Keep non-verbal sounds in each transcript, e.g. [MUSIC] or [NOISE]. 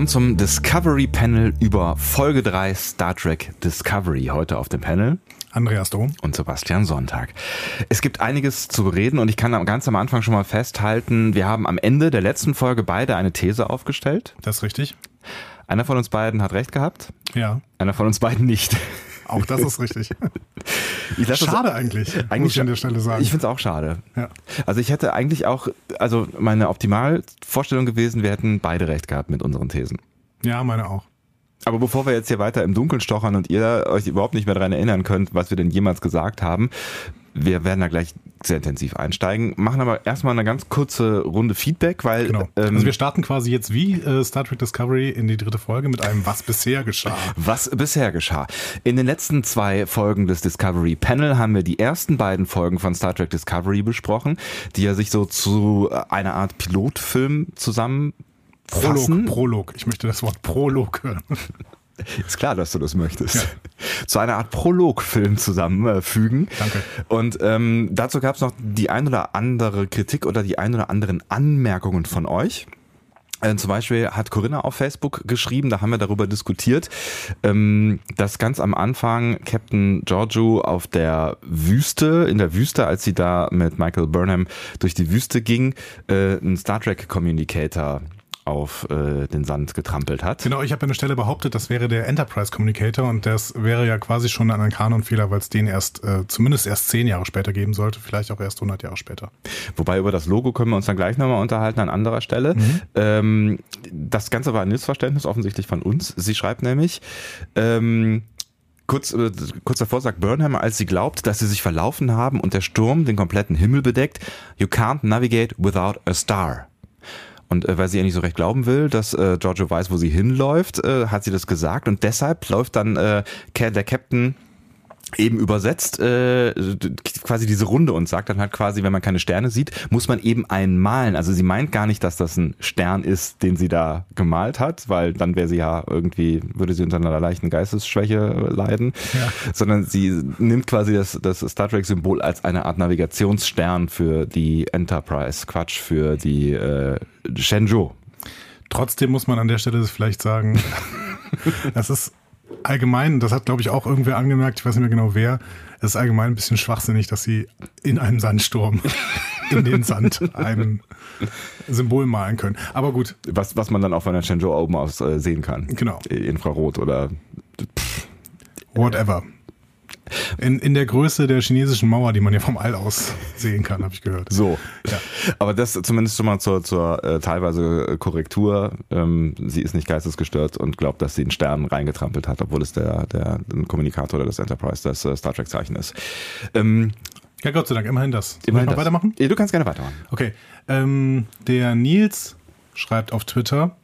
Willkommen zum Discovery Panel über Folge 3 Star Trek Discovery. Heute auf dem Panel Andreas Dom und Sebastian Sonntag. Es gibt einiges zu bereden und ich kann ganz am Anfang schon mal festhalten, wir haben am Ende der letzten Folge beide eine These aufgestellt. Das ist richtig. Einer von uns beiden hat recht gehabt. Ja. Einer von uns beiden nicht. Auch das ist richtig. [LAUGHS] schade das, eigentlich, eigentlich, muss ich an der Stelle sagen. Ich finde es auch schade. Ja. Also ich hätte eigentlich auch, also meine Optimalvorstellung gewesen, wir hätten beide recht gehabt mit unseren Thesen. Ja, meine auch. Aber bevor wir jetzt hier weiter im Dunkeln stochern und ihr euch überhaupt nicht mehr daran erinnern könnt, was wir denn jemals gesagt haben, wir werden da gleich sehr intensiv einsteigen, machen aber erstmal eine ganz kurze Runde Feedback, weil. Genau. Ähm, also wir starten quasi jetzt wie äh, Star Trek Discovery in die dritte Folge mit einem Was bisher geschah. Was bisher geschah. In den letzten zwei Folgen des Discovery Panel haben wir die ersten beiden Folgen von Star Trek Discovery besprochen, die ja sich so zu einer Art Pilotfilm zusammen Prolog, Prolog. Ich möchte das Wort Prolog hören. Ist klar, dass du das möchtest. Ja. Zu einer Art Prologfilm zusammenfügen. Danke. Und ähm, dazu gab es noch die ein oder andere Kritik oder die ein oder anderen Anmerkungen von euch. Äh, zum Beispiel hat Corinna auf Facebook geschrieben, da haben wir darüber diskutiert, ähm, dass ganz am Anfang Captain Giorgio auf der Wüste, in der Wüste, als sie da mit Michael Burnham durch die Wüste ging, äh, einen Star Trek Communicator auf äh, den Sand getrampelt hat. Genau, ich habe an der Stelle behauptet, das wäre der Enterprise Communicator und das wäre ja quasi schon ein Kanonfehler, weil es den erst, äh, zumindest erst zehn Jahre später geben sollte, vielleicht auch erst 100 Jahre später. Wobei über das Logo können wir uns dann gleich nochmal unterhalten an anderer Stelle. Mhm. Ähm, das Ganze war ein Missverständnis offensichtlich von uns. Sie schreibt nämlich, ähm, Kurz, äh, kurz davor sagt Burnham, als sie glaubt, dass sie sich verlaufen haben und der Sturm den kompletten Himmel bedeckt, You can't navigate without a star. Und äh, weil sie ja nicht so recht glauben will, dass äh, Giorgio weiß, wo sie hinläuft, äh, hat sie das gesagt. Und deshalb läuft dann äh, der Captain eben übersetzt äh, quasi diese Runde und sagt dann halt quasi, wenn man keine Sterne sieht, muss man eben einen malen. Also sie meint gar nicht, dass das ein Stern ist, den sie da gemalt hat, weil dann wäre sie ja irgendwie, würde sie unter einer leichten Geistesschwäche leiden, ja. sondern sie nimmt quasi das, das Star Trek-Symbol als eine Art Navigationsstern für die Enterprise, Quatsch, für die äh, Shenzhou. Trotzdem muss man an der Stelle vielleicht sagen, [LAUGHS] das ist allgemein, das hat glaube ich auch irgendwer angemerkt, ich weiß nicht mehr genau wer, es ist allgemein ein bisschen schwachsinnig, dass sie in einem Sandsturm [LAUGHS] in den Sand ein Symbol malen können. Aber gut. Was, was man dann auch von der Shenzhou oben aus äh, sehen kann. Genau. Infrarot oder pff. whatever. In, in der Größe der chinesischen Mauer, die man ja vom All aus sehen kann, habe ich gehört. So. Ja. Aber das zumindest schon mal zur, zur äh, teilweise Korrektur. Ähm, sie ist nicht geistesgestört und glaubt, dass sie einen Stern reingetrampelt hat, obwohl es der, der Kommunikator oder das Enterprise, das äh, Star Trek-Zeichen ist. Ähm, ja, Gott sei Dank, immerhin das. Immerhin das. weitermachen? Ja, du kannst gerne weitermachen. Okay. Ähm, der Nils schreibt auf Twitter,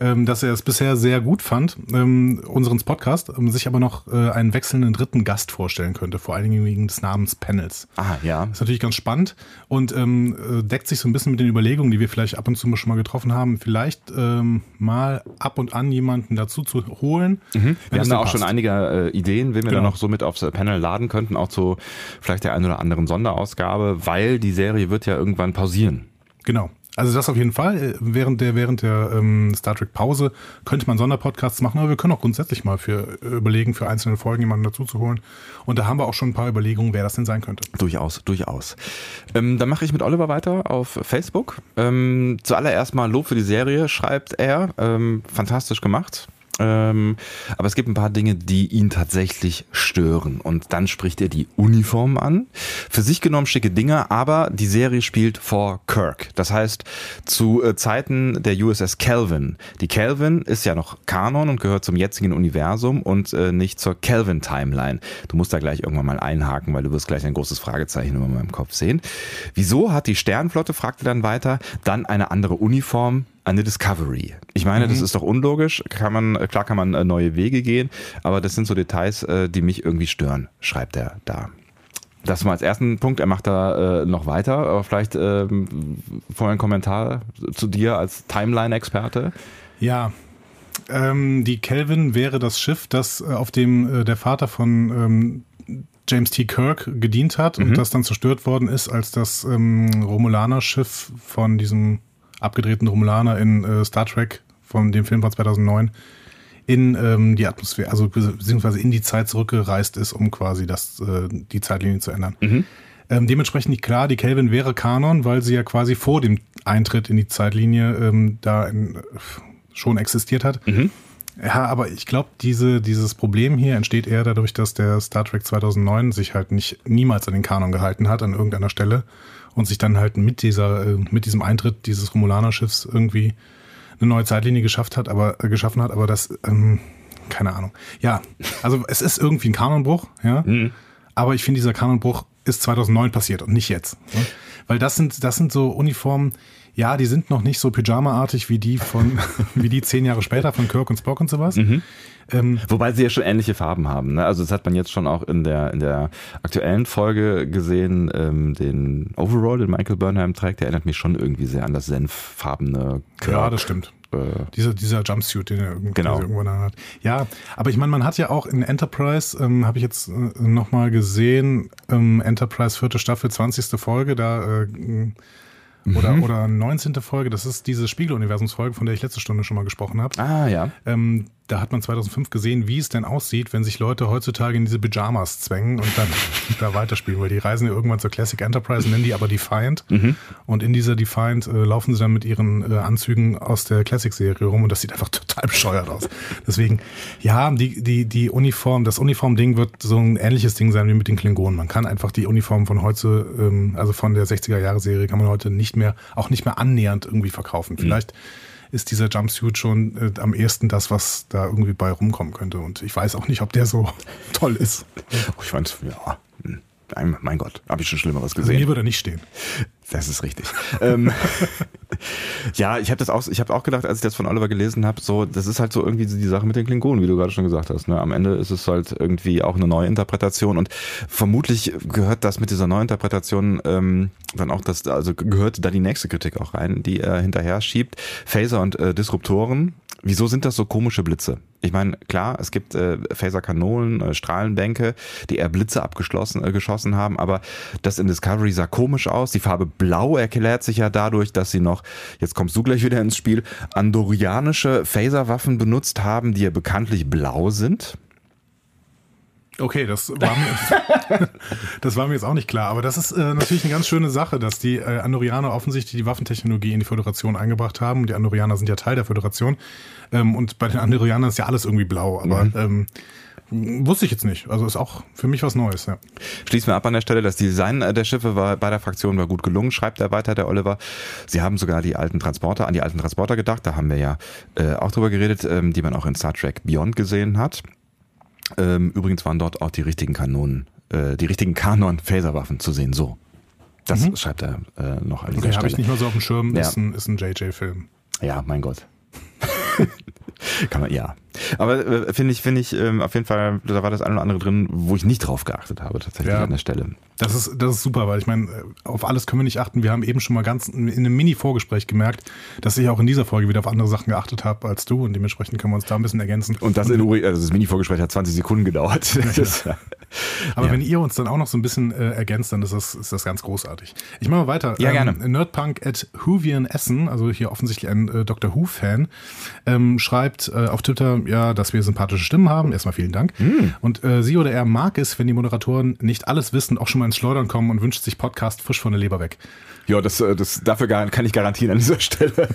ähm, dass er es bisher sehr gut fand, ähm, unseren Podcast, ähm, sich aber noch äh, einen wechselnden dritten Gast vorstellen könnte, vor allen Dingen wegen des Namens Panels. Ah, ja. Das ist natürlich ganz spannend und ähm, äh, deckt sich so ein bisschen mit den Überlegungen, die wir vielleicht ab und zu schon mal getroffen haben, vielleicht ähm, mal ab und an jemanden dazu zu holen. Mhm. Wir haben da auch passt. schon einige äh, Ideen, wen wir genau. da noch so mit aufs Panel laden könnten, auch zu vielleicht der einen oder anderen Sonderausgabe, weil die Serie wird ja irgendwann pausieren. Genau. Also das auf jeden Fall. Äh, während der, während der ähm, Star Trek Pause könnte man Sonderpodcasts machen, aber wir können auch grundsätzlich mal für äh, überlegen, für einzelne Folgen jemanden dazu zu holen. Und da haben wir auch schon ein paar Überlegungen, wer das denn sein könnte. Durchaus, durchaus. Ähm, dann mache ich mit Oliver weiter auf Facebook. Ähm, zuallererst mal Lob für die Serie, schreibt er. Ähm, fantastisch gemacht. Ähm, aber es gibt ein paar Dinge, die ihn tatsächlich stören. Und dann spricht er die Uniform an. Für sich genommen schicke Dinge, aber die Serie spielt vor Kirk. Das heißt, zu äh, Zeiten der USS Kelvin. Die Kelvin ist ja noch Kanon und gehört zum jetzigen Universum und äh, nicht zur Kelvin-Timeline. Du musst da gleich irgendwann mal einhaken, weil du wirst gleich ein großes Fragezeichen über meinem Kopf sehen. Wieso hat die Sternflotte, fragte dann weiter, dann eine andere Uniform? Eine Discovery. Ich meine, mhm. das ist doch unlogisch. Kann man, klar kann man äh, neue Wege gehen, aber das sind so Details, äh, die mich irgendwie stören, schreibt er da. Das mal als ersten Punkt. Er macht da äh, noch weiter, aber vielleicht ähm, vorher ein Kommentar zu dir als Timeline-Experte. Ja, ähm, die Kelvin wäre das Schiff, das äh, auf dem äh, der Vater von ähm, James T. Kirk gedient hat mhm. und das dann zerstört worden ist, als das ähm, Romulaner-Schiff von diesem abgedrehten Romulaner in äh, Star Trek von dem Film von 2009 in ähm, die Atmosphäre, also beziehungsweise in die Zeit zurückgereist ist, um quasi das, äh, die Zeitlinie zu ändern. Mhm. Ähm, dementsprechend klar, die Kelvin wäre Kanon, weil sie ja quasi vor dem Eintritt in die Zeitlinie ähm, da in, schon existiert hat. Mhm. Ja, aber ich glaube, diese, dieses Problem hier entsteht eher dadurch, dass der Star Trek 2009 sich halt nicht niemals an den Kanon gehalten hat an irgendeiner Stelle und sich dann halt mit dieser, äh, mit diesem Eintritt dieses Romulaner-Schiffs irgendwie eine neue Zeitlinie geschafft hat, aber äh, geschaffen hat, aber das, ähm, keine Ahnung. Ja, also [LAUGHS] es ist irgendwie ein Kanonbruch, ja. Mhm. Aber ich finde, dieser Kanonbruch ist 2009 passiert und nicht jetzt. Ne? Weil das sind, das sind so Uniformen, ja, die sind noch nicht so Pyjama-artig wie die von, [LAUGHS] wie die zehn Jahre später von Kirk und Spock und sowas. Mhm. Ähm, Wobei sie ja schon ähnliche Farben haben. Ne? Also das hat man jetzt schon auch in der, in der aktuellen Folge gesehen. Ähm, den Overall, den Michael Burnham trägt, der erinnert mich schon irgendwie sehr an das senffarbene Kirk. Ja, das stimmt. Äh, dieser, dieser Jumpsuit, den er genau. irgendwann hat. Ja, aber ich meine, man hat ja auch in Enterprise, ähm, habe ich jetzt äh, nochmal gesehen, ähm, Enterprise vierte Staffel, 20. Folge, da äh, oder, mhm. oder 19. Folge, das ist diese Spiegeluniversumsfolge, von der ich letzte Stunde schon mal gesprochen habe. Ah, ja. Ähm, da hat man 2005 gesehen, wie es denn aussieht, wenn sich Leute heutzutage in diese Pyjamas zwängen und dann [LAUGHS] da weiterspielen, weil die reisen ja irgendwann zur Classic Enterprise, nennen die aber Defiant. Mhm. Und in dieser Defiant äh, laufen sie dann mit ihren äh, Anzügen aus der Classic-Serie rum und das sieht einfach total bescheuert aus. Deswegen, ja, die, die, die Uniform, das Uniform-Ding wird so ein ähnliches Ding sein wie mit den Klingonen. Man kann einfach die Uniform von heute, ähm, also von der 60er-Jahre-Serie, kann man heute nicht mehr, auch nicht mehr annähernd irgendwie verkaufen. Mhm. Ist dieser Jumpsuit schon äh, am ehesten das, was da irgendwie bei rumkommen könnte. Und ich weiß auch nicht, ob der so [LAUGHS] toll ist. Ich fand, ja, mein Gott, habe ich schon Schlimmeres gesehen. Also mir würde nicht stehen. Das ist richtig. [LAUGHS] ähm, ja, ich habe das auch, ich habe auch gedacht, als ich das von Oliver gelesen habe, so, das ist halt so irgendwie die Sache mit den Klingonen, wie du gerade schon gesagt hast. Ne? Am Ende ist es halt irgendwie auch eine neue Interpretation und vermutlich gehört das mit dieser Neuinterpretation ähm, dann auch das, also gehört da die nächste Kritik auch rein, die er hinterher schiebt. Phaser und äh, Disruptoren Wieso sind das so komische Blitze? Ich meine, klar, es gibt äh, Phaserkanonen, äh, Strahlenbänke, die eher Blitze abgeschlossen äh, geschossen haben, aber das in Discovery sah komisch aus. Die Farbe Blau erklärt sich ja dadurch, dass sie noch, jetzt kommst du gleich wieder ins Spiel, andorianische Phaserwaffen benutzt haben, die ja bekanntlich blau sind. Okay, das war, mir, [LAUGHS] das war mir jetzt auch nicht klar. Aber das ist äh, natürlich eine ganz schöne Sache, dass die äh, Andorianer offensichtlich die Waffentechnologie in die Föderation eingebracht haben. Die Andorianer sind ja Teil der Föderation. Ähm, und bei den Andorianern ist ja alles irgendwie blau. Aber mhm. ähm, wusste ich jetzt nicht. Also ist auch für mich was Neues. Ja. Schließen wir ab an der Stelle. Das Design der Schiffe war bei der Fraktion war gut gelungen, schreibt er weiter, der Oliver. Sie haben sogar die alten Transporter, an die alten Transporter gedacht. Da haben wir ja äh, auch drüber geredet, ähm, die man auch in Star Trek Beyond gesehen hat. Ähm, übrigens waren dort auch die richtigen Kanonen, äh, die richtigen Kanon-Phaserwaffen [LAUGHS] zu sehen. So. Das mhm. schreibt er äh, noch an dieser okay, Stelle. habe ich nicht mal so auf dem Schirm, ja. ist ein, ist ein JJ-Film. Ja, mein Gott. [LAUGHS] Kann man, ja. Aber äh, finde ich, finde ich, ähm, auf jeden Fall, da war das eine oder andere drin, wo ich nicht drauf geachtet habe, tatsächlich ja. an der Stelle. Das ist, das ist super, weil ich meine, äh, auf alles können wir nicht achten. Wir haben eben schon mal ganz in einem Mini-Vorgespräch gemerkt, dass ich auch in dieser Folge wieder auf andere Sachen geachtet habe als du und dementsprechend können wir uns da ein bisschen ergänzen. Und das in Uri, also das Mini-Vorgespräch hat 20 Sekunden gedauert. Ja. Aber ja. wenn ihr uns dann auch noch so ein bisschen äh, ergänzt, dann ist das, ist das ganz großartig. Ich mache mal weiter. Ja, gerne. Ähm, Nerdpunk at Whovian Essen, also hier offensichtlich ein äh, Dr. Who-Fan, ähm, schreibt äh, auf Twitter, ja, dass wir sympathische Stimmen haben. Erstmal vielen Dank. Mm. Und äh, sie oder er mag es, wenn die Moderatoren nicht alles wissen, auch schon mal ins Schleudern kommen und wünscht sich Podcast frisch von der Leber weg. Ja, das, äh, das, dafür kann ich garantieren an dieser Stelle. [LAUGHS]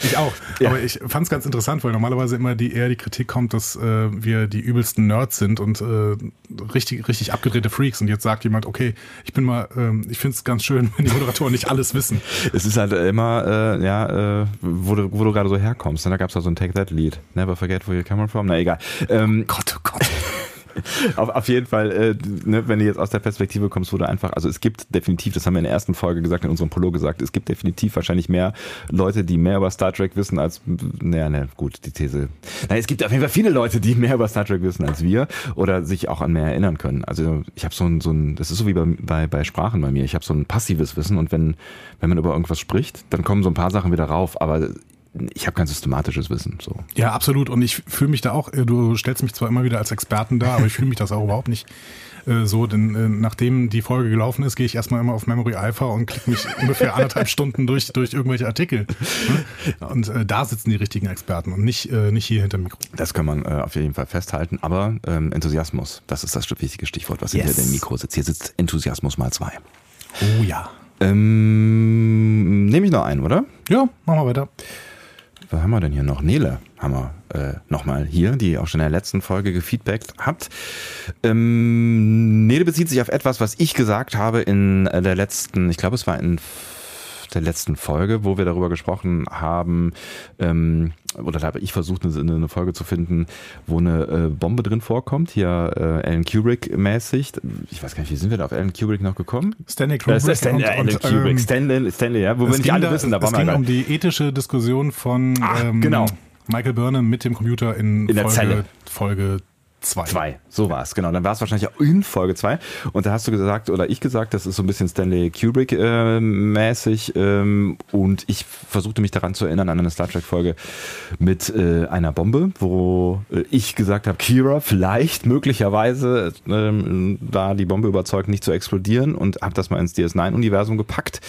ich auch. Ja. Aber ich fand es ganz interessant, weil normalerweise immer die, eher die Kritik kommt, dass äh, wir die übelsten Nerds sind und äh, richtig, richtig abgedrehte Freaks. Und jetzt sagt jemand, okay, ich bin mal, äh, ich finde es ganz schön, wenn die Moderatoren nicht alles wissen. Es ist halt immer, äh, ja, äh, wo du, wo du gerade so herkommst. Und da gab es da so ein Take That Lied. Never forget where you come from. Na egal. Ähm, Gott, oh Gott. [LAUGHS] [LAUGHS] auf, auf jeden Fall, äh, ne, wenn du jetzt aus der Perspektive kommst, wo du einfach, also es gibt definitiv, das haben wir in der ersten Folge gesagt, in unserem Polo gesagt, es gibt definitiv wahrscheinlich mehr Leute, die mehr über Star Trek wissen als, naja, ne, gut, die These. Nein, es gibt auf jeden Fall viele Leute, die mehr über Star Trek wissen als wir oder sich auch an mehr erinnern können. Also ich habe so ein, so ein, das ist so wie bei, bei, bei Sprachen bei mir, ich habe so ein passives Wissen und wenn, wenn man über irgendwas spricht, dann kommen so ein paar Sachen wieder rauf, aber ich habe kein systematisches Wissen. So. Ja, absolut. Und ich fühle mich da auch, äh, du stellst mich zwar immer wieder als Experten da, aber ich fühle mich das auch überhaupt nicht äh, so, denn äh, nachdem die Folge gelaufen ist, gehe ich erstmal immer auf Memory Alpha und klicke mich [LAUGHS] ungefähr anderthalb Stunden durch, durch irgendwelche Artikel. Ne? Und äh, da sitzen die richtigen Experten und nicht, äh, nicht hier hinter dem Mikro. Das kann man äh, auf jeden Fall festhalten. Aber ähm, Enthusiasmus, das ist das wichtige Stichwort, was Yes. hinter dem Mikro sitzt. Hier sitzt Enthusiasmus mal zwei. Oh ja. Ähm, Nehme ich noch einen, oder? Ja, machen wir weiter. Was haben wir denn hier noch? Nele haben wir äh, nochmal hier, die auch schon in der letzten Folge gefeedbackt hat. Ähm, Nele bezieht sich auf etwas, was ich gesagt habe in äh, der letzten, ich glaube es war in der letzten Folge, wo wir darüber gesprochen haben, ähm, oder da habe ich versucht, eine, eine Folge zu finden, wo eine äh, Bombe drin vorkommt, hier äh, Alan Kubrick-mäßig. Ich weiß gar nicht, wie sind wir da auf Alan Kubrick noch gekommen? Stanley Kubrick ist Stanley, und- Alan und, Kubrick, ähm, Stanley, Stanley, ja, wo wir Es nicht ging alle da, wissen, da es waren wir ging gerade. um die ethische Diskussion von Ah, ähm, genau. Michael Burnham mit dem Computer in, In der Folge, Zelle. Folge 2. Zwei, so war es, genau. Dann war es wahrscheinlich auch in Folge zwei. Und da hast du gesagt, oder ich gesagt, das ist so ein bisschen Stanley Kubrick-mäßig. ähm, und ich versuchte mich daran zu erinnern an eine Star Trek-Folge mit äh, einer Bombe, wo äh, ich gesagt habe, Kira, vielleicht, möglicherweise, ähm, da die Bombe überzeugt, nicht zu explodieren und habe das mal ins DS9-Universum gepackt.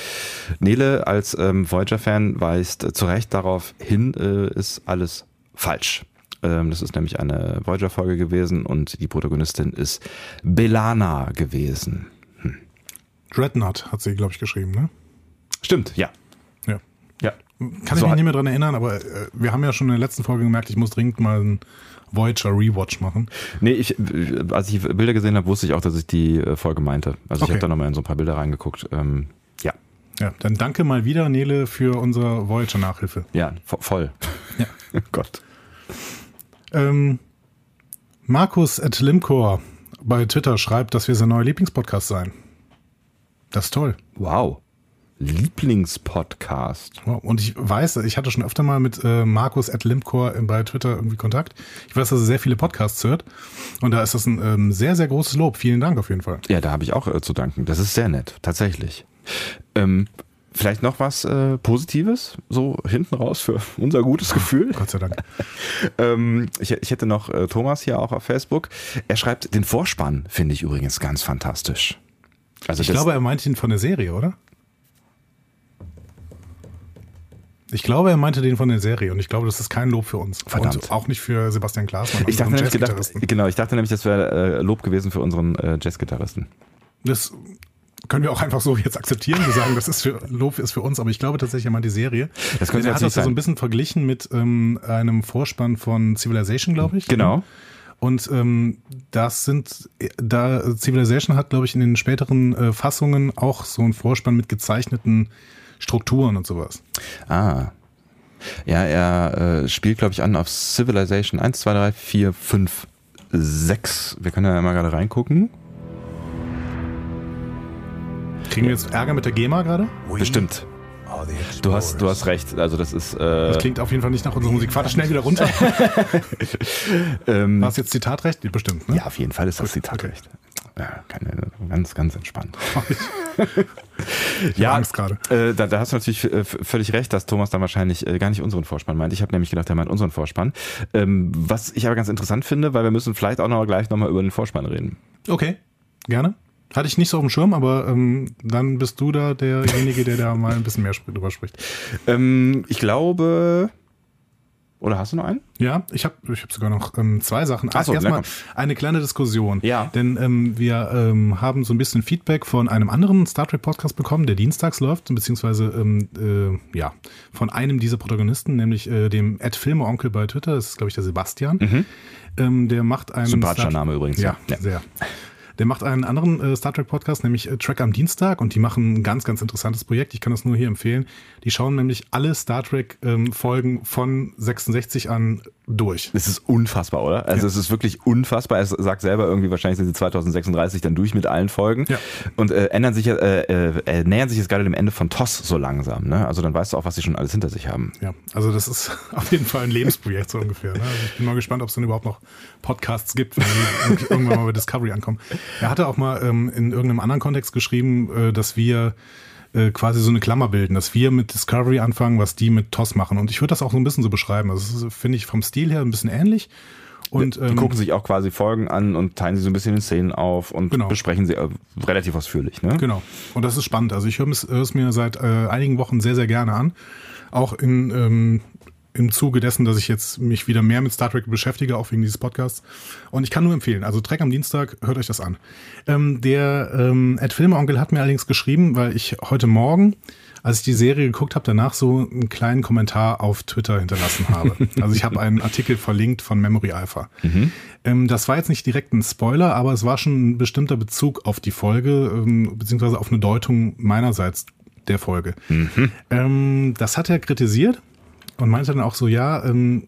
Nele als ähm, Voyager-Fan weist äh, zu Recht darauf hin, äh, ist alles falsch. Ähm, Das ist nämlich eine Voyager-Folge gewesen und die Protagonistin ist Belana gewesen. Dreadnought hat sie, glaube ich, geschrieben, ne? Stimmt, ja. Ja. Ja. Kann ich So mich hat- nicht mehr dran erinnern, aber äh, wir haben ja schon in der letzten Folge gemerkt, ich muss dringend mal einen Voyager Rewatch machen. Nee, ich, als ich Bilder gesehen habe, wusste ich auch, dass ich die äh, Folge meinte. Also ich Okay. habe da nochmal in so ein paar Bilder reingeguckt. Ähm, ja, Ja, dann danke mal wieder, Nele, für unsere Voyager-Nachhilfe. ja, vo voll. Ja. [LAUGHS] Oh Gott. Ähm, Markus at Limcor bei Twitter schreibt, dass wir sein neuer Lieblingspodcast seien. Das ist toll. Wow. Lieblingspodcast. Wow. Und ich weiß, ich hatte schon öfter mal mit äh, Markus at Limcor bei Twitter irgendwie Kontakt. Ich weiß, dass er sehr viele Podcasts hört. Und da ist das ein ähm, sehr, sehr großes Lob. Vielen Dank auf jeden Fall. Ja, da habe ich auch äh, zu danken. Das ist sehr nett, tatsächlich. Ähm, vielleicht noch was äh, Positives, so hinten raus für [LAUGHS] unser gutes Gefühl. Gott sei Dank. [LAUGHS] Ähm, ich, ich hätte noch äh, Thomas hier auch auf Facebook. Er schreibt, den Vorspann finde ich übrigens ganz fantastisch. Also Ich glaube, er meinte ihn von der Serie, oder? Ich glaube, er meinte den von der Serie und ich glaube, das ist kein Lob für uns. Verdammt. Und auch nicht für Sebastian Glasmann. ich dachte unseren nämlich gedacht, genau, ich dachte nämlich, das wäre äh, Lob gewesen für unseren äh, Jazzgitarristen. Das können wir auch einfach so jetzt akzeptieren. Wir sagen, das ist für Lob ist für uns, aber ich glaube tatsächlich, er meint die Serie. Das könnte er hat das ja so ein bisschen verglichen mit ähm, einem Vorspann von Civilization, glaube ich. Genau. Und ähm, das sind, da Civilization hat, glaube ich, in den späteren äh, Fassungen auch so einen Vorspann mit gezeichneten Strukturen und sowas. Ah. Ja, er äh, spielt, glaube ich, an auf Civilization 1, 2, 3, 4, 5, 6. Wir können ja mal gerade reingucken. Kriegen wir jetzt Ärger mit der GEMA gerade? Bestimmt. Du hast, du hast recht. Also das ist. Äh, Das klingt auf jeden Fall nicht nach unserer Musik. Warte schnell wieder runter. [LAUGHS] ähm, War es jetzt Zitatrecht? Bestimmt, ne? ja, auf jeden Fall ist das Zitatrecht. Ja, keine, ganz, ganz entspannt. Ich habe Angst gerade. Äh, da, da hast du natürlich äh, völlig recht, dass Thomas dann wahrscheinlich äh, gar nicht unseren Vorspann meint. Ich habe nämlich gedacht, er meint unseren Vorspann. Ähm, was ich aber ganz interessant finde, weil wir müssen vielleicht auch noch gleich nochmal über den Vorspann reden. Okay, gerne. Hatte ich nicht so auf dem Schirm, aber ähm, dann bist du da derjenige, der da mal ein bisschen mehr drüber spricht. Ähm, ich glaube. Oder hast du noch einen? Ja, ich habe ich hab sogar noch ähm, zwei Sachen. Ach so, Erstmal eine kleine Diskussion. Ja. Denn ähm, wir ähm, haben so ein bisschen Feedback von einem anderen Star Trek Podcast bekommen, der dienstags läuft, beziehungsweise ähm, äh, ja, von einem dieser Protagonisten, nämlich äh, dem Ed Filme-Onkel bei Twitter, das ist, glaube ich, der Sebastian. Ähm, der macht einen Sympathischer Star- Name übrigens. Ja, Ja. sehr. Der macht einen anderen äh, Star Trek Podcast, nämlich äh, Trek am Dienstag und die machen ein ganz, ganz interessantes Projekt. Ich kann das nur hier empfehlen. Die schauen nämlich alle Star Trek ähm, Folgen von 66 an durch. Es ist unfassbar, oder? Also es ist wirklich unfassbar. Er sagt selber irgendwie, wahrscheinlich sind sie 2036 dann durch mit allen Folgen. Ja. Und äh, ändern sich, ja, äh, äh, nähern sich jetzt gerade dem Ende von TOS so langsam. Ne? Also dann weißt du auch, was sie schon alles hinter sich haben. Ja, also das ist [LAUGHS] auf jeden Fall ein Lebensprojekt so ungefähr. Ne? Also ich bin mal gespannt, ob es dann überhaupt noch Podcasts gibt, wenn die [LAUGHS] irgendwann mal bei Discovery ankommen. Er hatte auch mal ähm, in irgendeinem anderen Kontext geschrieben, äh, dass wir äh, quasi so eine Klammer bilden, dass wir mit Discovery anfangen, was die mit TOS machen. Und ich würde das auch so ein bisschen so beschreiben. Also finde ich vom Stil her ein bisschen ähnlich. Und, die ähm, gucken sich auch quasi Folgen an und teilen sie so ein bisschen in Szenen auf und Genau. besprechen sie äh, relativ ausführlich. Ne? Genau. Und das ist spannend. Also ich höre es, höre es mir seit äh, einigen Wochen sehr, sehr gerne an. Auch in, ähm, im Zuge dessen, dass ich jetzt mich wieder mehr mit Star Trek beschäftige, auch wegen dieses Podcasts. Und ich kann nur empfehlen, also Trek am Dienstag, hört euch das an. Ähm, der ähm, Ed Filmeonkel hat mir allerdings geschrieben, weil ich heute Morgen, als ich die Serie geguckt habe, danach so einen kleinen Kommentar auf Twitter hinterlassen habe. [LAUGHS] Also ich habe einen Artikel verlinkt von Memory Alpha. Ähm, das war jetzt nicht direkt ein Spoiler, aber es war schon ein bestimmter Bezug auf die Folge, ähm, beziehungsweise auf eine Deutung meinerseits der Folge. Ähm, das hat er kritisiert und meinte dann auch so, ja, ähm,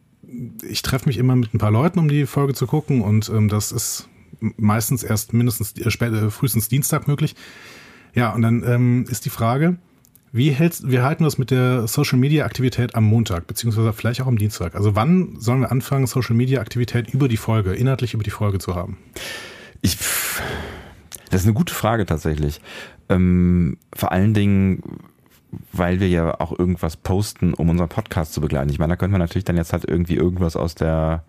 ich treffe mich immer mit ein paar Leuten, um die Folge zu gucken und ähm, das ist meistens erst mindestens äh, spät, äh, frühestens Dienstag möglich. Ja, und dann ähm, ist die Frage, wie hältst, wir halten das mit der Social Media Aktivität am Montag, beziehungsweise vielleicht auch am Dienstag. Also wann sollen wir anfangen, Social Media Aktivität über die Folge, inhaltlich über die Folge zu haben? Ich, das ist eine gute Frage tatsächlich. Ähm, vor allen Dingen, weil wir ja auch irgendwas posten, um unseren Podcast zu begleiten. Ich meine, da könnte man natürlich dann jetzt halt irgendwie irgendwas aus der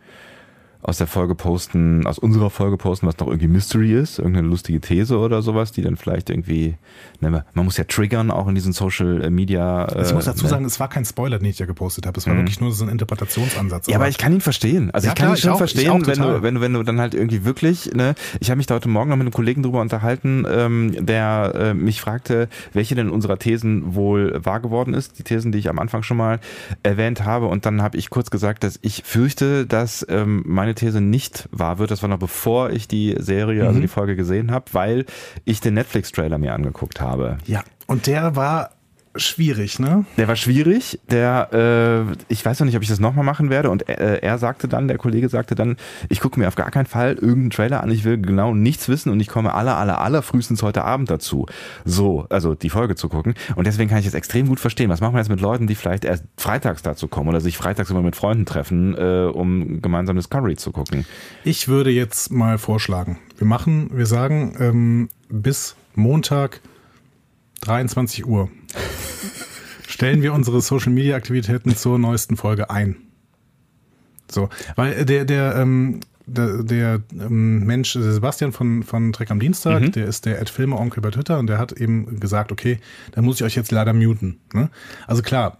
aus der Folge posten, aus unserer Folge posten, was noch irgendwie Mystery ist, irgendeine lustige These oder sowas, die dann vielleicht irgendwie, ne, man muss ja triggern auch in diesen Social Media. Also ich muss dazu ne? sagen, es war kein Spoiler, den ich ja gepostet habe. Es war wirklich nur so ein Interpretationsansatz. Ja, aber ich kann ihn verstehen. Also Ja, ich kann klar, ihn schon auch, verstehen, auch wenn du, wenn du, wenn du dann halt irgendwie wirklich, ne, ich habe mich da heute Morgen noch mit einem Kollegen drüber unterhalten, ähm, der äh, mich fragte, welche denn unserer Thesen wohl wahr geworden ist, die Thesen, die ich am Anfang schon mal erwähnt habe. Und dann habe ich kurz gesagt, dass ich fürchte, dass ähm, meine These nicht wahr wird. Das war noch bevor ich die Serie, also die Folge gesehen habe, weil ich den Netflix-Trailer mir angeguckt habe. ja, und der war schwierig, ne? Der war schwierig. Der, äh, ich weiß noch nicht, ob ich das nochmal machen werde. Und äh, er sagte dann, der Kollege sagte dann, ich gucke mir auf gar keinen Fall irgendeinen Trailer an. Ich will genau nichts wissen und ich komme aller, aller, aller frühestens heute Abend dazu. So, also die Folge zu gucken. Und deswegen kann ich das extrem gut verstehen. Was machen wir jetzt mit Leuten, die vielleicht erst freitags dazu kommen oder sich freitags immer mit Freunden treffen, äh, um gemeinsam Discovery zu gucken? Ich würde jetzt mal vorschlagen, wir machen, wir sagen, ähm, bis Montag 23 Uhr stellen wir unsere Social Media Aktivitäten zur neuesten Folge ein. So, weil der, der, ähm, der, der ähm, Mensch, der Sebastian von, von Trek am Dienstag, der ist der Ed Filme Onkel bei Twitter und der hat eben gesagt, okay, dann muss ich euch jetzt leider muten. Ne? Also klar,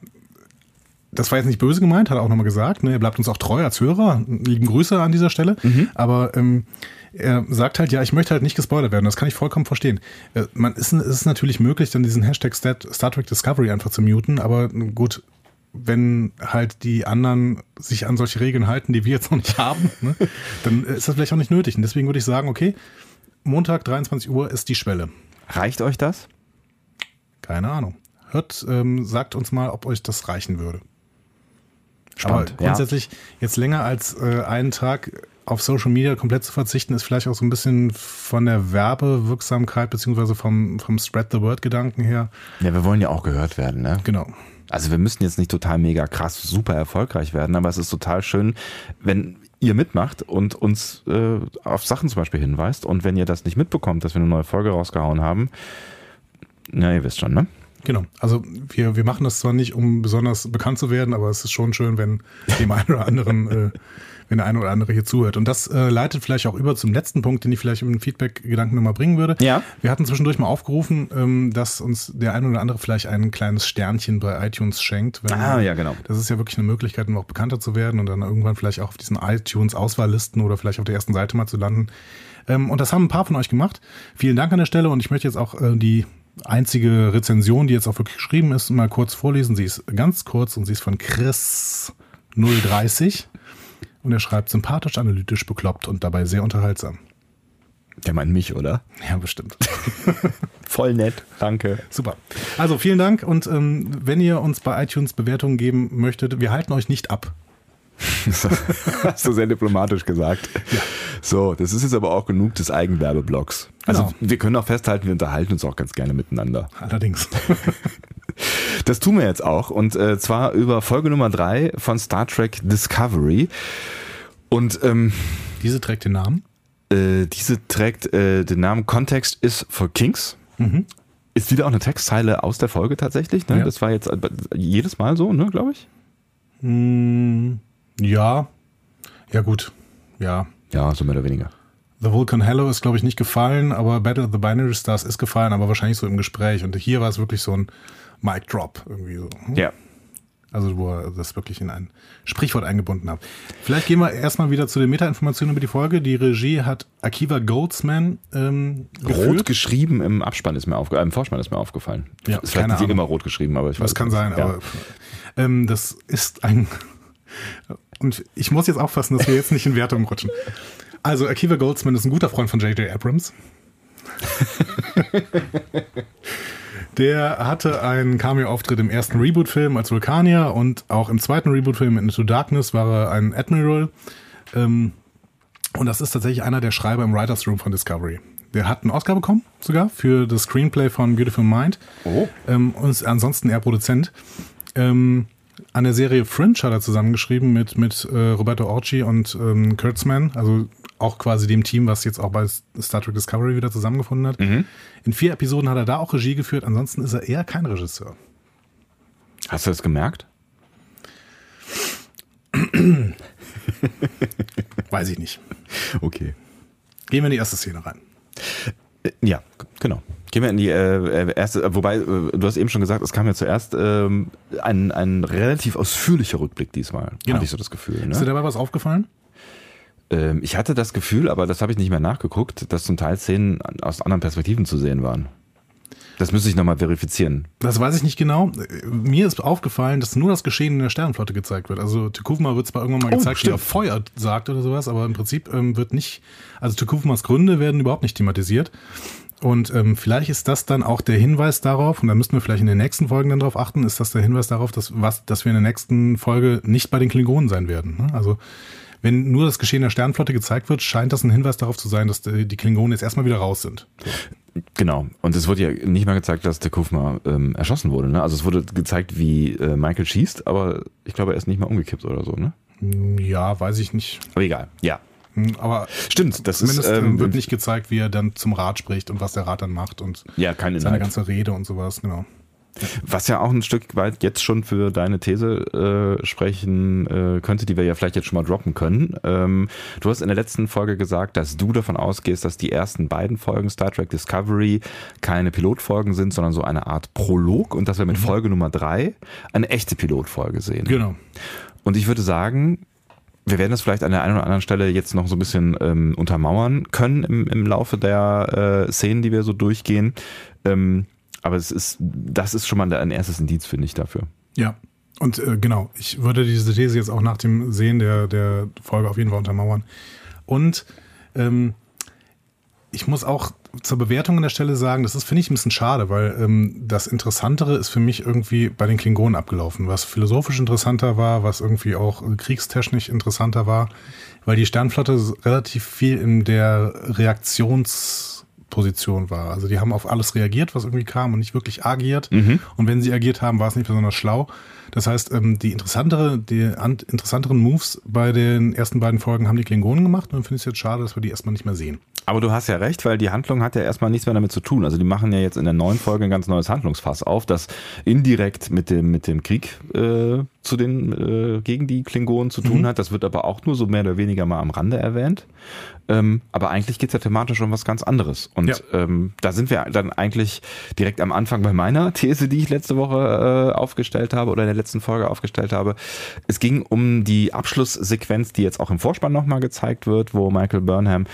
das war jetzt nicht böse gemeint, hat er auch nochmal gesagt. Ne? Er bleibt uns auch treu als Hörer. Lieben Grüße an dieser Stelle. Aber ähm, er sagt halt, ja, ich möchte halt nicht gespoilert werden. Das kann ich vollkommen verstehen. Äh, man ist, es ist natürlich möglich, dann diesen Hashtag Star Trek Discovery einfach zu muten. Aber gut, wenn halt die anderen sich an solche Regeln halten, die wir jetzt noch nicht haben, ne? dann ist das vielleicht auch nicht nötig. Und deswegen würde ich sagen, okay, Montag 23 Uhr ist die Schwelle. Reicht euch das? Keine Ahnung. Hört, ähm, sagt uns mal, ob euch das reichen würde. Spannend, Aber grundsätzlich jetzt länger als äh, einen Tag auf Social Media komplett zu verzichten, ist vielleicht auch so ein bisschen von der Werbewirksamkeit beziehungsweise vom, vom Spread the Word Gedanken her. Ja, wir wollen ja auch gehört werden, ne? Genau. Also wir müssen jetzt nicht total mega krass super erfolgreich werden, aber es ist total schön, wenn ihr mitmacht und uns äh, auf Sachen zum Beispiel hinweist. Und wenn ihr das nicht mitbekommt, dass wir eine neue Folge rausgehauen haben, na, ihr wisst schon, ne? Genau. Also wir, wir machen das zwar nicht, um besonders bekannt zu werden, aber es ist schon schön, wenn [LAUGHS] dem einen oder anderen, äh, wenn der eine oder andere hier zuhört. Und das äh, leitet vielleicht auch über zum letzten Punkt, den ich vielleicht im Feedback-Gedanken nochmal bringen würde. Ja. Wir hatten zwischendurch mal aufgerufen, ähm, dass uns der eine oder andere vielleicht ein kleines Sternchen bei iTunes schenkt. Ah, ja, genau. Das ist ja wirklich eine Möglichkeit, um auch bekannter zu werden und dann irgendwann vielleicht auch auf diesen iTunes-Auswahllisten oder vielleicht auf der ersten Seite mal zu landen. Ähm, und das haben ein paar von euch gemacht. Vielen Dank an der Stelle und ich möchte jetzt auch äh, die einzige Rezension, die jetzt auch wirklich geschrieben ist, mal kurz vorlesen. Sie ist ganz kurz und sie ist von Chris 030 und er schreibt sympathisch, analytisch, bekloppt und dabei sehr unterhaltsam. Der meint mich, oder? Ja, bestimmt. [LAUGHS] Voll nett, danke. Super. Also vielen Dank und ähm, wenn ihr uns bei iTunes Bewertungen geben möchtet, wir halten euch nicht ab. [LAUGHS] Hast du sehr diplomatisch gesagt. So, das ist jetzt aber auch genug des Eigenwerbeblocks. Also Genau. wir können auch festhalten, wir unterhalten uns auch ganz gerne miteinander. Allerdings. [LAUGHS] Das tun wir jetzt auch und äh, zwar über Folge Nummer drei von Star Trek Discovery. Und ähm, Diese trägt den Namen. äh, diese trägt äh, den Namen Context is for Kings. Ist wieder auch eine Textzeile aus der Folge tatsächlich. Ne? Ja. Das war jetzt jedes Mal so, ne, glaube ich. Hm, ja. Ja, gut. ja. Ja, so mehr oder weniger. The Vulcan Hello ist, glaube ich, nicht gefallen, aber Battle of the Binary Stars ist gefallen, aber wahrscheinlich so im Gespräch. Und hier war es wirklich so ein Mic Drop irgendwie so. Hm? Ja. Also wo er das wirklich in ein Sprichwort eingebunden hat. Vielleicht gehen wir erstmal wieder zu den Meta-Informationen über die Folge. Die Regie hat Akiva Goldsman ähm, Rot geführt. geschrieben im Abspann ist mir aufgefallen, im Vorspann ist mir aufgefallen. Ja, ist vielleicht nicht Ahnung. immer rot geschrieben, aber ich weiß Das kann nicht. sein, Ja. aber ähm, das ist ein. [LAUGHS] Und ich muss jetzt aufpassen, dass wir jetzt nicht in Wertung rutschen. Also, Akiva Goldsman ist ein guter Freund von J.J. Abrams. [LAUGHS] Der hatte einen Cameo-Auftritt im ersten Reboot-Film als Vulkanier und auch im zweiten Reboot-Film in Into Darkness war er ein Admiral. Ähm, und das ist tatsächlich einer der Schreiber im Writers Room von Discovery. Der hat einen Oscar bekommen, sogar, für das Screenplay von Beautiful Mind. Oh. Ähm, und ist ansonsten eher Produzent. Ähm, an der Serie Fringe hat er zusammengeschrieben mit, mit äh, Roberto Orci und ähm, Kurtzman, also auch quasi dem Team, was jetzt auch bei Star Trek Discovery wieder zusammengefunden hat. In vier Episoden hat er da auch Regie geführt, ansonsten ist er eher kein Regisseur. Hast du das gemerkt? [CLEARS THROAT] Weiß ich nicht. Okay. Gehen wir in die erste Szene rein. Äh, Ja, genau. Gehen wir in die äh, äh, erste, äh, wobei, äh, du hast eben schon gesagt, es kam ja zuerst ähm, ein, ein relativ ausführlicher Rückblick diesmal, Genau. hatte ich so das Gefühl. Ist dir Ne? dabei was aufgefallen? Ähm, ich hatte das Gefühl, aber das habe ich nicht mehr nachgeguckt, dass zum Teil Szenen aus anderen Perspektiven zu sehen waren. Das müsste ich nochmal verifizieren. Das weiß ich nicht genau. Mir ist aufgefallen, dass nur das Geschehen in der Sternenflotte gezeigt wird. Also Tukufma wird zwar irgendwann mal Oh, gezeigt, wie er stimmt. Feuer sagt oder sowas, aber im Prinzip ähm, wird nicht, also Tukufmas Gründe werden überhaupt nicht thematisiert. Und ähm, vielleicht ist das dann auch der Hinweis darauf, und da müssten wir vielleicht in den nächsten Folgen dann darauf achten, ist das der Hinweis darauf, dass, was, dass wir in der nächsten Folge nicht bei den Klingonen sein werden. Ne? Also wenn nur das Geschehen der Sternenflotte gezeigt wird, scheint das ein Hinweis darauf zu sein, dass die die Klingonen jetzt erstmal wieder raus sind. Genau. Und es wurde ja nicht mal gezeigt, dass der Kufma ähm, erschossen wurde. Ne? Also es wurde gezeigt, wie äh, Michael schießt, aber ich glaube, er ist nicht mal umgekippt oder so. Ne? Ja, weiß ich nicht. Aber egal. Ja. Hm, Aber Stimmt, das Zumindest ist ähm, ähm, wird nicht gezeigt, wie er dann zum Rat spricht und was der Rat dann macht und ja seine Inhalt. ganze Rede und sowas, genau. Was ja auch ein Stück weit jetzt schon für deine These äh, sprechen äh, könnte, die wir ja vielleicht jetzt schon mal droppen können. Ähm, du hast in der letzten Folge gesagt, dass du davon ausgehst, dass die ersten beiden Folgen Star Trek Discovery keine Pilotfolgen sind, sondern so eine Art Prolog und dass wir mit Folge Nummer drei eine echte Pilotfolge sehen. Genau. Und ich würde sagen, wir werden das vielleicht an der einen oder anderen Stelle jetzt noch so ein bisschen ähm, untermauern können im, im Laufe der äh, Szenen, die wir so durchgehen. Ähm, aber es ist, das ist schon mal ein erstes Indiz, finde ich, dafür. Ja. Und äh, genau, ich würde diese These jetzt auch nach dem Sehen der, der Folge auf jeden Fall untermauern. Und ähm, ich muss auch zur Bewertung an der Stelle sagen, das ist, finde ich, ein bisschen schade, weil ähm, das Interessantere ist für mich irgendwie bei den Klingonen abgelaufen. Was philosophisch interessanter war, was irgendwie auch äh, kriegstechnisch interessanter war, weil die Sternflotte relativ viel in der Reaktionsposition war. Also die haben auf alles reagiert, was irgendwie kam und nicht wirklich agiert. Und wenn sie agiert haben, war es nicht besonders schlau. Das heißt, ähm, die interessantere, die an, interessanteren Moves bei den ersten beiden Folgen haben die Klingonen gemacht und dann finde ich es jetzt schade, dass wir die erstmal nicht mehr sehen. Aber du hast ja recht, weil die Handlung hat ja erstmal nichts mehr damit zu tun. Also die machen ja jetzt in der neuen Folge ein ganz neues Handlungsfass auf, das indirekt mit dem, mit dem Krieg äh, zu den, äh, gegen die Klingonen zu tun hat. Das wird aber auch nur so mehr oder weniger mal am Rande erwähnt. Ähm, aber eigentlich geht's ja thematisch um was ganz anderes. Und Ja. ähm, da sind wir dann eigentlich direkt am Anfang bei meiner [LAUGHS] These, die ich letzte Woche äh, aufgestellt habe oder in der letzten Folge aufgestellt habe. Es ging um die Abschlusssequenz, die jetzt auch im Vorspann nochmal gezeigt wird, wo Michael Burnham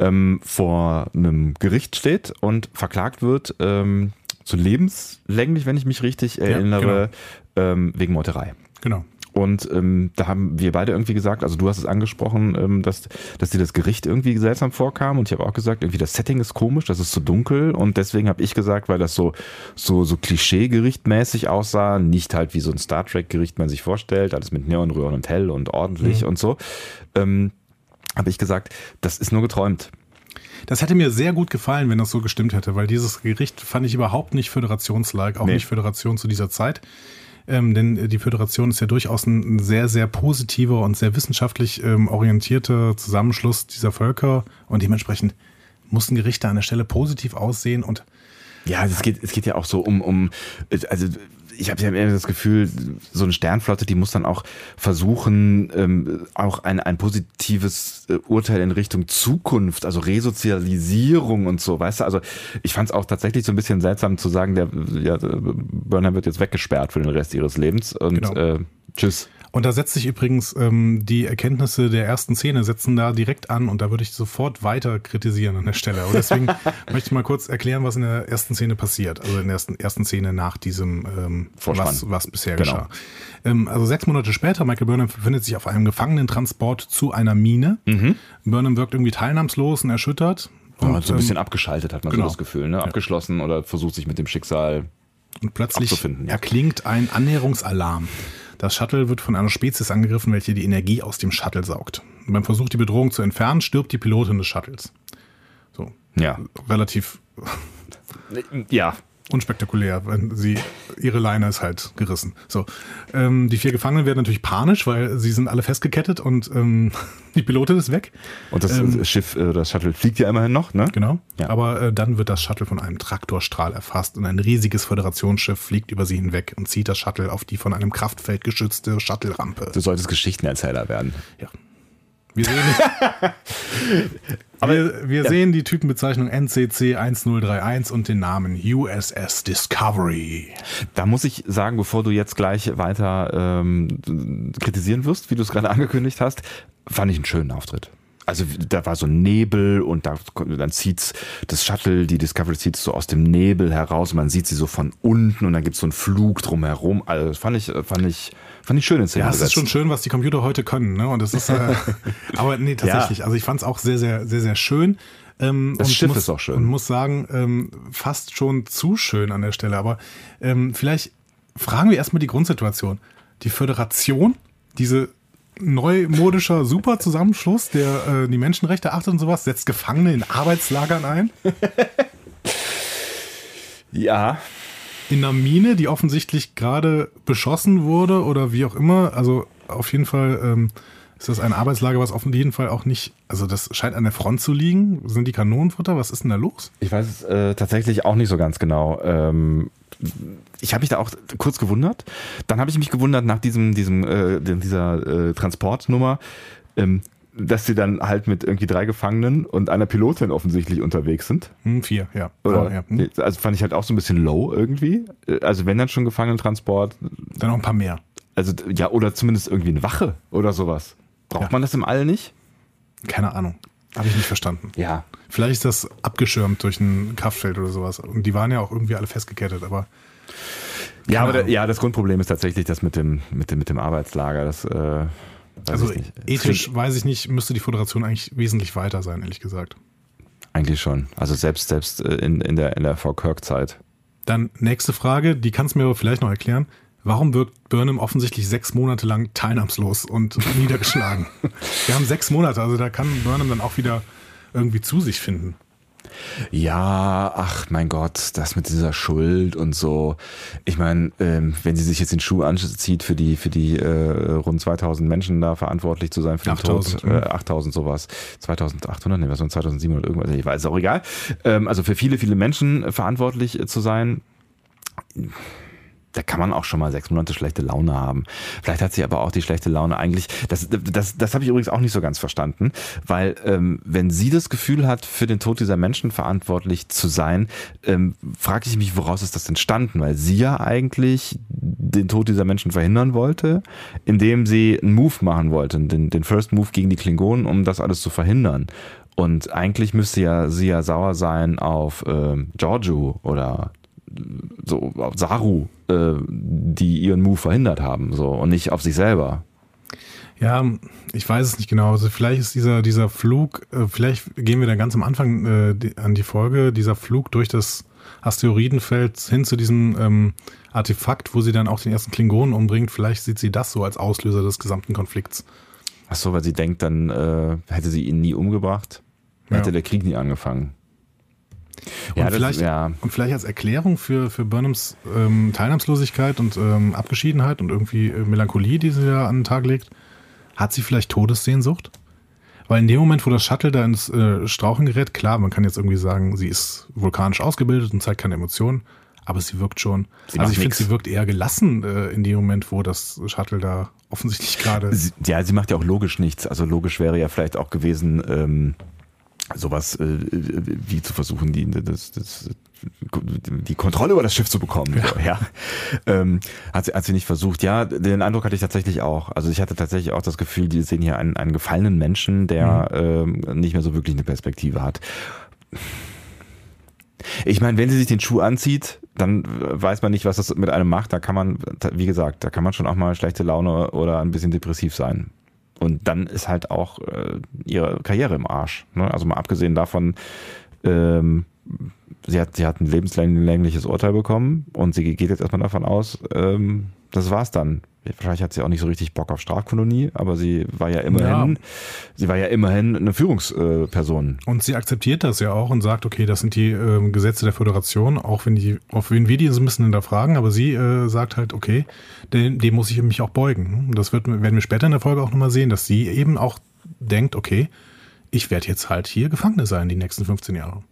ähm, vor einem Gericht steht und verklagt wird, ähm, zu lebenslänglich, wenn ich mich richtig erinnere, ähm, wegen Meuterei. Genau. Und ähm, da haben wir beide irgendwie gesagt, also du hast es angesprochen, ähm, dass, dass dir das Gericht irgendwie seltsam vorkam und ich habe auch gesagt, irgendwie das Setting ist komisch, das ist zu dunkel und deswegen habe ich gesagt, weil das so so so Klischee-Gerichtmäßig aussah, nicht halt wie so ein Star Trek-Gericht man sich vorstellt, alles mit Neonröhren und hell und ordentlich und so, ähm, habe ich gesagt, das ist nur geträumt. Das hätte mir sehr gut gefallen, wenn das so gestimmt hätte, weil dieses Gericht fand ich überhaupt nicht föderationslike, auch Nee. nicht Föderation zu dieser Zeit. Ähm, denn äh, die Föderation ist ja durchaus ein, sehr, sehr positiver und sehr wissenschaftlich ähm, orientierter Zusammenschluss dieser Völker. Und dementsprechend mussten Gerichte an der Stelle positiv aussehen und Ja, es geht, es geht ja auch so um, um, also ich habe ja immer das Gefühl, so eine Sternflotte, die muss dann auch versuchen, ähm, auch ein, ein positives äh, Urteil in Richtung Zukunft, also Resozialisierung und so, weißt du, also ich fand es auch tatsächlich so ein bisschen seltsam zu sagen, der ja, Burnham wird jetzt weggesperrt für den Rest ihres Lebens und genau. äh, tschüss. Und da setzt sich übrigens ähm, die Erkenntnisse der ersten Szene setzen da direkt an und da würde ich sofort weiter kritisieren an der Stelle. Und deswegen [LAUGHS] möchte ich mal kurz erklären, was in der ersten Szene passiert. Also in der ersten, ersten Szene nach diesem, ähm, was, was bisher genau. geschah. Ähm, also sechs Monate später, Michael Burnham befindet sich auf einem Gefangenentransport zu einer Mine. Mhm. Burnham wirkt irgendwie teilnahmslos und erschüttert. Und, ja, so ein bisschen ähm, abgeschaltet, hat man genau. so das Gefühl, ne? Abgeschlossen ja. oder versucht sich mit dem Schicksal und plötzlich erklingt ein Annäherungsalarm. Das Shuttle wird von einer Spezies angegriffen, welche die Energie aus dem Shuttle saugt. Und beim Versuch, die Bedrohung zu entfernen, stirbt die Pilotin des Shuttles. So. Ja. Relativ. Ja, unspektakulär, wenn sie, ihre Leine ist halt gerissen. So. Ähm, die vier Gefangenen werden natürlich panisch, weil sie sind alle festgekettet und ähm, [LAUGHS] die Pilotin ist weg. Und das ähm, Schiff, äh, das Shuttle fliegt ja immerhin noch, ne? Genau. Ja. Aber äh, dann wird das Shuttle von einem Traktorstrahl erfasst und ein riesiges Föderationsschiff fliegt über sie hinweg und zieht das Shuttle auf die von einem Kraftfeld geschützte Shuttle-Rampe. Du solltest Geschichtenerzähler werden. Ja. Wir sehen, [LAUGHS] Aber, wir, wir ja. sehen die Typenbezeichnung NCC 1031 und den Namen USS Discovery. Da muss ich sagen, bevor du jetzt gleich weiter ähm, kritisieren wirst, wie du es gerade [LAUGHS] angekündigt hast, fand ich einen schönen Auftritt. Also da war so Nebel und da, dann zieht's das Shuttle, die Discovery zieht so aus dem Nebel heraus. Man sieht sie so von unten und dann gibt's so einen Flug drumherum. Also fand ich, fand ich Fand ich schön in Szene Ja, es ist schon schön, was die Computer heute können. Ne? Und das ist, äh, [LAUGHS] aber nee, tatsächlich. Ja. Also ich fand es auch sehr, sehr, sehr, sehr schön. Ähm, das Schiff muss, ist auch schön. Und muss sagen, ähm, fast schon zu schön an der Stelle. Aber ähm, vielleicht fragen wir erstmal die Grundsituation. Die Föderation, diese neumodischer [LAUGHS] Superzusammenschluss, der äh, die Menschenrechte achtet und sowas, setzt Gefangene in Arbeitslagern ein. [LAUGHS] ja in einer Mine, die offensichtlich gerade beschossen wurde oder wie auch immer. Also auf jeden Fall ähm, ist das ein Arbeitslager, was auf jeden Fall auch nicht, also das scheint an der Front zu liegen. Sind die Kanonenfutter? Was ist denn da los? Ich weiß es äh, tatsächlich auch nicht so ganz genau. Ähm, ich habe mich da auch kurz gewundert. Dann habe ich mich gewundert nach diesem, diesem, äh, dieser äh, Transportnummer. Ähm, dass sie dann halt mit irgendwie drei Gefangenen und einer Pilotin offensichtlich unterwegs sind. Hm, vier, ja. Oder, ja. Hm. Also fand ich halt auch so ein bisschen low irgendwie. Also wenn dann schon Gefangenentransport. Dann noch ein paar mehr. Also ja, oder zumindest irgendwie eine Wache oder sowas. Braucht ja. man das im All nicht? Keine Ahnung. Habe ich nicht verstanden. Ja. Vielleicht ist das abgeschirmt durch ein Kraftfeld oder sowas. Und die waren ja auch irgendwie alle festgekettet, aber. Ja, aber da, ja, das Grundproblem ist tatsächlich das mit dem, mit dem, mit dem Arbeitslager. Das, äh, Weiß also ethisch Krieg weiß ich nicht, müsste die Föderation eigentlich wesentlich weiter sein, ehrlich gesagt. Eigentlich schon. Also selbst, selbst äh, in, in der, in der Frau Kirk-Zeit. Dann nächste Frage, die kannst du mir aber vielleicht noch erklären. Warum wirkt Burnham offensichtlich sechs Monate lang teilnahmslos und [LAUGHS] niedergeschlagen? Wir haben sechs Monate, also da kann Burnham dann auch wieder irgendwie zu sich finden. Ja, ach mein Gott, das mit dieser Schuld und so. Ich meine, ähm, wenn sie sich jetzt den Schuh anzieht, für die für die äh, rund 2000 Menschen da verantwortlich zu sein für den 8000, Tod, äh, 8000 sowas, 2800, ne, was war 2700 irgendwas, ich weiß, ist auch egal. Ähm, also für viele viele Menschen verantwortlich zu sein da kann man auch schon mal sechs Monate schlechte Laune haben. Vielleicht hat sie aber auch die schlechte Laune eigentlich. Das, das, das habe ich übrigens auch nicht so ganz verstanden, weil ähm, wenn sie das Gefühl hat, für den Tod dieser Menschen verantwortlich zu sein, ähm, frage ich mich, woraus ist das entstanden? Weil sie ja eigentlich den Tod dieser Menschen verhindern wollte, indem sie einen Move machen wollte, den, den First Move gegen die Klingonen, um das alles zu verhindern. Und eigentlich müsste ja sie ja sauer sein auf ähm, Giorgio oder so auf Saru, äh, die ihren Move verhindert haben, so und nicht auf sich selber. Ja, ich weiß es nicht genau. Also vielleicht ist dieser, dieser Flug, äh, vielleicht gehen wir dann ganz am Anfang äh, die, an die Folge, dieser Flug durch das Asteroidenfeld hin zu diesem ähm, Artefakt, wo sie dann auch den ersten Klingonen umbringt. Vielleicht sieht sie das so als Auslöser des gesamten Konflikts. Ach so, weil sie denkt, dann äh, hätte sie ihn nie umgebracht, ja. hätte der Krieg nie angefangen. Und, ja, vielleicht, das, ja. und vielleicht als Erklärung für, für Burnhams ähm, Teilnahmslosigkeit und ähm, Abgeschiedenheit und irgendwie äh, Melancholie, die sie da an den Tag legt, hat sie vielleicht Todessehnsucht? Weil in dem Moment, wo das Shuttle da ins äh, Strauchen gerät, klar, man kann jetzt irgendwie sagen, sie ist vulkanisch ausgebildet und zeigt keine Emotionen, Aber sie wirkt schon. Sie also ich finde, sie wirkt eher gelassen äh, in dem Moment, wo das Shuttle da offensichtlich gerade. Ja, sie macht ja auch logisch nichts. Also logisch wäre ja vielleicht auch gewesen, ähm, sowas äh, wie zu versuchen, die, das, das, die Kontrolle über das Schiff zu bekommen. Ja. So, ja. Ähm, hat, sie, hat sie nicht versucht. Ja, den Eindruck hatte ich tatsächlich auch. Also ich hatte tatsächlich auch das Gefühl, die sehen hier einen, einen gefallenen Menschen, der ähm, nicht mehr so wirklich eine Perspektive hat. Ich meine, wenn sie sich den Schuh anzieht, dann weiß man nicht, was das mit einem macht. Da kann man, wie gesagt, da kann man schon auch mal schlechte Laune oder ein bisschen depressiv sein. Und dann ist halt auch äh, ihre Karriere im Arsch. Ne? Also mal abgesehen davon, ähm, sie, hat, sie hat ein lebenslängliches Urteil bekommen und sie geht jetzt erstmal davon aus, ähm, das war's dann. Wahrscheinlich hat sie auch nicht so richtig Bock auf Strafkolonie, aber sie war ja immerhin, ja. sie war ja immerhin eine Führungsperson. Und sie akzeptiert das ja auch und sagt, okay, das sind die äh, Gesetze der Föderation, auch wenn die, auch wenn wir die so ein bisschen hinterfragen, aber sie äh, sagt halt, okay, dem, dem muss ich mich auch beugen. Das wird, werden wir später in der Folge auch nochmal sehen, dass sie eben auch denkt, okay, ich werde jetzt halt hier Gefangene sein die nächsten 15 Jahre.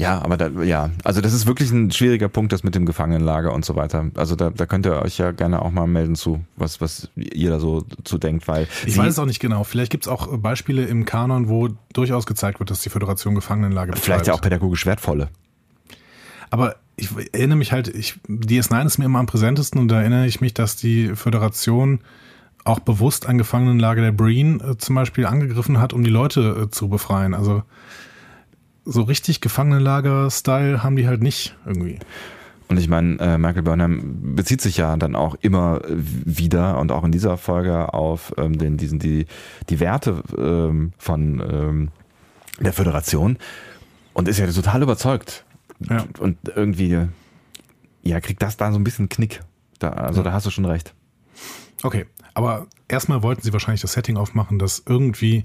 Ja, aber da, ja, also das ist wirklich ein schwieriger Punkt, das mit dem Gefangenenlager und so weiter. Also da, da könnt ihr euch ja gerne auch mal melden zu, was, was ihr da so zu denkt, weil. Ich weiß es auch nicht genau. Vielleicht gibt es auch Beispiele im Kanon, wo durchaus gezeigt wird, dass die Föderation Gefangenenlager betreibt. Vielleicht ja auch pädagogisch wertvolle. Aber ich erinnere mich halt, ich, DS9 ist mir immer am präsentesten und da erinnere ich mich, dass die Föderation auch bewusst ein Gefangenenlager der Breen äh, zum Beispiel angegriffen hat, um die Leute äh, zu befreien. Also so richtig Gefangenenlager-Style haben die halt nicht irgendwie. Und ich meine, äh, Michael Burnham bezieht sich ja dann auch immer wieder und auch in dieser Folge auf ähm, den, diesen, die, die Werte ähm, von ähm, der Föderation und ist ja total überzeugt. Ja. Und irgendwie, ja, kriegt das da so ein bisschen Knick. Da, also ja. da hast du schon recht. Okay, aber erstmal wollten sie wahrscheinlich das Setting aufmachen, dass irgendwie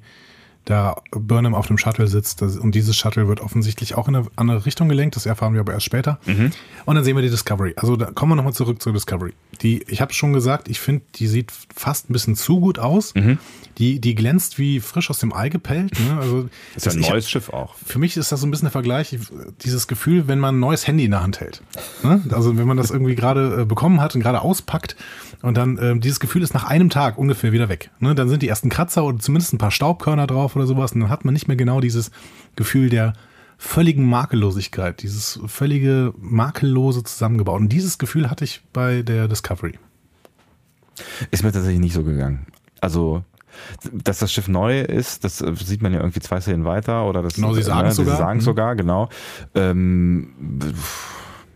da Burnham auf dem Shuttle sitzt und dieses Shuttle wird offensichtlich auch in eine andere Richtung gelenkt, das erfahren wir aber erst später. Mhm. Und dann sehen wir die Discovery. Also da kommen wir nochmal zurück zur Discovery. Die, ich habe schon gesagt, ich finde, die sieht fast ein bisschen zu gut aus. Mhm. Die, die glänzt wie frisch aus dem Ei gepellt. Ne? Also, das [LAUGHS] ist ja ein neues Schiff auch. Für mich ist das so ein bisschen der Vergleich, dieses Gefühl, wenn man ein neues Handy in der Hand hält. Ne? Also wenn man das irgendwie gerade äh, bekommen hat und gerade auspackt und dann äh, dieses Gefühl ist nach einem Tag ungefähr wieder weg. Ne? Dann sind die ersten Kratzer oder zumindest ein paar Staubkörner drauf oder sowas und dann hat man nicht mehr genau dieses Gefühl der völligen Makellosigkeit, dieses völlige makellose zusammengebaut. Und dieses Gefühl hatte ich bei der Discovery. Ist mir tatsächlich nicht so gegangen. Also dass das Schiff neu ist, das sieht man ja irgendwie zwei Szenen weiter oder das genau, sie sagen es sogar. Sie sagen mhm. sogar, genau. Ähm,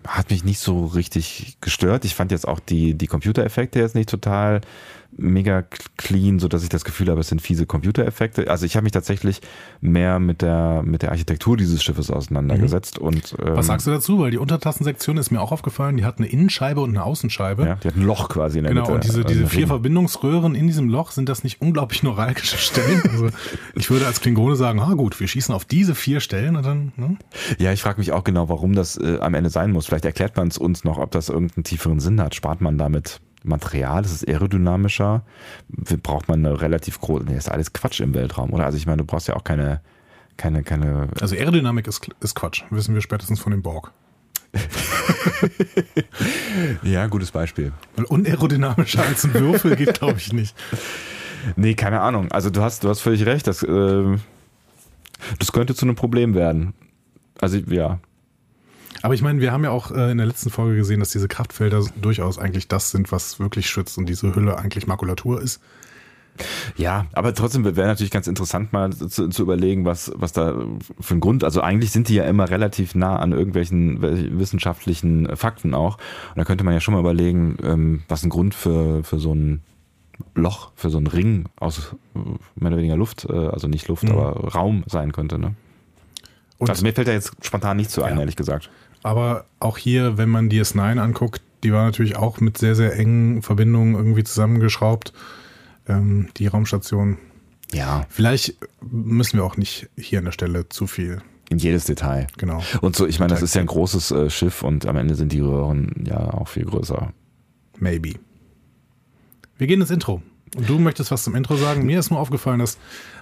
hat mich nicht so richtig gestört. Ich fand jetzt auch die, die Computereffekte jetzt nicht total mega clean, so dass ich das Gefühl habe, es sind fiese Computereffekte. Also ich habe mich tatsächlich mehr mit der mit der Architektur dieses Schiffes auseinandergesetzt. Mhm. Und ähm, was sagst du dazu? Weil die Untertassensektion ist mir auch aufgefallen. Die hat eine Innenscheibe und eine Außenscheibe. Ja, die hat ein Loch quasi in der genau, Mitte. Genau. Und diese diese vier Verbindungsröhren in diesem Loch sind das nicht unglaublich neuralgische [LAUGHS] Stellen? Also ich würde als Klingone sagen, ah gut, wir schießen auf diese vier Stellen und dann. Ne? Ja, ich frage mich auch genau, warum das äh, am Ende sein muss. Vielleicht erklärt man es uns noch, ob das irgendeinen tieferen Sinn hat. Spart man damit Material, ist es aerodynamischer? Braucht man eine relativ große, nee, ist alles Quatsch im Weltraum, oder? Also ich meine, du brauchst ja auch keine, keine, keine. Also Aerodynamik ist, ist Quatsch, wissen wir spätestens von dem Borg. [LAUGHS] ja, gutes Beispiel. Weil unaerodynamischer als ein Würfel geht, glaube ich, nicht. Nee, keine Ahnung. Also du hast, du hast völlig recht. Das, äh, das könnte zu einem Problem werden. Also ja, aber ich meine, wir haben ja auch äh, in der letzten Folge gesehen, dass diese Kraftfelder durchaus eigentlich das sind, was wirklich schützt und diese Hülle eigentlich Makulatur ist. Ja, aber trotzdem wäre natürlich ganz interessant mal zu, zu, überlegen, was, was da für ein Grund, also eigentlich sind die ja immer relativ nah an irgendwelchen wissenschaftlichen Fakten auch. Und da könnte man ja schon mal überlegen, ähm, was ein Grund für, für so ein Loch, für so einen Ring aus mehr oder weniger Luft, äh, also nicht Luft, mhm. aber Raum sein könnte. Ne? Und also mir fällt da jetzt spontan nicht zu ein, ja. ehrlich gesagt. Aber auch hier, wenn man DS9 anguckt, die war natürlich auch mit sehr, sehr engen Verbindungen irgendwie zusammengeschraubt. Ähm, die Raumstation. Ja. Vielleicht müssen wir auch nicht hier an der Stelle zu viel. In jedes Detail. Genau. Und so, ich meine, das ist ja ein großes äh, Schiff und am Ende sind die Röhren ja auch viel größer. Maybe. Wir gehen ins Intro. Und du möchtest was zum Intro sagen? Mir ist nur aufgefallen, dass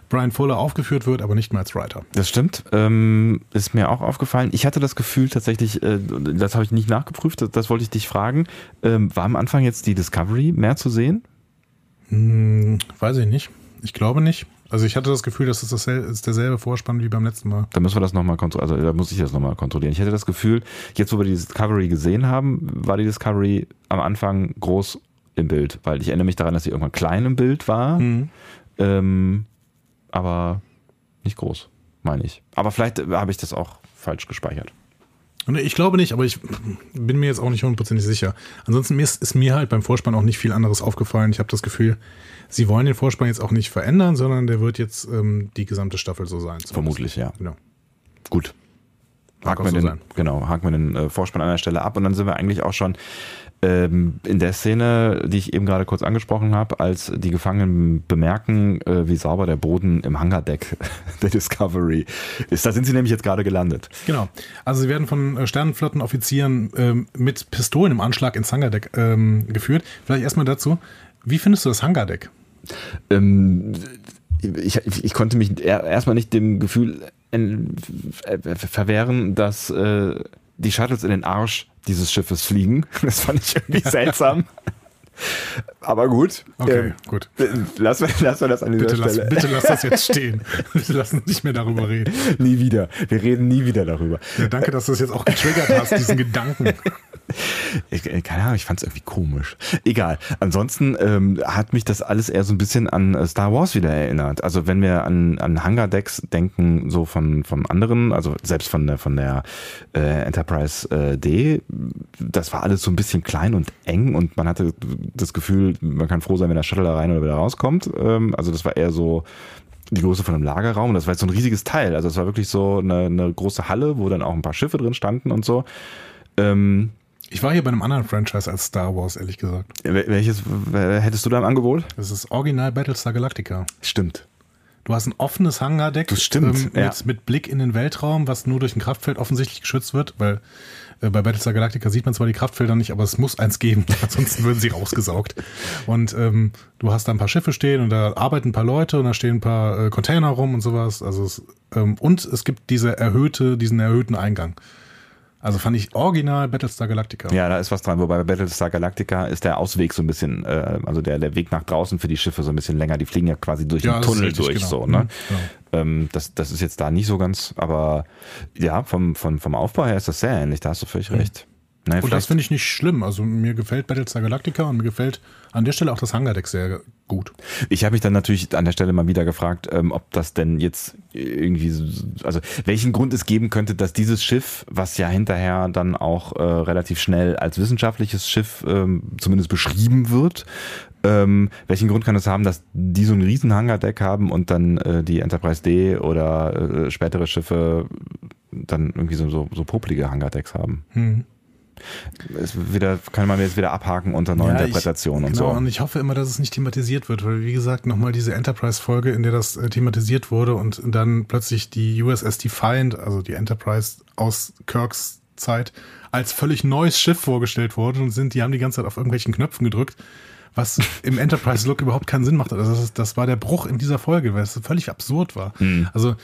Brian Fuller aufgeführt wird, aber nicht mehr als Writer. Das stimmt. Ähm, ist mir auch aufgefallen. Ich hatte das Gefühl tatsächlich, äh, das habe ich nicht nachgeprüft, das, das wollte ich dich fragen. Ähm, war am Anfang jetzt die Discovery mehr zu sehen? Hm, weiß ich nicht. Ich glaube nicht. Also ich hatte das Gefühl, dass es das ist derselbe Vorspann wie beim letzten Mal. Da müssen wir das nochmal kontrollieren. Also da muss ich das nochmal kontrollieren. Ich hatte das Gefühl, jetzt wo wir die Discovery gesehen haben, war die Discovery am Anfang groß im Bild, weil ich erinnere mich daran, dass sie irgendwann klein im Bild war, mhm. ähm, aber nicht groß, meine ich. Aber vielleicht habe ich das auch falsch gespeichert. Ich glaube nicht, aber ich bin mir jetzt auch nicht hundertprozentig sicher. Ansonsten ist, ist mir halt beim Vorspann auch nicht viel anderes aufgefallen. Ich habe das Gefühl, sie wollen den Vorspann jetzt auch nicht verändern, sondern der wird jetzt ähm, die gesamte Staffel so sein. Zumindest. Vermutlich, ja. Genau. Gut. Haken wir, so den, sein. genau, haken wir den äh, Vorspann an der Stelle ab und dann sind wir eigentlich auch schon ähm, in der Szene, die ich eben gerade kurz angesprochen habe, als die Gefangenen bemerken, äh, wie sauber der Boden im Hangardeck [LAUGHS] der Discovery ist. Da sind sie nämlich jetzt gerade gelandet. Genau. Also sie werden von äh, Sternenflottenoffizieren ähm, mit Pistolen im Anschlag ins Hangardeck ähm, geführt. Vielleicht erstmal dazu, wie findest du das Hangardeck? Ähm, ich, ich, konnte mich erstmal nicht dem Gefühl äh, verwehren, dass äh, die Shuttles in den Arsch dieses Schiffes fliegen. [LAUGHS] Das fand ich irgendwie [LAUGHS] seltsam. Aber gut. Okay, ähm, gut. Wir, lassen wir das an dieser bitte Stelle. Lass, bitte lass das jetzt [LAUGHS] stehen. bitte lass uns nicht mehr darüber reden. Nie wieder. Wir reden nie wieder darüber. Ja, danke, dass du es jetzt auch getriggert hast, diesen [LAUGHS] Gedanken. Ich, äh, keine Ahnung, ich fand es irgendwie komisch. Egal. Ansonsten ähm, hat mich das alles eher so ein bisschen an äh, Star Wars wieder erinnert. Also wenn wir an, an Hangar Decks denken, so von, von anderen, also selbst von der, von der äh, Enterprise äh, D, das war alles so ein bisschen klein und eng und man hatte das Gefühl, man kann froh sein, wenn der Shuttle da rein oder wieder rauskommt. Ähm, also das war eher so die Größe von einem Lagerraum. Das war jetzt so ein riesiges Teil. Also es war wirklich so eine, eine große Halle, wo dann auch ein paar Schiffe drin standen und so. Ähm, ich war hier bei einem anderen Franchise als Star Wars, ehrlich gesagt. Welches hättest du da im Angebot? Das ist Original Battlestar Galactica. Stimmt. Du hast ein offenes Hangardeck das stimmt, ähm, mit, ja. mit, Blick in den Weltraum, was nur durch ein Kraftfeld offensichtlich geschützt wird, weil äh, bei Battlestar Galactica sieht man zwar die Kraftfelder nicht, aber es muss eins geben, [LAUGHS] ansonsten würden sie rausgesaugt. Und ähm, du hast da ein paar Schiffe stehen und da arbeiten ein paar Leute und da stehen ein paar äh, Container rum und sowas. Also es, ähm, und es gibt diese erhöhte, diesen erhöhten Eingang. Also fand ich original Battlestar Galactica. Ja, da ist was dran. Wobei bei Battlestar Galactica ist der Ausweg so ein bisschen, äh, also der, der Weg nach draußen für die Schiffe so ein bisschen länger. Die fliegen ja quasi durch ja, den Tunnel richtig, durch, genau. so, ne? Mhm, genau. Ähm, das, das ist jetzt da nicht so ganz, aber ja, vom, vom, vom Aufbau her ist das sehr ähnlich. Da hast du völlig mhm. recht. Naja, und das finde ich nicht schlimm. Also mir gefällt Battlestar Galactica und mir gefällt an der Stelle auch das Hangardeck sehr gut. Ich habe mich dann natürlich an der Stelle mal wieder gefragt, ähm, ob das denn jetzt irgendwie, also welchen Grund es geben könnte, dass dieses Schiff, was ja hinterher dann auch äh, relativ schnell als wissenschaftliches Schiff ähm, zumindest beschrieben wird, ähm, welchen Grund kann es haben, dass die so ein riesen Hangardeck haben und dann äh, die Enterprise D oder äh, spätere Schiffe dann irgendwie so, so, so popelige Hangardecks haben? Hm wieder, kann man jetzt wieder abhaken unter neuen ja, Interpretationen und genau, so. Und ich hoffe immer, dass es nicht thematisiert wird, weil wie gesagt, nochmal diese Enterprise-Folge, in der das äh, thematisiert wurde und dann plötzlich die USS Defiant, also die Enterprise aus Kirks Zeit, als völlig neues Schiff vorgestellt wurde und sind, die haben die ganze Zeit auf irgendwelchen Knöpfen gedrückt, was im Enterprise-Look überhaupt keinen Sinn macht. Also das, das, war der Bruch in dieser Folge, weil es völlig absurd war. Mhm. Also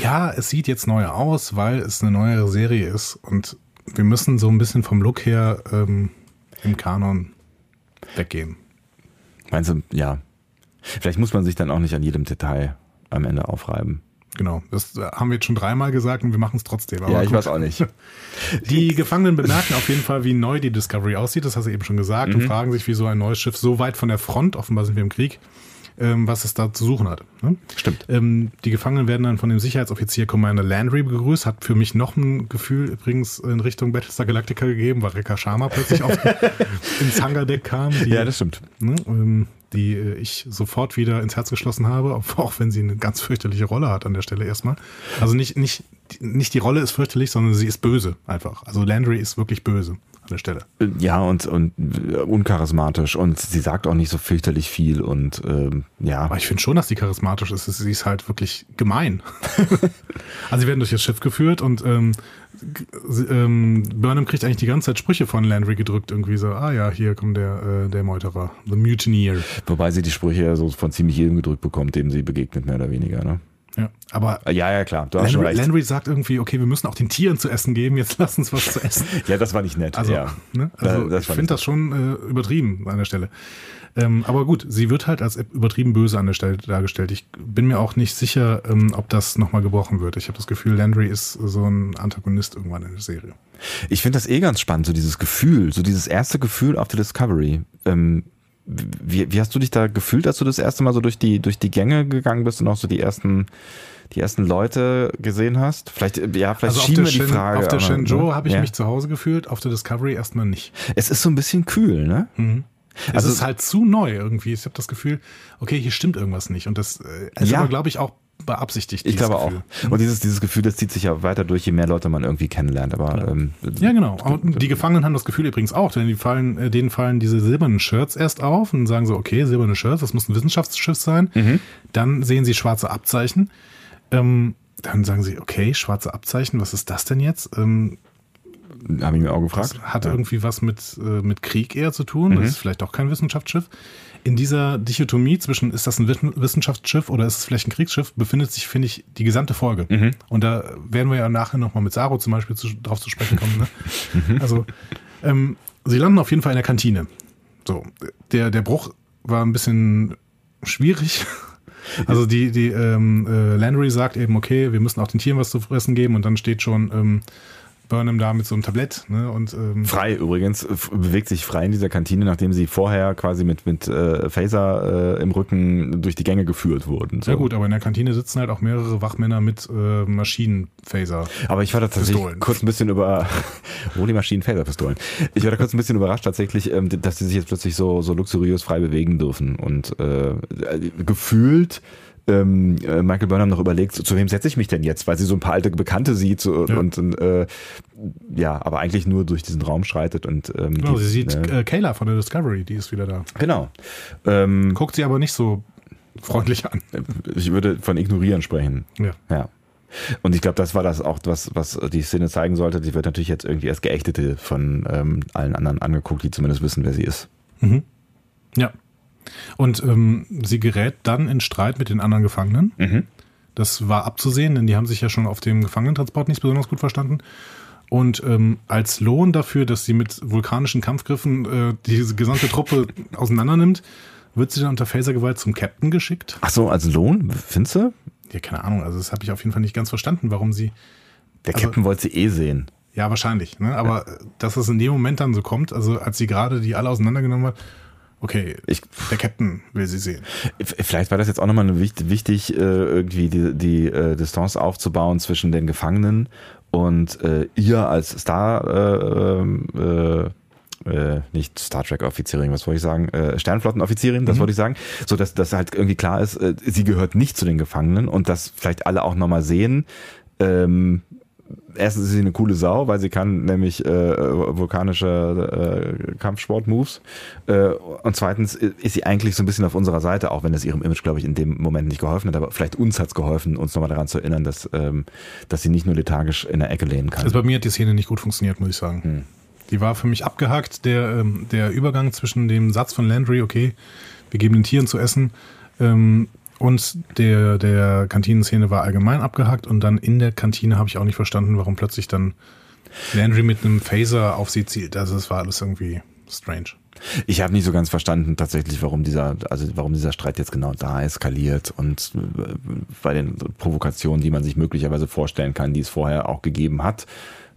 ja, es sieht jetzt neu aus, weil es eine neuere Serie ist und wir müssen so ein bisschen vom Look her ähm, im Kanon weggehen. Meinst du, ja. Vielleicht muss man sich dann auch nicht an jedem Detail am Ende aufreiben. Genau, das haben wir jetzt schon dreimal gesagt und wir machen es trotzdem. Aber ja, ich gut. weiß auch nicht. [LAUGHS] Die Gefangenen bemerken auf jeden Fall, wie neu die Discovery aussieht, das hast du eben schon gesagt, mhm. und fragen sich, wieso ein neues Schiff so weit von der Front, offenbar sind wir im Krieg, ähm, was es da zu suchen hat. Ne? Stimmt. Ähm, die Gefangenen werden dann von dem Sicherheitsoffizier Commander Landry begrüßt. Hat für mich noch ein Gefühl übrigens in Richtung Battlestar Galactica gegeben, weil Rekka Sharma plötzlich auf, [LAUGHS] ins Hangardeck kam. Die, ja, das stimmt. Ne, ähm, die äh, ich sofort wieder ins Herz geschlossen habe, [LAUGHS] auch wenn sie eine ganz fürchterliche Rolle hat an der Stelle erstmal. Also nicht, nicht nicht die Rolle ist fürchterlich, sondern sie ist böse einfach. Also Landry ist wirklich böse an der Stelle. Ja, und, und äh, uncharismatisch und sie sagt auch nicht so fürchterlich viel und ähm, ja. Aber ich finde schon, dass sie charismatisch ist. Sie ist halt wirklich gemein. [LAUGHS] also sie werden durch das Schiff geführt und ähm, ähm, Burnham kriegt eigentlich die ganze Zeit Sprüche von Landry gedrückt, irgendwie so, ah ja, hier kommt der, äh, der Meuterer, The Mutineer. Wobei sie die Sprüche ja so von ziemlich jedem gedrückt bekommt, dem sie begegnet, mehr oder weniger, ne? Ja, aber ja, ja, klar. Du hast schon Landry, recht. Landry sagt irgendwie, okay, wir müssen auch den Tieren zu essen geben, jetzt [LAUGHS] lass uns was zu essen. ja, das war nicht nett. Also, ja. ne? also Da- das ich finde das schon äh, übertrieben an der Stelle. Ähm, aber gut, sie wird halt als übertrieben böse an der Stelle dargestellt. Ich bin mir auch nicht sicher, ähm, ob das nochmal gebrochen wird. Ich habe das Gefühl, Landry ist so ein Antagonist irgendwann in der Serie. Ich finde das eh ganz spannend, so dieses Gefühl, so dieses erste Gefühl auf der Discovery. Ähm, wie, wie hast du dich da gefühlt, als du das erste Mal so durch die, durch die Gänge gegangen bist und auch so die ersten, die ersten Leute gesehen hast? Vielleicht, äh, ja, vielleicht Also auf schieben der, wir die Shen, Frage. auf der Shenzhou ne? habe ich ja. mich zu Hause gefühlt, auf der Discovery erstmal nicht. Es ist so ein bisschen kühl, ne? Es Also- ist halt zu neu irgendwie. Ich habe das Gefühl, okay, hier stimmt irgendwas nicht. Und das äh, ist Ja. aber, glaube ich, auch beabsichtigt. Ich glaube Gefühl. auch. Und dieses, dieses Gefühl, das zieht sich ja weiter durch, je mehr Leute man irgendwie kennenlernt. Aber ähm, Ja, genau. Und die Gefangenen haben das Gefühl übrigens auch, denn die fallen, äh, denen fallen diese silbernen Shirts erst auf und sagen so, okay, silberne Shirts, das muss ein Wissenschaftsschiff sein. Mhm. Dann sehen sie schwarze Abzeichen. Ähm, dann sagen sie, okay, schwarze Abzeichen, was ist das denn jetzt? Ähm, habe ich mir auch gefragt. hat irgendwie was mit, äh, mit Krieg eher zu tun. Mhm. Das ist vielleicht auch kein Wissenschaftsschiff. In dieser Dichotomie zwischen, ist das ein Wissen- Wissenschaftsschiff oder ist es vielleicht ein Kriegsschiff, befindet sich, finde ich, die gesamte Folge. Mhm. Und da werden wir ja nachher nochmal mit Saro zum Beispiel zu, drauf zu sprechen kommen. Ne? [LAUGHS] Mhm. Also, ähm, sie landen auf jeden Fall in der Kantine. So, der, der Bruch war ein bisschen schwierig. [LAUGHS] Also die, die ähm, äh, Landry sagt eben, okay, wir müssen auch den Tieren was zu fressen geben und dann steht schon ähm, Burnham da mit so einem Tablett ne, und ähm, Frei übrigens, bewegt sich frei in dieser Kantine, nachdem sie vorher quasi mit, mit äh, Phaser äh, im Rücken durch die Gänge geführt wurden. So. Ja gut, aber in der Kantine sitzen halt auch mehrere Wachmänner mit äh, Maschinenphaser. Aber ich war da tatsächlich Pistolen. kurz ein bisschen über [LAUGHS] Holy Maschinen Phaserpistolen. Ich war da kurz ein bisschen überrascht tatsächlich, ähm, dass sie sich jetzt plötzlich so, so luxuriös frei bewegen dürfen und äh, gefühlt ähm, äh, Michael Burnham noch überlegt, zu, zu wem setze ich mich denn jetzt, weil sie so ein paar alte Bekannte sieht so, Ja. und äh, ja, aber eigentlich nur durch diesen Raum schreitet und ähm, Genau, die- sie sieht äh, äh, Kayla von der Discovery, die ist wieder da. genau. Ähm, Guckt sie aber nicht so freundlich an. ich würde von ignorieren sprechen. Ja. Ja. Und ich glaube, das war das auch, was, was die Szene zeigen sollte. Die wird natürlich jetzt irgendwie als Geächtete von ähm, allen anderen angeguckt, die zumindest wissen, wer sie ist. Ja. Und ähm, sie gerät dann in Streit mit den anderen Gefangenen. Das war abzusehen, denn die haben sich ja schon auf dem Gefangenentransport nicht besonders gut verstanden. Und ähm, als Lohn dafür, dass sie mit vulkanischen Kampfgriffen äh, diese gesamte Truppe [LAUGHS] auseinandernimmt, wird sie dann unter Phasergewalt zum Captain geschickt. Ach so, als Lohn, findest du? Ja, keine Ahnung, also das habe ich auf jeden Fall nicht ganz verstanden, warum sie. Der Also- Captain wollte sie eh sehen. Ja, wahrscheinlich, ne? Aber äh, dass es in dem Moment dann so kommt, also als sie gerade die alle auseinandergenommen hat, okay, Ich- der Captain will sie sehen. Vielleicht war das jetzt auch nochmal wichtig, wichtig äh, irgendwie die, die äh, Distanz aufzubauen zwischen den Gefangenen und äh, ihr als Star, äh, äh, nicht Star Trek Offizierin, was wollte ich sagen? Äh, Sternflottenoffizierin, das wollte ich sagen. So dass das halt irgendwie klar ist, äh, sie gehört nicht zu den Gefangenen und dass vielleicht alle auch nochmal sehen, ähm, erstens ist sie eine coole Sau, weil sie kann nämlich äh, vulkanische äh, Kampfsport-Moves. Äh, und zweitens ist sie eigentlich so ein bisschen auf unserer Seite, auch wenn es ihrem Image, glaube ich, in dem Moment nicht geholfen hat. Aber vielleicht uns hat es geholfen, uns nochmal daran zu erinnern, dass, ähm, dass sie nicht nur lethargisch in der Ecke lehnen kann. Also bei mir hat die Szene nicht gut funktioniert, muss ich sagen. Hm. Die war für mich abgehackt. Der, ähm, der Übergang zwischen dem Satz von Landry, okay, wir geben den Tieren zu essen, ähm, und der, der Kantinenszene war allgemein abgehackt. Und dann in der Kantine habe ich auch nicht verstanden, warum plötzlich dann Landry mit einem Phaser auf sie zielt. Also es war alles irgendwie strange. Ich habe nicht so ganz verstanden tatsächlich, warum dieser, also warum dieser Streit jetzt genau da eskaliert und äh, bei den Provokationen, die man sich möglicherweise vorstellen kann, die es vorher auch gegeben hat.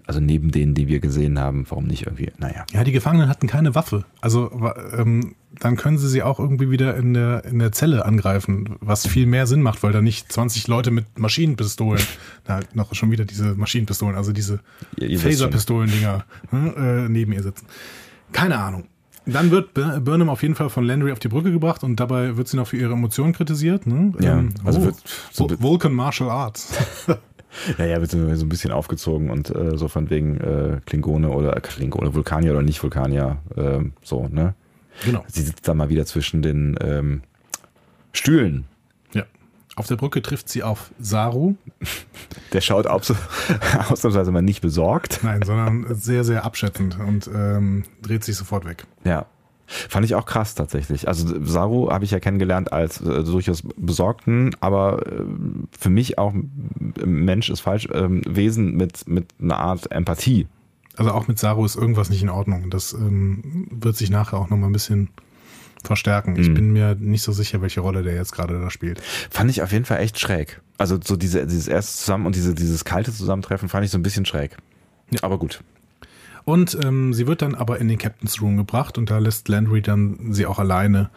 Also neben denen, die wir gesehen haben, warum nicht irgendwie, naja. Ja, die Gefangenen hatten keine Waffe. Also ähm, dann können sie sie auch irgendwie wieder in der, in der Zelle angreifen, was viel mehr Sinn macht, weil da nicht 20 Leute mit Maschinenpistolen, [LAUGHS] na, halt noch schon wieder diese Maschinenpistolen, also diese. Phaserpistolen-Dinger ne, äh, neben ihr sitzen. Keine Ahnung. Dann wird Bur- Burnham auf jeden Fall von Landry auf die Brücke gebracht und dabei wird sie noch für ihre Emotionen kritisiert. Ne? Ja, also oh, wird so Vul- Vulcan Martial Arts. [LAUGHS] Ja, ja, wird so ein bisschen aufgezogen und äh, so von wegen äh, Klingone oder Klingone, Vulkanier oder nicht Vulkanier, äh, so, ne? Genau. Sie sitzt da mal wieder zwischen den ähm, Stühlen. Ja. Auf der Brücke trifft sie auf Saru. [LAUGHS] Der schaut aus, [LAUGHS] ausnahmsweise mal nicht besorgt. Nein, sondern sehr, sehr abschätzend und ähm, dreht sich sofort weg. Ja. Fand ich auch krass tatsächlich. Also Saru habe ich ja kennengelernt als äh, durchaus besorgten, aber äh, für mich auch Mensch ist falsch, äh, Wesen mit, mit einer Art Empathie. Also auch mit Saru ist irgendwas nicht in Ordnung. Das ähm, wird sich nachher auch nochmal ein bisschen verstärken. Ich Mhm. bin mir nicht so sicher, welche Rolle der jetzt gerade da spielt. Fand ich auf jeden Fall echt schräg. Also so diese, dieses erste Zusammen und diese, dieses kalte Zusammentreffen fand ich so ein bisschen schräg. Ja. Aber gut. Und ähm, sie wird dann aber in den Captain's Room gebracht und da lässt Landry dann sie auch alleine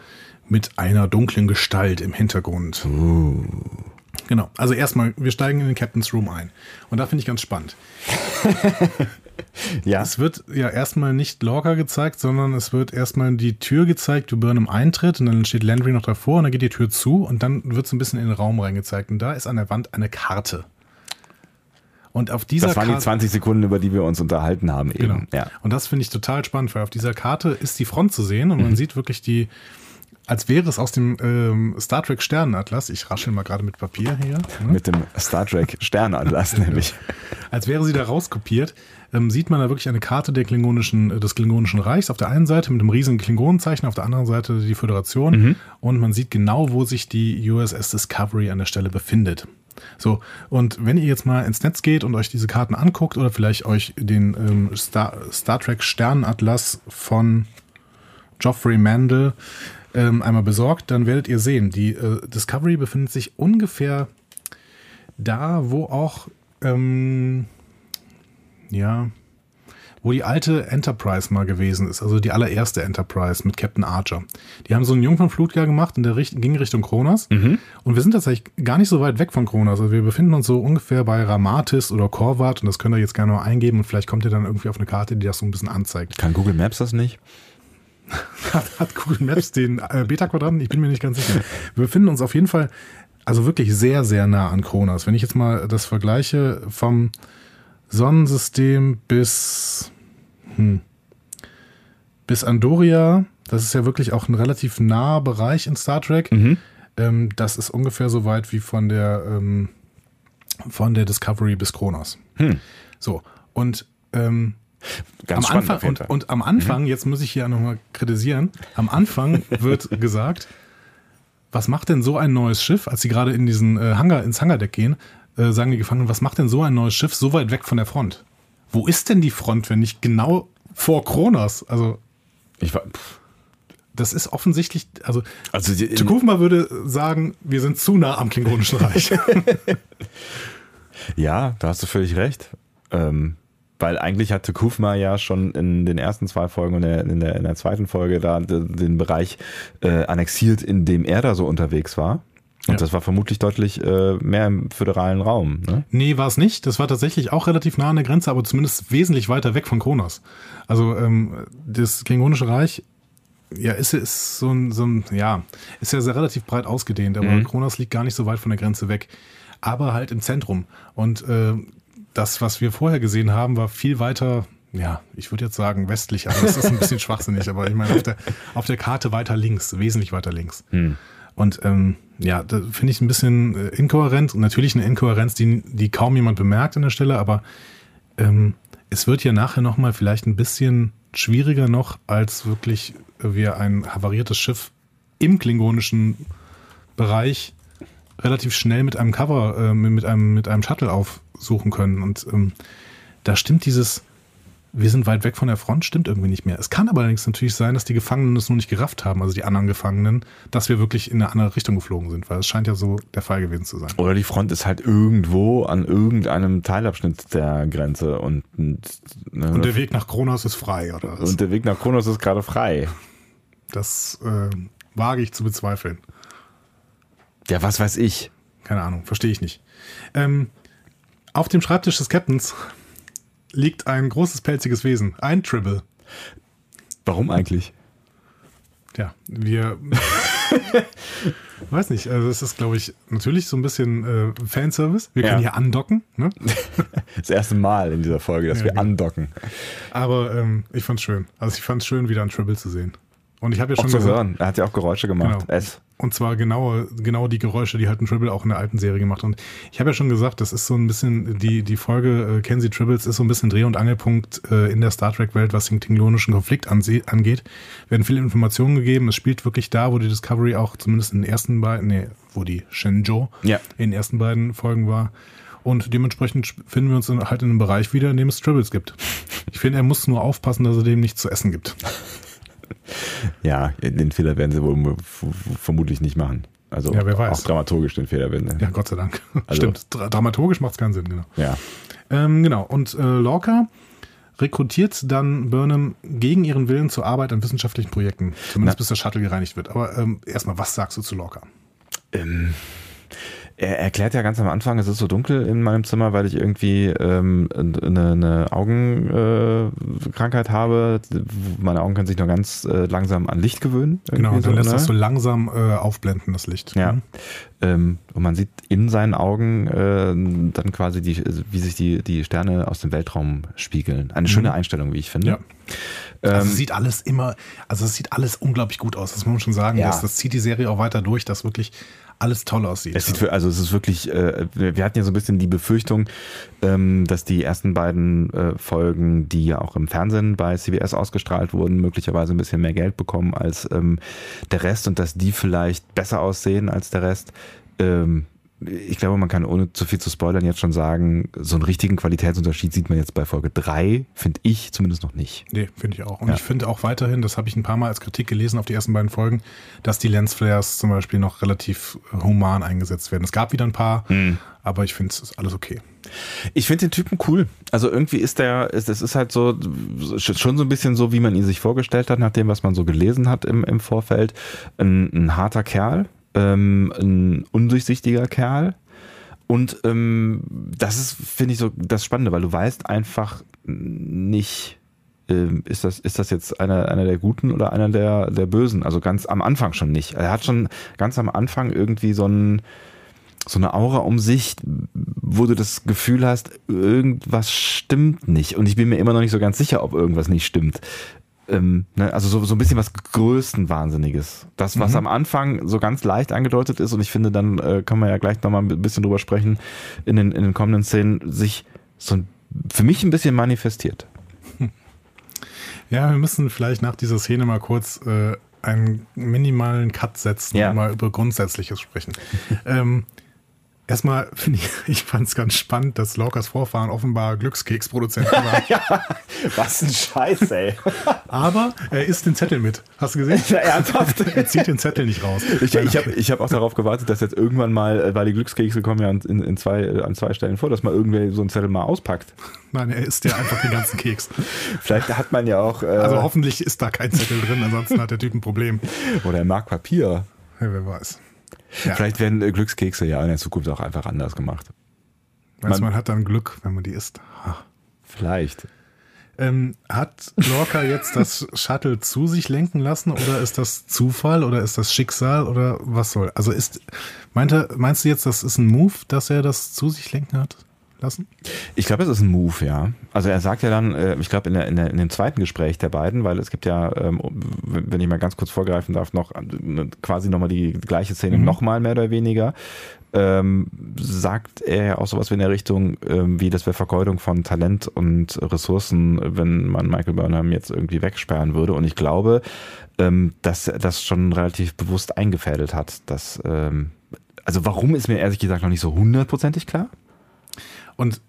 mit einer dunklen Gestalt im Hintergrund. Genau. Also erstmal, wir steigen in den Captain's Room ein. Und da finde ich ganz spannend. [LAUGHS] [LAUGHS] Ja. Es wird ja erstmal nicht Lorca gezeigt, sondern es wird erstmal die Tür gezeigt, wo Burnham eintritt und dann steht Landry noch davor und dann geht die Tür zu und dann wird so ein bisschen in den Raum reingezeigt und da ist an der Wand eine Karte. Und auf dieser Das waren die Karte 20 Sekunden, über die wir uns unterhalten haben eben. Genau. Ja. Und das finde ich total spannend, weil auf dieser Karte ist die Front zu sehen und Mhm. man sieht wirklich die, als wäre es aus dem ähm, Star Trek Sternenatlas, ich raschel mal gerade mit Papier hier, ne? Mit dem Star Trek Sternatlas [LAUGHS] nämlich. als wäre sie da rauskopiert, ähm, sieht man da wirklich eine Karte der klingonischen, äh, des Klingonischen Reichs auf der einen Seite mit einem riesigen Klingonenzeichen, auf der anderen Seite die Föderation Mhm. und man sieht genau, wo sich die USS Discovery an der Stelle befindet. So, und wenn ihr jetzt mal ins Netz geht und euch diese Karten anguckt oder vielleicht euch den ähm, Star, Star Trek Sternenatlas von Geoffrey Mandel ähm, einmal besorgt, dann werdet ihr sehen, die äh, Discovery befindet sich ungefähr da, wo auch ähm, ja, wo die alte Enterprise mal gewesen ist, also die allererste Enterprise mit Captain Archer. Die haben so einen Jungfernflutjahr gemacht und der richt ging Richtung Kronos. Und wir sind tatsächlich gar nicht so weit weg von Kronos. Also wir befinden uns so ungefähr bei Ramatis oder Korvat und das könnt ihr jetzt gerne mal eingeben und vielleicht kommt ihr dann irgendwie auf eine Karte, die das so ein bisschen anzeigt. Kann Google Maps das nicht? [LAUGHS] Hat, hat Google Maps den äh, Beta-Quadranten? Ich bin mir nicht ganz sicher. Wir befinden uns auf jeden Fall, also wirklich sehr, sehr nah an Kronos. Wenn ich jetzt mal das vergleiche vom Sonnensystem bis, hm, bis Andoria, das ist ja wirklich auch ein relativ naher Bereich in Star Trek. Ähm, das ist ungefähr so weit wie von der, ähm, von der Discovery bis Kronos. So, und ähm, Ganz am spannend Anfang, auf jeden und, Fall. und am Anfang, jetzt muss ich hier nochmal kritisieren, am Anfang [LAUGHS] wird gesagt, was macht denn so ein neues Schiff, als sie gerade in diesen äh, Hangar, ins Hangardeck gehen, äh, sagen die Gefangenen, was macht denn so ein neues Schiff so weit weg von der Front? Wo ist denn die Front, wenn nicht genau vor Kronos? Also, ich war, pff, das ist offensichtlich, also, also Tukufma würde sagen, wir sind zu nah am Klingonischen Reich. [LAUGHS] ja, da hast du völlig recht. Ähm, weil eigentlich hatte Kufma ja schon in den ersten zwei Folgen und in der, in der zweiten Folge da den, Bereich äh, annexiert, in dem er da so unterwegs war. Und Ja. das war vermutlich deutlich äh, mehr im föderalen Raum. Ne? Nee, war es nicht. Das war tatsächlich auch relativ nah an der Grenze, aber zumindest wesentlich weiter weg von Kronos. Also ähm, das Klingonische Reich, ja, ist, ist so ein, so ein, ja, ist ja sehr relativ breit ausgedehnt, aber Kronos liegt gar nicht so weit von der Grenze weg. Aber halt im Zentrum. Und äh, das, was wir vorher gesehen haben, war viel weiter, ja, ich würde jetzt sagen westlich, aber das ist ein bisschen [LAUGHS] schwachsinnig, aber ich meine auf der, auf der Karte weiter links, wesentlich weiter links. Und ähm, ja, da finde ich ein bisschen äh, inkohärent. Und natürlich eine Inkohärenz, die, die kaum jemand bemerkt an der Stelle, aber ähm, es wird ja nachher nochmal vielleicht ein bisschen schwieriger noch, als wirklich wir ein havariertes Schiff im klingonischen Bereich relativ schnell mit einem Cover, äh, mit, einem, mit einem Shuttle aufsuchen können. Und ähm, da stimmt dieses, wir sind weit weg von der Front, stimmt irgendwie nicht mehr. Es kann aber allerdings natürlich sein, dass die Gefangenen es nur nicht gerafft haben, also die anderen Gefangenen, dass wir wirklich in eine andere Richtung geflogen sind, weil es scheint ja so der Fall gewesen zu sein. Oder die Front ist halt irgendwo an irgendeinem Teilabschnitt der Grenze und, und, ne, Und der Weg nach Kronos ist frei, oder was? und der Weg nach Kronos ist gerade frei. Das äh, wage ich zu bezweifeln. Ja, was weiß ich. Keine Ahnung, verstehe ich nicht. Ähm, auf dem Schreibtisch des Captains liegt ein großes pelziges Wesen, ein Tribble. Warum eigentlich? Ja, wir [LAUGHS] Weiß nicht, also es ist, glaube ich, natürlich so ein bisschen äh, Fanservice. Wir Ja. können hier andocken, ne? [LAUGHS] Das erste Mal in dieser Folge, dass Ja, wir genau. andocken. aber ähm, ich fand's schön. Also ich fand's schön, wieder ein Tribble zu sehen. Und ich habe ja Auch schon zu gesagt, hören. Er hat ja auch Geräusche gemacht. Genau. Es. Und zwar genau, genau die Geräusche, die halt ein Tribble auch in der alten Serie gemacht. Und ich habe ja schon gesagt, das ist so ein bisschen, die, die Folge äh, Kenzie Tribbles ist so ein bisschen Dreh- und Angelpunkt äh, in der Star Trek-Welt, was den klingonischen Konflikt angeht. Werden viele Informationen gegeben. Es spielt wirklich da, wo die Discovery auch zumindest in den ersten beiden, nee, wo die Shenzhou Ja. in den ersten beiden Folgen war. Und dementsprechend sp- finden wir uns in, halt in einem Bereich wieder, in dem es Tribbles gibt. Ich finde, er muss nur aufpassen, dass er dem nichts zu essen gibt. [LAUGHS] Ja, den Fehler werden sie wohl vermutlich nicht machen. Also Ja, wer weiß. auch dramaturgisch den Fehler werden sie. Ja, Gott sei Dank. [LAUGHS] Also- Stimmt. Dra dramaturgisch macht es keinen Sinn, genau. Ja. Ähm, genau. Und äh, Lorca rekrutiert dann Burnham gegen ihren Willen zur Arbeit an wissenschaftlichen Projekten. Zumindest Na. bis der Shuttle gereinigt wird. Aber ähm, erstmal, was sagst du zu Lorca? Ähm, er erklärt ja ganz am Anfang, es ist so dunkel in meinem Zimmer, weil ich irgendwie ähm, eine, eine Augenkrankheit äh, habe. Meine Augen können sich nur ganz äh, langsam an Licht gewöhnen. Genau, dann so, lässt ne? das so langsam äh, aufblenden, das Licht. Ja. Mhm. Ähm, und man sieht in seinen Augen äh, dann quasi, die, wie sich die, die Sterne aus dem Weltraum spiegeln. Eine schöne Einstellung, wie ich finde. Mhm. Ja. Also Ähm, es sieht alles immer, also es sieht alles unglaublich gut aus, das muss man schon sagen. Ja. Das, das zieht die Serie auch weiter durch, dass wirklich alles toll aussieht. Es sieht für, also es ist wirklich, äh, wir hatten ja so ein bisschen die Befürchtung, ähm, dass die ersten beiden äh, Folgen, die ja auch im Fernsehen bei CBS ausgestrahlt wurden, möglicherweise ein bisschen mehr Geld bekommen als ähm, der Rest und dass die vielleicht besser aussehen als der Rest. Ähm, ich glaube, man kann ohne zu viel zu spoilern jetzt schon sagen, so einen richtigen Qualitätsunterschied sieht man jetzt bei Folge 3, finde ich zumindest noch nicht. Nee, finde ich auch. Und Ja. ich finde auch weiterhin, das habe ich ein paar Mal als Kritik gelesen auf die ersten beiden Folgen, dass die Lensflares zum Beispiel noch relativ human eingesetzt werden. Es gab wieder ein paar, Hm. aber ich finde, es ist alles okay. Ich finde den Typen cool. Also irgendwie ist der, es es ist halt so, schon so ein bisschen so, wie man ihn sich vorgestellt hat, nach dem, was man so gelesen hat im, im Vorfeld. Ein, ein harter Kerl, ähm, ein undurchsichtiger Kerl. Und ähm, das ist, finde ich, so das Spannende, weil du weißt einfach nicht, ähm, ist das, ist das jetzt einer, einer der Guten oder einer der, der Bösen? Also ganz am Anfang schon nicht. Er hat schon ganz am Anfang irgendwie so ein, so eine Aura um sich, wo du das Gefühl hast, irgendwas stimmt nicht. Und ich bin mir immer noch nicht so ganz sicher, ob irgendwas nicht stimmt. Ähm, ne, also so, so ein bisschen was Größenwahnsinniges. Das, was Mhm. am Anfang so ganz leicht angedeutet ist, und ich finde, dann äh, können wir ja gleich nochmal ein bisschen drüber sprechen, in den, in den kommenden Szenen, sich so ein, für mich ein bisschen manifestiert. [LAUGHS] Ja, wir müssen vielleicht nach dieser Szene mal kurz äh, einen minimalen Cut setzen Ja. und mal über Grundsätzliches sprechen. [LAUGHS] ähm, erstmal finde ich, [LAUGHS] ich fand es ganz spannend, dass Lorcas Vorfahren offenbar Glückskeksproduzenten [LAUGHS] waren. Was ein Scheiß, ey. Aber er isst den Zettel mit. Hast du gesehen? [LAUGHS] Ernsthaft? Er zieht den Zettel nicht raus. Ich, ich habe ich hab auch darauf gewartet, dass jetzt irgendwann mal, äh, weil die Glückskekse kommen ja in, in zwei, äh, an zwei Stellen vor, dass mal irgendwer so einen Zettel mal auspackt. Nein, er isst ja einfach den ganzen Keks. Vielleicht hat man ja auch, äh, Also hoffentlich ist da kein Zettel drin, ansonsten hat der Typ ein Problem. oder er mag Papier. Ja, wer weiß. Ja. Vielleicht werden äh, Glückskekse ja in der Zukunft auch einfach anders gemacht. Du, man- man hat dann Glück, wenn man die isst. Ha. Vielleicht. Ähm, hat Lorca jetzt das Shuttle zu sich lenken lassen oder ist das Zufall oder ist das Schicksal oder was soll? Also ist, meinte, meinst du jetzt, das ist ein Move, dass er das zu sich lenken hat lassen? Ich glaube, es ist ein Move, ja. Also er sagt ja dann, äh, ich glaube in, der, in, der, in dem zweiten Gespräch der beiden, weil es gibt ja, ähm, wenn ich mal ganz kurz vorgreifen darf, noch äh, quasi nochmal die gleiche Szene, Mhm. nochmal mehr oder weniger, ähm, sagt er ja auch sowas wie in der Richtung, ähm, wie das wäre Vergeudung von Talent und Ressourcen, wenn man Michael Burnham jetzt irgendwie wegsperren würde. Und ich glaube, ähm, dass er das schon relativ bewusst eingefädelt hat. Dass, ähm, also warum ist mir ehrlich gesagt noch nicht so hundertprozentig klar? Und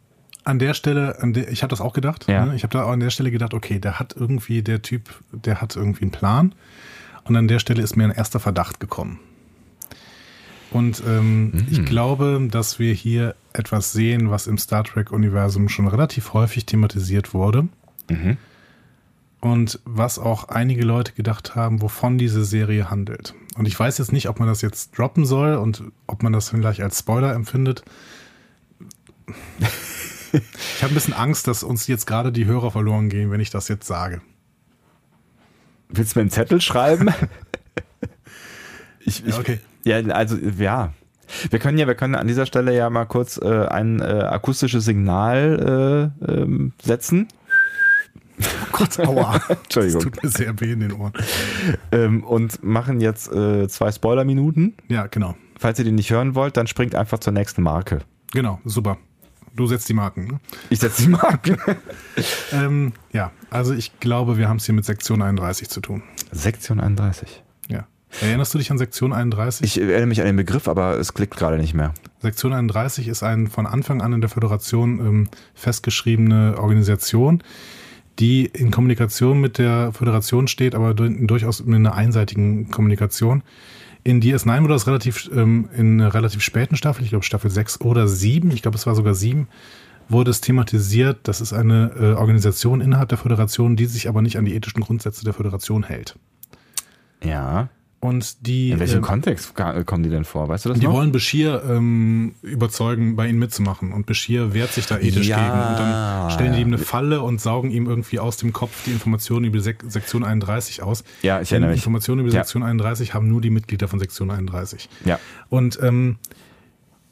an der Stelle, an der, ich habe das auch gedacht. Ja. Ne? Ich habe da auch an der Stelle gedacht, okay, der hat irgendwie, der Typ, der hat irgendwie einen Plan. Und an der Stelle ist mir ein erster Verdacht gekommen. Und ähm, ich glaube, dass wir hier etwas sehen, was im Star Trek-Universum schon relativ häufig thematisiert wurde. Mhm. Und was auch einige Leute gedacht haben, wovon diese Serie handelt. Und ich weiß jetzt nicht, ob man das jetzt droppen soll und ob man das vielleicht als Spoiler empfindet. Ich habe ein bisschen Angst, dass uns jetzt gerade die Hörer verloren gehen, wenn ich das jetzt sage. Willst du mir einen Zettel schreiben? [LAUGHS] Ich, ich, okay. Ja, also ja. Wir können ja, wir können an dieser Stelle ja mal kurz äh, ein äh, akustisches Signal äh, ähm, setzen. Oh Gott, aua. [LAUGHS] Entschuldigung. Das tut mir sehr weh in den Ohren. Ähm, und machen jetzt äh, zwei Spoiler-Minuten. Ja, genau. Falls ihr die nicht hören wollt, dann springt einfach zur nächsten Marke. Genau, super. Du setzt die Marken. Ne? Ich setze die Marken. [LAUGHS] ähm, ja, also ich glaube, wir haben es hier mit Sektion 31 zu tun. Sektion 31. Ja. Erinnerst du dich an Sektion 31? Ich erinnere mich an den Begriff, aber es klickt gerade nicht mehr. Sektion 31 ist eine von Anfang an in der Föderation ähm, festgeschriebene Organisation, die in Kommunikation mit der Föderation steht, aber durchaus in einer einseitigen Kommunikation. In DS9 wurde das relativ ähm, in einer relativ späten Staffel, ich glaube Staffel 6 oder 7, ich glaube es war sogar 7, wurde es thematisiert, das ist eine äh, Organisation innerhalb der Föderation, die sich aber nicht an die ethischen Grundsätze der Föderation hält. Ja. Und die, In welchem äh, Kontext kommen die denn vor? Weißt du das Die noch? wollen Bashir ähm, überzeugen, bei ihnen mitzumachen. Und Bashir wehrt sich da ethisch Ja. gegen. Und dann stellen die ihm eine Falle und saugen ihm irgendwie aus dem Kopf die Informationen über Sek Sektion 31 aus. Ja, ich erinnere Die mich. Informationen über Ja. Sektion 31 haben nur die Mitglieder von Sektion 31. Ja. Und ähm,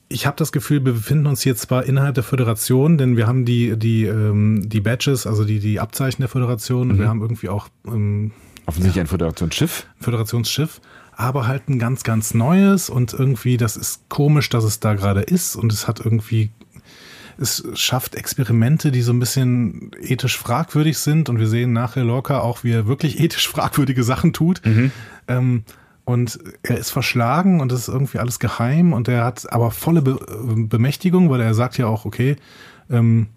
ich habe das Gefühl, wir befinden uns hier zwar innerhalb der Föderation, denn wir haben die, die, ähm, die Badges, also die, die Abzeichen der Föderation, Mhm. und wir haben irgendwie auch ähm, Offensichtlich ein Föderationsschiff. Föderationsschiff, aber halt ein ganz, ganz neues und irgendwie, das ist komisch, dass es da gerade ist und es hat irgendwie, es schafft Experimente, die so ein bisschen ethisch fragwürdig sind und wir sehen nachher Lorca auch, wie er wirklich ethisch fragwürdige Sachen tut. Ähm, und er ist verschlagen und es ist irgendwie alles geheim und er hat aber volle Be Bemächtigung, weil er sagt ja auch, okay, ähm,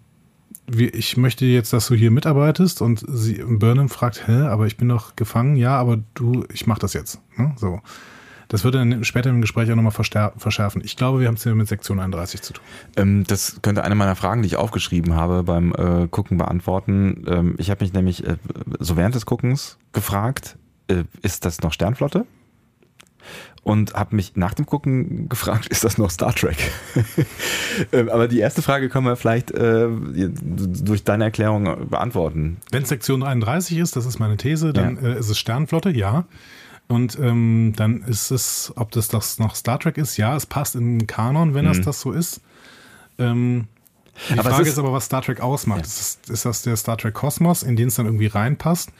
ich möchte jetzt, dass du hier mitarbeitest und sie, Burnham fragt, hä, aber ich bin doch gefangen, ja, aber du, ich mach das jetzt. Ne? So. Das würde dann später im Gespräch auch nochmal verschärfen. Ich glaube, wir haben es hier mit Sektion 31 zu tun. Ähm, das könnte eine meiner Fragen, die ich aufgeschrieben habe beim äh, Gucken beantworten. Ähm, ich habe mich nämlich äh, so während des Guckens gefragt, äh, ist das noch Sternflotte? Und habe mich nach dem Gucken [LAUGHS] gefragt, ist das noch Star Trek? [LAUGHS] ähm, aber die erste Frage können wir vielleicht äh, durch deine Erklärung beantworten. Wenn es Sektion 31 ist, das ist meine These, dann äh, ist es Sternflotte, ja. Und ähm, dann ist es, ob das, das noch Star Trek ist, ja, es passt in den Kanon, wenn das das so ist. Ähm, die Aber Frage ist- ist, aber, was Star Trek ausmacht. Ist, ist das der Star Trek Kosmos, in den es dann irgendwie reinpasst?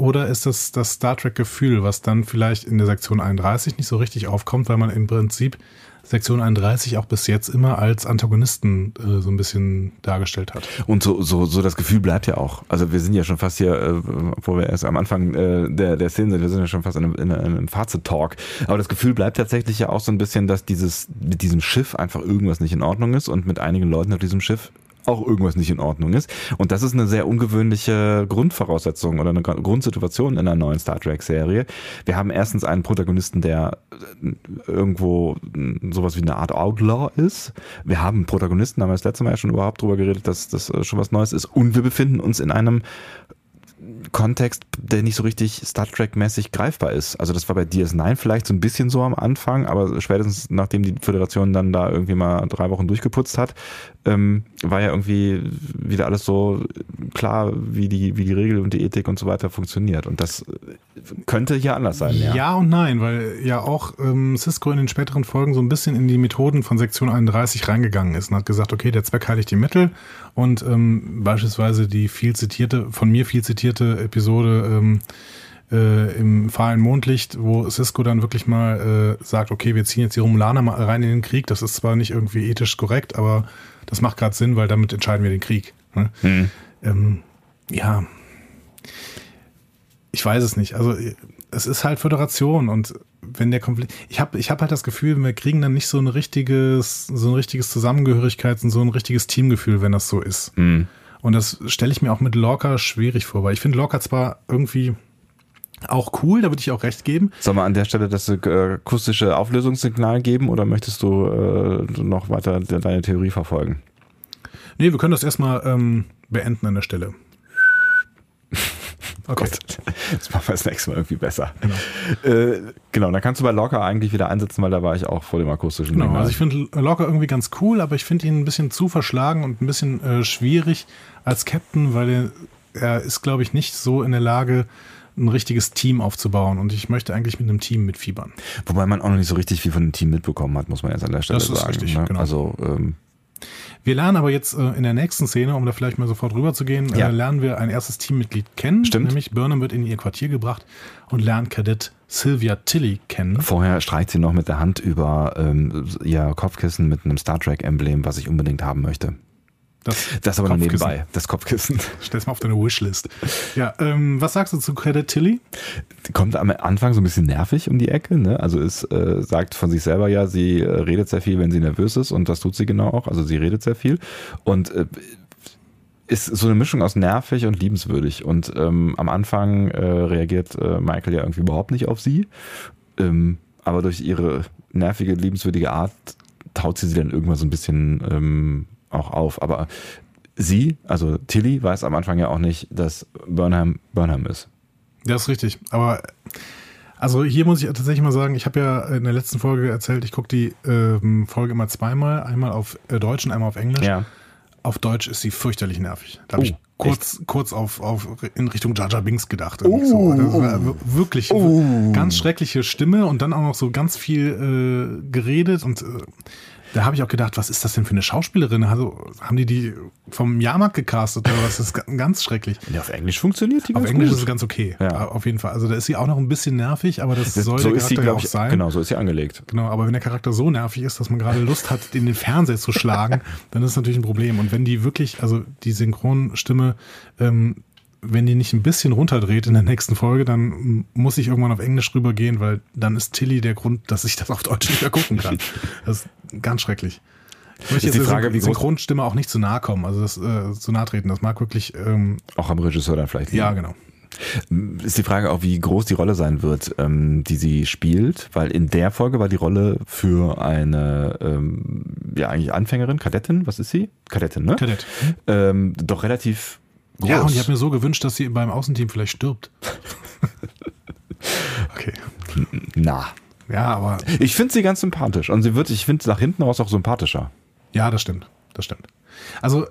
Oder ist das das Star Trek-Gefühl, was dann vielleicht in der Sektion 31 nicht so richtig aufkommt, weil man im Prinzip Sektion 31 auch bis jetzt immer als Antagonisten äh, so ein bisschen dargestellt hat. Und so, so, so das Gefühl bleibt ja auch. Also wir sind ja schon fast hier, äh, obwohl wir erst am Anfang äh, der, der Szene sind, wir sind ja schon fast in einem, in einem Fazit-Talk. Aber das Gefühl bleibt tatsächlich ja auch so ein bisschen, dass dieses mit diesem Schiff einfach irgendwas nicht in Ordnung ist und mit einigen Leuten auf diesem Schiff auch irgendwas nicht in Ordnung ist. Und das ist eine sehr ungewöhnliche Grundvoraussetzung oder eine Gr- Grundsituation in einer neuen Star Trek-Serie. Wir haben erstens einen Protagonisten, der äh, irgendwo mh, sowas wie eine Art Outlaw ist. Wir haben einen Protagonisten, da haben wir das letzte Mal ja schon überhaupt drüber geredet, dass das äh, schon was Neues ist. Und wir befinden uns in einem Kontext, der nicht so richtig Star Trek-mäßig greifbar ist. Also das war bei DS9 vielleicht so ein bisschen so am Anfang, aber spätestens nachdem die Föderation dann da irgendwie mal drei Wochen durchgeputzt hat, ähm, war ja irgendwie wieder alles so klar, wie die, wie die Regel und die Ethik und so weiter funktioniert. Und das könnte hier anders sein, ja. Ja und nein, weil ja auch ähm, Cisco in den späteren Folgen so ein bisschen in die Methoden von Sektion 31 reingegangen ist und hat gesagt, okay, der Zweck heiligt die Mittel und ähm, beispielsweise die viel zitierte, von mir viel zitierte Episode ähm, äh, im fahlen Mondlicht, wo Cisco dann wirklich mal äh, sagt, okay, wir ziehen jetzt die Romulaner mal rein in den Krieg. Das ist zwar nicht irgendwie ethisch korrekt, aber das macht gerade Sinn, weil damit entscheiden wir den Krieg. Ne? Ähm, ja, ich weiß es nicht. Also es ist halt Föderation und wenn der Konflikt, ich habe ich hab halt das Gefühl, wir kriegen dann nicht so ein richtiges, so ein richtiges Zusammengehörigkeits- und so ein richtiges Teamgefühl, wenn das so ist. Hm. Und das stelle ich mir auch mit Lorca schwierig vor, weil ich finde Lorca zwar irgendwie auch cool, da würde ich auch recht geben. Sollen wir an der Stelle das äh, akustische Auflösungssignal geben oder möchtest du äh, noch weiter de deine Theorie verfolgen? Nee, wir können das erstmal ähm, beenden an der Stelle. Okay. Gott, [LAUGHS] das machen wir das nächste Mal irgendwie besser. Genau, äh, genau dann kannst du bei Locker eigentlich wieder einsetzen, weil da war ich auch vor dem akustischen Genau, Signal. also ich finde Locker irgendwie ganz cool, aber ich finde ihn ein bisschen zu verschlagen und ein bisschen äh, schwierig als Captain, weil er, er ist, glaube ich, nicht so in der Lage, ein richtiges Team aufzubauen. Und ich möchte eigentlich mit einem Team mitfiebern. Wobei man auch noch nicht so richtig viel von dem Team mitbekommen hat, muss man jetzt an der Stelle Das ist sagen. richtig, ne? genau. Also ähm, Wir lernen aber jetzt äh, in der nächsten Szene, um da vielleicht mal sofort rüber zu gehen, Ja. äh, lernen wir ein erstes Teammitglied kennen. Stimmt. Nämlich Burnham wird in ihr Quartier gebracht und lernt Kadett Sylvia Tilly kennen. vorher streicht sie noch mit der Hand über ähm, ihr Kopfkissen mit einem Star Trek-Emblem, was ich unbedingt haben möchte. Das, Das aber nur nebenbei, das Kopfkissen. Stell's mal auf deine Wishlist. Ja, ähm, was sagst du zu Kadett Tilly? Kommt am Anfang so ein bisschen nervig um die Ecke, ne? Also es äh, sagt von sich selber ja, sie äh, redet sehr viel, wenn sie nervös ist und das tut sie genau auch. Also sie redet sehr viel und äh, ist so eine Mischung aus nervig und liebenswürdig. Und ähm, am Anfang äh, reagiert äh, Michael ja irgendwie überhaupt nicht auf sie. Ähm, aber durch ihre nervige, liebenswürdige Art taut sie sie dann irgendwann so ein bisschen ähm, auch auf. Aber sie, also Tilly, weiß am Anfang ja auch nicht, dass Burnham Burnham ist. Das ist richtig. Aber also hier muss ich tatsächlich mal sagen, ich habe ja in der letzten Folge erzählt, ich gucke die ähm, Folge immer zweimal, einmal auf äh, Deutsch und einmal auf Englisch. Ja. Auf Deutsch ist sie fürchterlich nervig. Da habe Oh, ich kurz, kurz auf, auf in Richtung Jar Binks gedacht. irgendwie so. Wir- wirklich Oh. ganz schreckliche Stimme und dann auch noch so ganz viel äh, geredet und äh, da habe ich auch gedacht, was ist das denn für eine Schauspielerin? Also haben die die vom Jahrmarkt gecastet oder was? Das ist ga- ganz schrecklich. Ja, auf Englisch funktioniert die Auf Englisch gut. ist es ganz okay. Ja. Auf jeden Fall. Also da ist sie auch noch ein bisschen nervig, aber das Das- soll so der ist sie, Charakter ja auch ich. sein. Genau, so ist sie angelegt. Genau, aber wenn der Charakter so nervig ist, dass man gerade Lust hat, in den Fernseher zu schlagen, [LAUGHS] dann ist es natürlich ein Problem. Und wenn die wirklich, also die Synchronstimme, ähm, wenn die nicht ein bisschen runterdreht in der nächsten Folge, dann muss ich irgendwann auf Englisch rübergehen, weil dann ist Tilly der Grund, dass ich das auf Deutsch nicht mehr gucken kann. [LAUGHS] Das ist ganz schrecklich. Ich möchte die jetzt der Frage, groß- Synchronstimme auch nicht zu nahe kommen, also das äh, zu nahe treten. Das mag wirklich, ähm, Auch am Regisseur dann vielleicht. ja, genau. Ist die Frage auch, wie groß die Rolle sein wird, ähm, die sie spielt, weil in der Folge war die Rolle für eine, ähm, ja eigentlich Anfängerin, Kadettin, was ist sie? Kadettin, ne? Kadett. Ähm, doch relativ groß. Ja, und ich habe mir so gewünscht, dass sie beim Außenteam vielleicht stirbt. [LAUGHS] okay. Na. Ja, aber Ich finde sie ganz sympathisch und sie wird, ich finde nach hinten raus auch sympathischer. ja, das stimmt. Das stimmt. Also äh,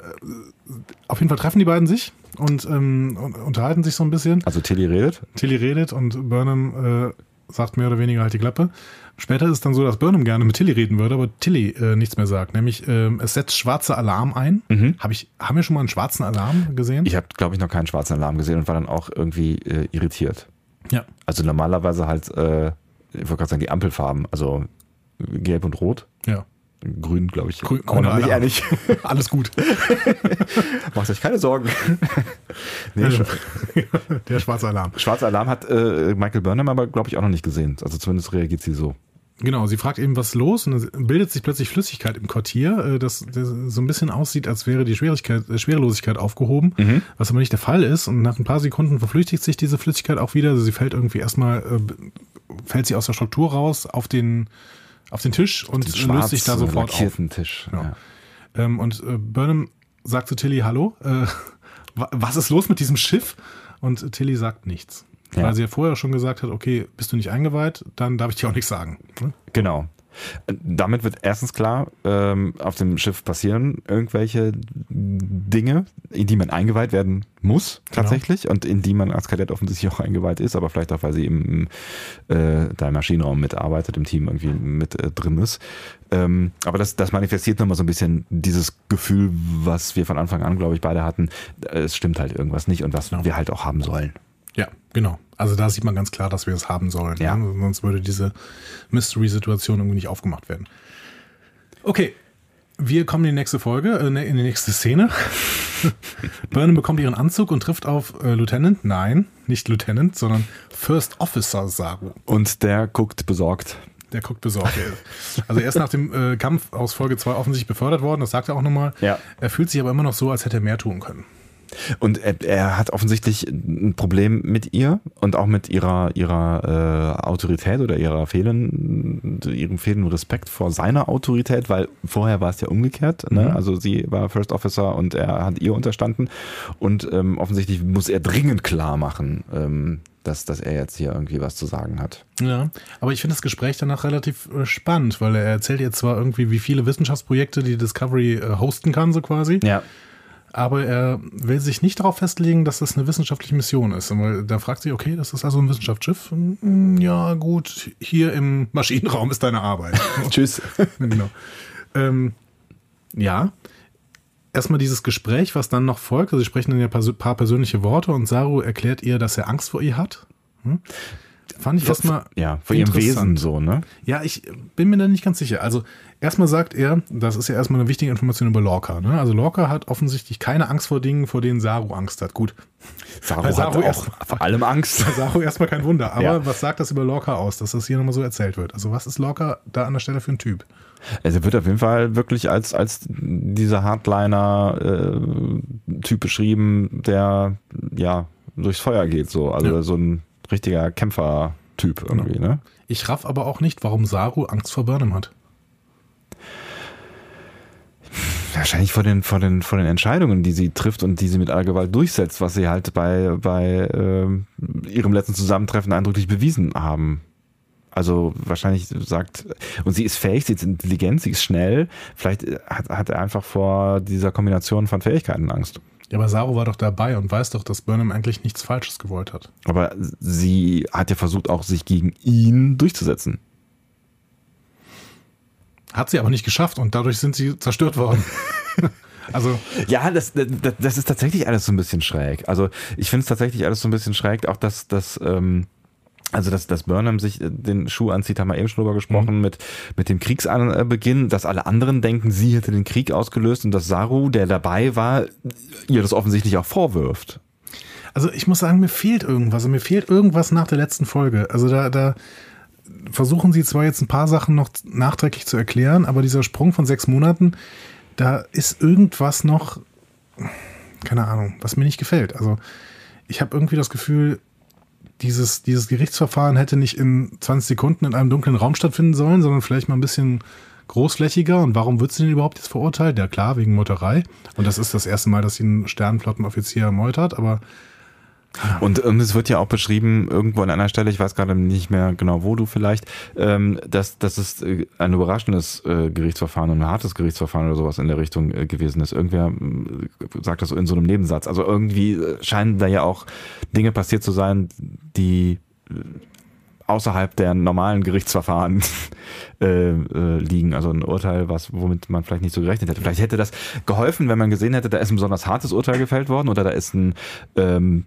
auf jeden Fall treffen die beiden sich und, ähm, und unterhalten sich so ein bisschen. Also Tilly redet. Tilly redet und Burnham äh, sagt mehr oder weniger halt die Klappe. Später ist es dann so, dass Burnham gerne mit Tilly reden würde, aber Tilly äh, nichts mehr sagt. Nämlich ähm, es setzt schwarzer Alarm ein. Hab ich, haben wir schon mal einen schwarzen Alarm gesehen? Ich habe, glaube ich, noch keinen schwarzen Alarm gesehen und war dann auch irgendwie äh, irritiert. ja. Also normalerweise halt, äh, ich wollte gerade sagen, die Ampelfarben, also gelb und rot. Ja. Grün, glaube ich. Grün- noch nicht ehrlich. [LAUGHS] Alles gut. [LAUGHS] Macht euch keine Sorgen. [LAUGHS] nee, sch Der schwarze Alarm. Schwarzer Alarm hat äh, Michael Burnham aber, glaube ich, auch noch nicht gesehen. Also zumindest reagiert sie so. Genau, sie fragt eben, was ist los und dann bildet sich plötzlich Flüssigkeit im Quartier, äh, das, das so ein bisschen aussieht, als wäre die Schwierigkeit, äh, Schwerelosigkeit aufgehoben, was aber nicht der Fall ist. Und nach ein paar Sekunden verflüchtigt sich diese Flüssigkeit auch wieder. Also sie fällt irgendwie erstmal, äh, fällt sie aus der Struktur raus auf den, auf den Tisch und löst sich da sofort auf. Tisch. Genau. Ja. Ähm, und äh, Burnham sagt zu Tilly, hallo, äh, [LAUGHS] wa- was ist los mit diesem Schiff? Und Tilly sagt nichts. Ja. Weil sie ja vorher schon gesagt hat, okay, bist du nicht eingeweiht, dann darf ich dir auch nichts sagen. Ne? Genau. Damit wird erstens klar, ähm, auf dem Schiff passieren irgendwelche Dinge, in die man eingeweiht werden muss, tatsächlich, und in die man als Kadett offensichtlich auch eingeweiht ist, aber vielleicht auch, weil sie im, äh, da im Maschinenraum mitarbeitet, im Team irgendwie mit äh, drin ist. Ähm, aber das, das manifestiert nochmal so ein bisschen dieses Gefühl, was wir von Anfang an, glaube ich, beide hatten. Es stimmt halt irgendwas nicht und was Genau. wir halt auch haben sollen. Ja, genau. Also da sieht man ganz klar, dass wir es haben sollen. Ja. Ne? Sonst würde diese Mystery-Situation irgendwie nicht aufgemacht werden. Okay, wir kommen in die nächste Folge, äh, in die nächste Szene. [LAUGHS] Burnham bekommt ihren Anzug und trifft auf äh, Lieutenant. Nein, nicht Lieutenant, sondern First Officer Saru. Und der guckt besorgt. Der guckt besorgt. also er ist nach dem äh, Kampf aus Folge 2 offensichtlich befördert worden, das sagt er auch nochmal. Ja. Er fühlt sich aber immer noch so, als hätte er mehr tun können. Und er, er hat offensichtlich ein Problem mit ihr und auch mit ihrer, ihrer äh, Autorität oder ihrer fehlenden, ihrem fehlenden Respekt vor seiner Autorität, weil vorher war es ja umgekehrt. Ne? Mhm. Also sie war First Officer und er hat ihr unterstanden. Und ähm, offensichtlich muss er dringend klar machen, ähm, dass, dass er jetzt hier irgendwie was zu sagen hat. Ja, aber ich finde das Gespräch danach relativ äh, spannend, weil er erzählt jetzt zwar irgendwie, wie viele Wissenschaftsprojekte die Discovery äh, hosten kann, so quasi. Ja. Aber er will sich nicht darauf festlegen, dass das eine wissenschaftliche Mission ist. Weil da fragt sich, okay, das ist also ein Wissenschaftsschiff. Hm, Ja, gut, hier im [LAUGHS] Maschinenraum ist deine Arbeit. [LAUGHS] Tschüss. [LAUGHS] genau. Ähm, ja. Erstmal dieses Gespräch, was dann noch folgt. Also sie sprechen dann ja ein paar persönliche Worte und Saru erklärt ihr, dass er Angst vor ihr hat. Hm? Fand ich erstmal. Ja, vor ihrem Wesen so, ne? Ja, ich bin mir da nicht ganz sicher. Also erstmal sagt er, das ist ja erstmal eine wichtige Information über Lorca. Ne? Also Lorca hat offensichtlich keine Angst vor Dingen, vor denen Saru Angst hat. Gut. Saru, Saru hat erst- auch vor allem Angst. Bei [LAUGHS] Saru erstmal kein Wunder. Aber Ja. was sagt das über Lorca aus, dass das hier nochmal so erzählt wird? Also was ist Lorca da an der Stelle für ein Typ? Also er wird auf jeden Fall wirklich als, als dieser Hardliner-Typ beschrieben, der ja durchs Feuer geht, so. Also Ja. so ein richtiger Kämpfer-Typ irgendwie, ne? Ich raff aber auch nicht, warum Saru Angst vor Burnham hat. Wahrscheinlich vor den, vor den, vor den Entscheidungen, die sie trifft und die sie mit aller Gewalt durchsetzt, was sie halt bei, bei ähm, ihrem letzten Zusammentreffen eindrücklich bewiesen haben. Also wahrscheinlich sagt, und sie ist fähig, sie ist intelligent, sie ist schnell. Vielleicht hat, hat er einfach vor dieser Kombination von Fähigkeiten Angst. Ja, aber Saru war doch dabei und weiß doch, dass Burnham eigentlich nichts Falsches gewollt hat. Aber sie hat ja versucht, auch sich gegen ihn durchzusetzen. Hat sie aber nicht geschafft und dadurch sind sie zerstört worden. [LAUGHS] also, Ja, das, das, das ist tatsächlich alles so ein bisschen schräg. Also ich finde es tatsächlich alles so ein bisschen schräg, auch dass, dass ähm, also dass, dass Burnham sich äh, den Schuh anzieht, haben wir eben schon drüber gesprochen, mit, mit dem Kriegsanbeginn, dass alle anderen denken, sie hätte den Krieg ausgelöst und dass Saru, der dabei war, ihr das offensichtlich auch vorwirft. also ich muss sagen, mir fehlt irgendwas. Also mir fehlt irgendwas nach der letzten Folge. Also da, da versuchen sie zwar jetzt ein paar Sachen noch nachträglich zu erklären, aber dieser Sprung von sechs Monaten, da ist irgendwas noch, keine Ahnung, was mir nicht gefällt. Also ich habe irgendwie das Gefühl, dieses, dieses Gerichtsverfahren hätte nicht in 20 Sekunden in einem dunklen Raum stattfinden sollen, sondern vielleicht mal ein bisschen großflächiger. Und warum wird sie denn überhaupt jetzt verurteilt? Ja klar, wegen Meuterei. Und das ist das erste Mal, dass sie einen Sternenflottenoffizier meutert, aber Und, und es wird ja auch beschrieben, irgendwo an einer Stelle, ich weiß gerade nicht mehr genau, wo du vielleicht, ähm, dass, dass es äh, ein überraschendes äh, Gerichtsverfahren und ein hartes Gerichtsverfahren oder sowas in der Richtung äh, gewesen ist. Irgendwer äh, sagt das so in so einem Nebensatz. Also irgendwie äh, scheinen da ja auch Dinge passiert zu sein, die außerhalb der normalen Gerichtsverfahren [LAUGHS] äh, äh, liegen. Also ein Urteil, was womit man vielleicht nicht so gerechnet hätte. Vielleicht hätte das geholfen, wenn man gesehen hätte, da ist ein besonders hartes Urteil gefällt worden oder da ist ein ähm,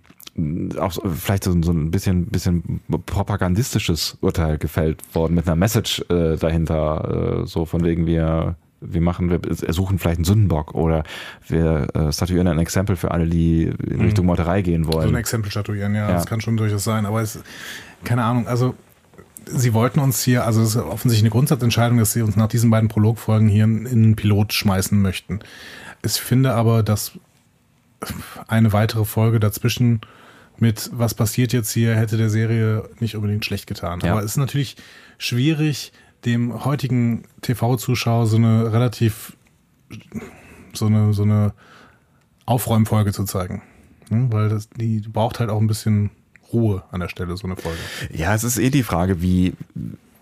auch vielleicht so, so ein bisschen, bisschen propagandistisches Urteil gefällt worden mit einer Message äh, dahinter, äh, so von wegen wir wir machen, wir ersuchen vielleicht einen Sündenbock oder wir äh, statuieren ein Exempel für alle, die in Richtung Meuterei gehen so ein wollen. Exempel statuieren, ja, Ja. das kann schon durchaus sein. Aber es, keine Ahnung, also sie wollten uns hier, also es ist offensichtlich eine Grundsatzentscheidung, dass sie uns nach diesen beiden Prologfolgen hier in in einen Pilot schmeißen möchten. Ich finde aber, dass eine weitere Folge dazwischen mit was passiert jetzt hier, hätte der Serie nicht unbedingt schlecht getan. Ja. Aber es ist natürlich schwierig, dem heutigen TV-Zuschauer so eine relativ so eine, so eine Aufräumfolge zu zeigen. Hm, Weil das, die braucht halt auch ein bisschen Ruhe an der Stelle, so eine Folge. Ja, es ist eh die Frage, wie,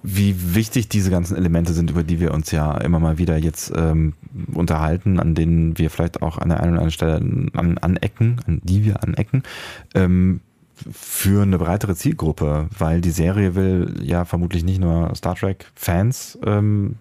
wie wichtig diese ganzen Elemente sind, über die wir uns ja immer mal wieder jetzt ähm, unterhalten, an denen wir vielleicht auch an der einen oder anderen Stelle an, anecken, an die wir anecken, ähm, für eine breitere Zielgruppe, weil die Serie will ja vermutlich nicht nur Star Trek-Fans ähm,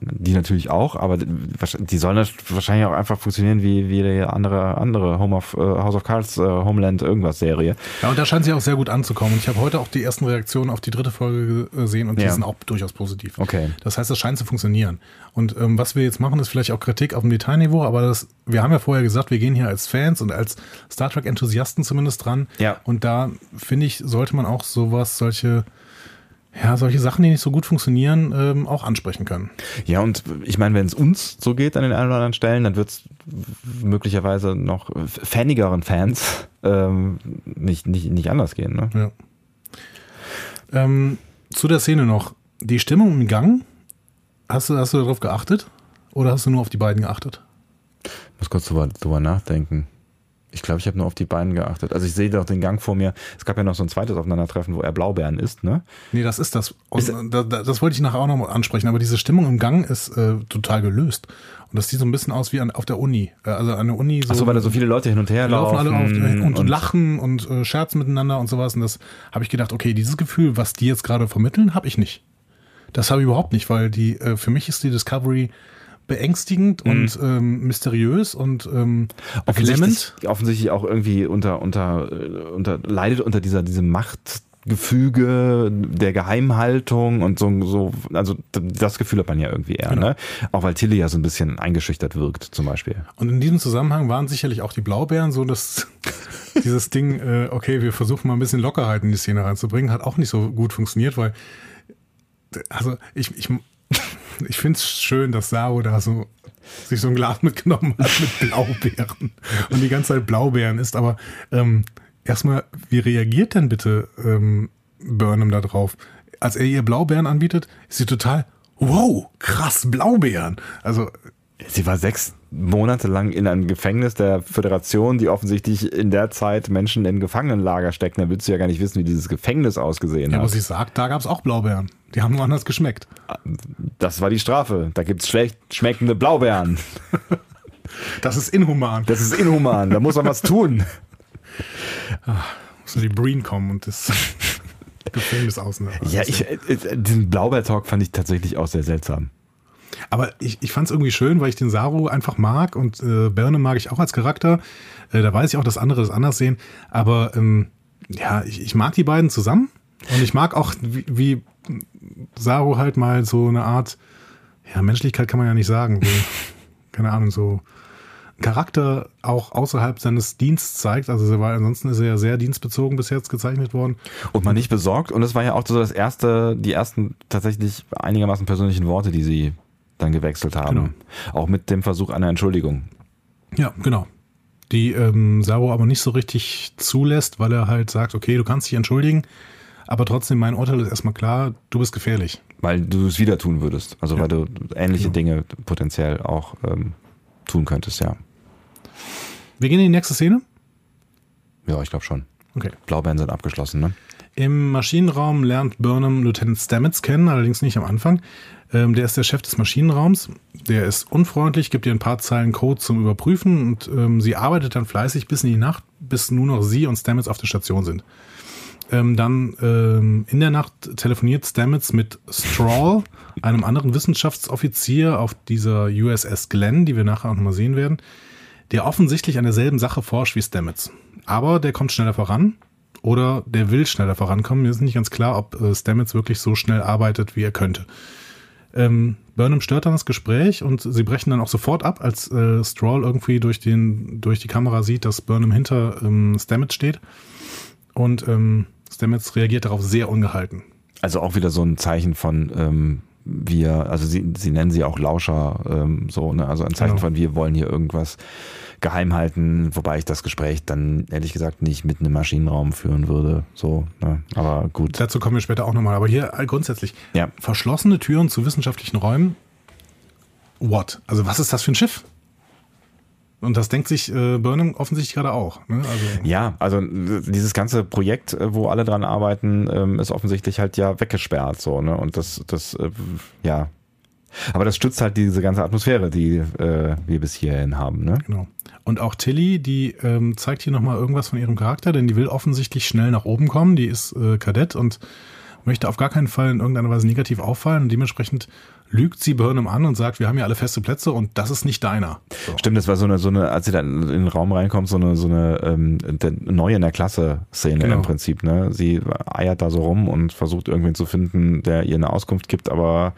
die natürlich auch, aber die sollen wahrscheinlich auch einfach funktionieren wie, wie die andere, andere Home of, äh, House of Cards, äh, Homeland, irgendwas Serie. Ja, und da scheint sie auch sehr gut anzukommen. Und ich habe heute auch die ersten Reaktionen auf die dritte Folge gesehen und die Ja. sind auch durchaus positiv. Okay. Das heißt, das scheint zu funktionieren. Und ähm, was wir jetzt machen, ist vielleicht auch Kritik auf dem Detailniveau, aber das, wir haben ja vorher gesagt, wir gehen hier als Fans und als Star Trek-Enthusiasten zumindest dran. Ja. Und da finde ich, sollte man auch sowas, solche, ja, solche Sachen, die nicht so gut funktionieren, ähm, auch ansprechen können. Ja, und ich meine, wenn es uns so geht an den einen oder anderen Stellen, dann wird es möglicherweise noch fanigeren Fans ähm, nicht, nicht, nicht anders gehen. Ne? Ja. Ähm, zu der Szene noch. Die Stimmung im Gang, hast du, hast du darauf geachtet? Oder hast du nur auf die beiden geachtet? Muss kurz drüber, drüber nachdenken. Ich glaube, ich habe nur auf die beiden geachtet. Also ich sehe doch den Gang vor mir. Es gab ja noch so ein zweites Aufeinandertreffen, wo er Blaubeeren isst, ne? Nee, das ist das. Und ist, da, da, das wollte ich nachher auch noch mal ansprechen. Aber diese Stimmung im Gang ist äh, total gelöst. Und das sieht so ein bisschen aus wie an, auf der Uni. Äh, also an der Uni. So, Achso, weil da so viele Leute hin und her laufen. laufen alle auf, äh, und, und, lachen und äh, scherzen miteinander und sowas. Und das habe ich gedacht, okay, dieses Gefühl, was die jetzt gerade vermitteln, habe ich nicht. Das habe ich überhaupt nicht, weil die, äh, für mich ist die Discovery beängstigend mhm. und ähm, mysteriös und ähm, offensichtlich, offensichtlich auch irgendwie unter, unter, äh, unter, leidet unter dieser, diesem Machtgefüge der Geheimhaltung und so, so, also das Gefühl hat man ja irgendwie eher, genau. ne? Auch weil Tilly ja so ein bisschen eingeschüchtert wirkt, zum Beispiel. Und in diesem Zusammenhang waren sicherlich auch die Blaubeeren so, dass [LAUGHS] dieses Ding, äh, okay, wir versuchen mal ein bisschen Lockerheit in die Szene reinzubringen, hat auch nicht so gut funktioniert, weil also ich, ich ich finde es schön, dass Sao da so sich so ein Glas [LAUGHS] mitgenommen hat mit Blaubeeren und die ganze Zeit Blaubeeren isst. Aber ähm, erstmal, wie reagiert denn bitte ähm, Burnham da drauf? Als er ihr Blaubeeren anbietet, ist sie total, wow, krass, Blaubeeren. Also Sie war sechs Monate lang in einem Gefängnis der Föderation, die offensichtlich in der Zeit Menschen in Gefangenenlager stecken. Da willst du ja gar nicht wissen, wie dieses Gefängnis ausgesehen ja, hat. Aber sie sagt, da gab es auch Blaubeeren. Die haben nur anders geschmeckt. Das war die Strafe. Da gibt es schlecht schmeckende Blaubeeren. [LAUGHS] Das ist inhuman. Das ist inhuman. Da muss man was tun. Ach, muss die Breen kommen und das [LAUGHS] Gefängnis außen. Ja, ich, äh, diesen Blaubeer-Talk fand ich tatsächlich auch sehr seltsam. Aber ich, ich fand es irgendwie schön, weil ich den Saru einfach mag und äh, Berne mag ich auch als Charakter. Äh, da weiß ich auch, dass andere das anders sehen. Aber ähm, ja, ich, ich mag die beiden zusammen. Und ich mag auch, wie, wie Saru halt mal so eine Art, ja, Menschlichkeit kann man ja nicht sagen. So, [LAUGHS] keine Ahnung, so Charakter auch außerhalb seines Dienstes zeigt. Also war, ansonsten ist er ja sehr dienstbezogen bis jetzt gezeichnet worden. Und man nicht besorgt. Und es war ja auch so das erste, die ersten tatsächlich einigermaßen persönlichen Worte, die sie dann gewechselt haben. Genau. Auch mit dem Versuch einer Entschuldigung. Ja, genau. Die ähm, Saro aber nicht so richtig zulässt, weil er halt sagt, okay, du kannst dich entschuldigen, aber trotzdem, mein Urteil ist erstmal klar, du bist gefährlich. Weil du es wieder tun würdest. Also ja. weil du ähnliche genau. Dinge potenziell auch ähm, tun könntest, ja. Wir gehen in die nächste Szene? Ja, ich glaube schon. Okay. Blaubeeren sind abgeschlossen, ne? Im Maschinenraum lernt Burnham Lieutenant Stamets kennen, allerdings nicht am Anfang. Ähm, der ist der Chef des Maschinenraums. Der ist unfreundlich, gibt ihr ein paar Zeilen Code zum Überprüfen und ähm, sie arbeitet dann fleißig bis in die Nacht, bis nur noch sie und Stamets auf der Station sind. Ähm, dann ähm, in der Nacht telefoniert Stamets mit Strahl, einem anderen Wissenschaftsoffizier auf dieser USS Glenn, die wir nachher auch nochmal sehen werden, der offensichtlich an derselben Sache forscht wie Stamets. Aber der kommt schneller voran oder der will schneller vorankommen. Mir ist nicht ganz klar, ob äh, Stamets wirklich so schnell arbeitet, wie er könnte. Ähm, Burnham stört dann das Gespräch und sie brechen dann auch sofort ab, als äh, Stroll irgendwie durch, den, durch die Kamera sieht, dass Burnham hinter ähm, Stamets steht. Und ähm, Stamets reagiert darauf sehr ungehalten. Also auch wieder so ein Zeichen von ähm, wir, also sie, sie nennen sie auch Lauscher, ähm, so, ne? Also ein Zeichen genau. von wir wollen hier irgendwas geheim halten, wobei ich das Gespräch dann ehrlich gesagt nicht mit einem Maschinenraum führen würde. So, ne? aber gut. Dazu kommen wir später auch nochmal. Aber hier äh, grundsätzlich ja. verschlossene Türen zu wissenschaftlichen Räumen. What? Also was ist das für ein Schiff? Und das denkt sich äh, Burnham offensichtlich gerade auch. Ne? Also ja, also dieses ganze Projekt, äh, wo alle dran arbeiten, ähm, ist offensichtlich halt ja weggesperrt so, ne? Und das, das, äh, ja. Aber das stützt halt diese ganze Atmosphäre, die äh, wir bis hierhin haben, ne? Genau. Und auch Tilly, die ähm, zeigt hier nochmal irgendwas von ihrem Charakter, denn die will offensichtlich schnell nach oben kommen. Die ist äh, Kadett und möchte auf gar keinen Fall in irgendeiner Weise negativ auffallen und dementsprechend lügt sie Burnham an und sagt, wir haben ja alle feste Plätze und das ist nicht deiner. So. Stimmt, das war so eine, so eine, als sie dann in den Raum reinkommt, so eine, so eine ähm, neue in der Klasse-Szene genau. im Prinzip. Ne? Sie eiert da so rum und versucht irgendwen zu finden, der ihr eine Auskunft gibt, aber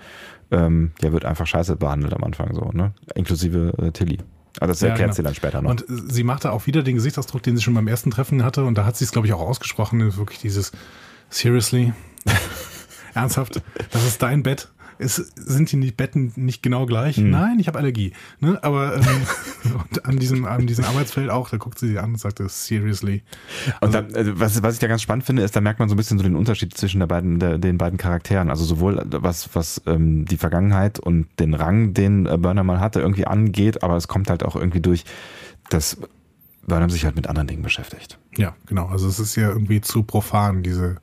ähm, ja, wird einfach scheiße behandelt am Anfang so, ne? Inklusive äh, Tilly. Aber das erklärt ja, genau. sie dann später noch. Und sie macht da auch wieder den Gesichtsausdruck, den sie schon beim ersten Treffen hatte. Und da hat sie es, glaube ich, auch ausgesprochen. Wirklich dieses Seriously? [LAUGHS] Ernsthaft? Das ist dein Bett? Ist, sind die Betten nicht genau gleich? Hm. Nein, ich habe Allergie. Ne? Aber ähm, [LAUGHS] an, diesem, an diesem Arbeitsfeld auch, da guckt sie sie an und sagt, seriously. Also, und da, also, was, was ich da ganz spannend finde, ist, da merkt man so ein bisschen so den Unterschied zwischen der beiden, der, den beiden Charakteren. Also sowohl was, was ähm, die Vergangenheit und den Rang, den äh, Burner mal hatte, irgendwie angeht, aber es kommt halt auch irgendwie durch das Burnham sich halt mit anderen Dingen beschäftigt. Ja, genau. Also es ist ja irgendwie zu profan, diese